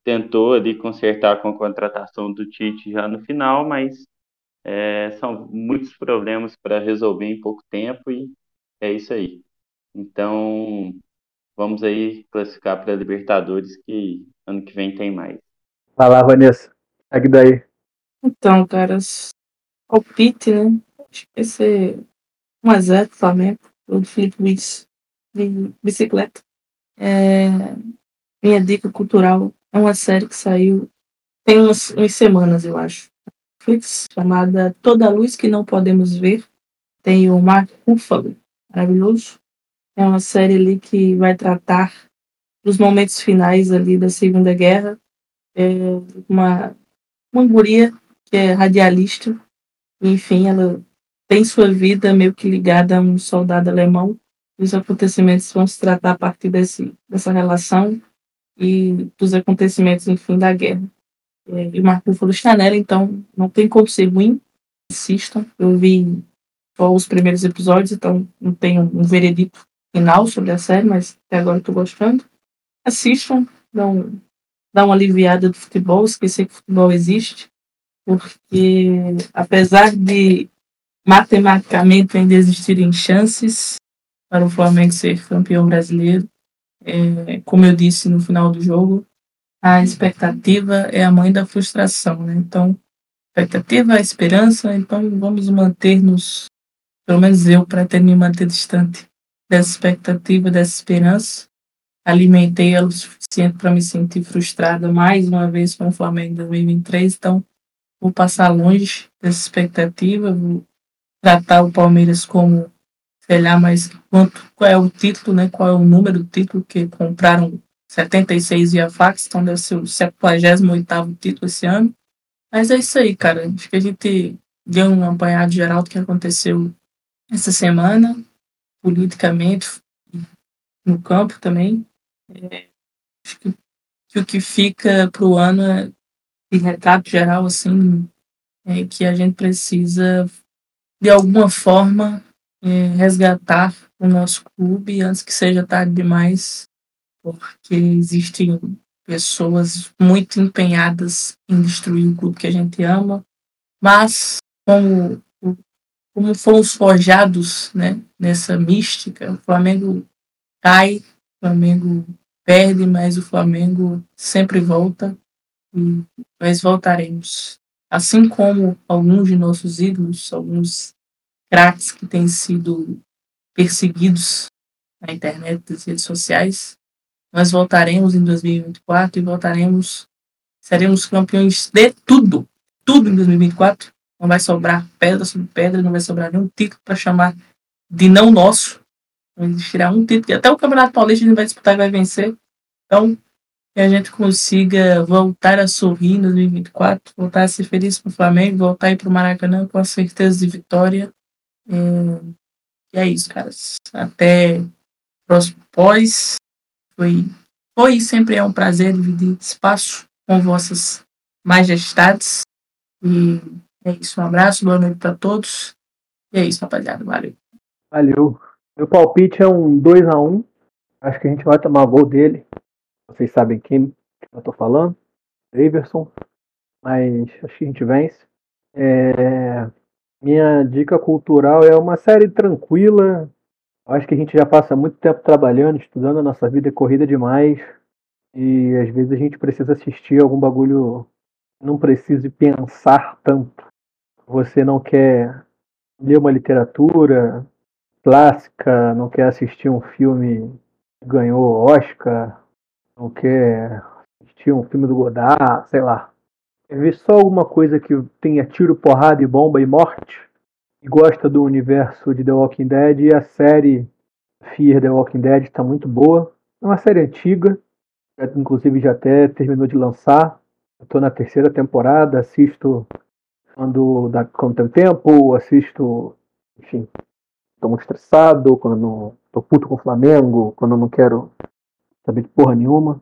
tentou ali consertar com a contratação do Tite já no final, mas é, são muitos problemas para resolver em pouco tempo e é isso aí. Então, vamos aí classificar para Libertadores, que ano que vem tem mais. Lá, Vanessa. Segue daí. Então, caras, palpite, né? Acho que vai ser 1x0 Flamengo, do Felipe Luiz de bicicleta. É, minha dica cultural é uma série que saiu tem umas, umas semanas, eu acho. Netflix, chamada Toda a Luz que Não Podemos Ver. Tem o Mark Ruffalo, maravilhoso. É uma série ali que vai tratar dos momentos finais ali da Segunda Guerra. É uma, uma guria que é radialista. Enfim, ela tem sua vida meio que ligada a um soldado alemão. Os acontecimentos vão se tratar a partir desse, dessa relação e dos acontecimentos, enfim, da guerra. É, e o Marco falou Chanel, então não tem como ser ruim. Assistam. Eu vi só os primeiros episódios, então não tenho um veredito final sobre a série, mas até agora estou gostando. Assistam, dão, dá uma aliviada do futebol, esquecer que o futebol existe, porque apesar de matematicamente ainda existirem chances para o Flamengo ser campeão brasileiro, é, como eu disse no final do jogo, a expectativa é a mãe da frustração, né? Então, expectativa esperança, então vamos manter-nos, pelo menos eu pretendo me manter distante dessa expectativa, dessa esperança. Alimentei ela o suficiente para me sentir frustrada mais uma vez com o Flamengo em 2023, então vou passar longe dessa expectativa, vou tratar o Palmeiras como sei lá, mas quanto, qual é o título, né? Qual é o número do título que compraram 76 via fax, então deve ser o 78 título esse ano. Mas é isso aí, cara. Acho que a gente deu um apanhado geral do que aconteceu essa semana, politicamente, no campo também. Acho que, que, o que fica para o ano é de retrato geral, assim, é que a gente precisa, de alguma forma, é, resgatar o nosso clube antes que seja tarde demais, porque existem pessoas muito empenhadas em destruir o clube que a gente ama, mas como, como fomos forjados né, nessa mística, o Flamengo cai, o Flamengo perde, mas o Flamengo sempre volta e nós voltaremos. Assim como alguns de nossos ídolos, alguns craques que têm sido perseguidos na internet, nas redes sociais. Nós voltaremos em 2024 e voltaremos, seremos campeões de tudo, tudo em 2024. Não vai sobrar pedra sobre pedra, não vai sobrar nenhum título para chamar de não nosso. Não existirá um título, até o Campeonato Paulista a gente vai disputar e vai vencer. Então, que a gente consiga voltar a sorrir em 2024, voltar a ser feliz para o Flamengo, voltar a ir para o Maracanã com a certeza de vitória e é isso, cara. Até próximo pós. Foi, foi sempre é um prazer dividir espaço com vossas majestades. E é isso. Um abraço, boa noite para todos. E é isso, rapaziada. Valeu. Valeu. Meu palpite é um 2x1. Um. Acho que a gente vai tomar gol dele. Vocês sabem quem eu tô falando. Daverson. Mas acho que a gente vence. É... Minha dica cultural é uma série tranquila. Acho que a gente já passa muito tempo trabalhando, estudando, a nossa vida é corrida demais. E às vezes a gente precisa assistir algum bagulho, não precise pensar tanto. Você não quer ler uma literatura clássica, não quer assistir um filme que ganhou Oscar, não quer assistir um filme do Godard, sei lá ver só alguma coisa que tenha tiro, porrada e bomba e morte, e gosta do universo de The Walking Dead, e a série Fear The Walking Dead está muito boa. É uma série antiga, inclusive já até terminou de lançar. Estou na terceira temporada, assisto quando, dá, quando tem tempo, assisto, enfim, estou muito estressado, quando não tô puto com o Flamengo, quando eu não quero saber de porra nenhuma.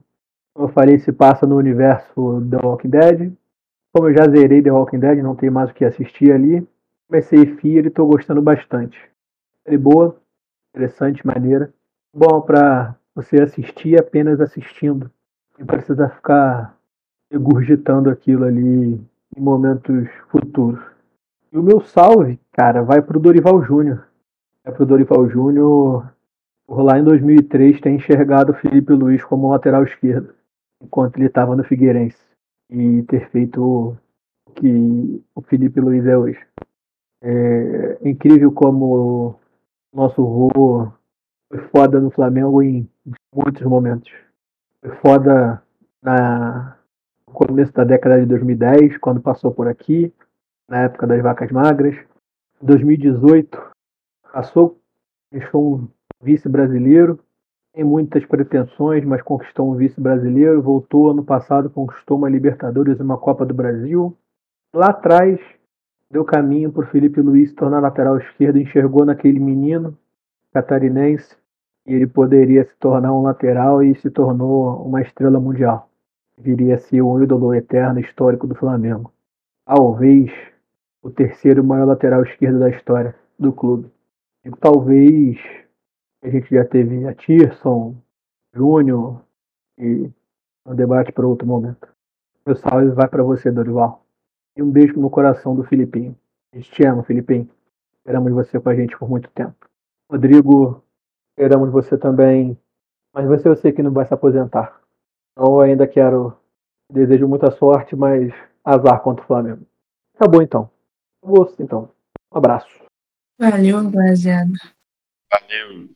Como eu falei, se passa no universo The Walking Dead. Como eu já zerei The Walking Dead, não tem mais o que assistir ali. Comecei Fear e estou gostando bastante. Série boa, interessante, maneira. Bom para você assistir apenas assistindo. Não precisa ficar regurgitando aquilo ali em momentos futuros. E o meu salve, cara, vai pro Dorival Júnior. É pro Dorival Júnior por lá em 2003 ter enxergado o Felipe Luiz como lateral esquerdo, enquanto ele estava no Figueirense. E ter feito o que o Felipe Luiz é hoje. É incrível como nosso voo foi foda no Flamengo em muitos momentos. Foi foda na, no começo da década de 2010, quando passou por aqui, na época das vacas magras. Em 2018, passou, deixou um vice brasileiro, tem muitas pretensões, mas conquistou um vice brasileiro. Voltou ano passado, conquistou uma Libertadores e uma Copa do Brasil. Lá atrás, deu caminho para o Felipe Luiz se tornar lateral esquerdo, enxergou naquele menino catarinense e ele poderia se tornar um lateral e se tornou uma estrela mundial. Viria a ser um ídolo eterno histórico do Flamengo. Talvez o terceiro maior lateral esquerdo da história do clube. E talvez a gente já teve a Tirson, Júnior e um debate para outro momento. Meu salve vai para você, Dorival. E um beijo no coração do Filipinho. A gente te ama, Filipinho. Esperamos você com a gente por muito tempo. Rodrigo, esperamos você também. Mas você eu sei que não vai se aposentar. Então eu ainda quero. Desejo muita sorte, mas azar contra o Flamengo. Acabou então. Acabou então. Um abraço. Valeu, rapaziada. Valeu.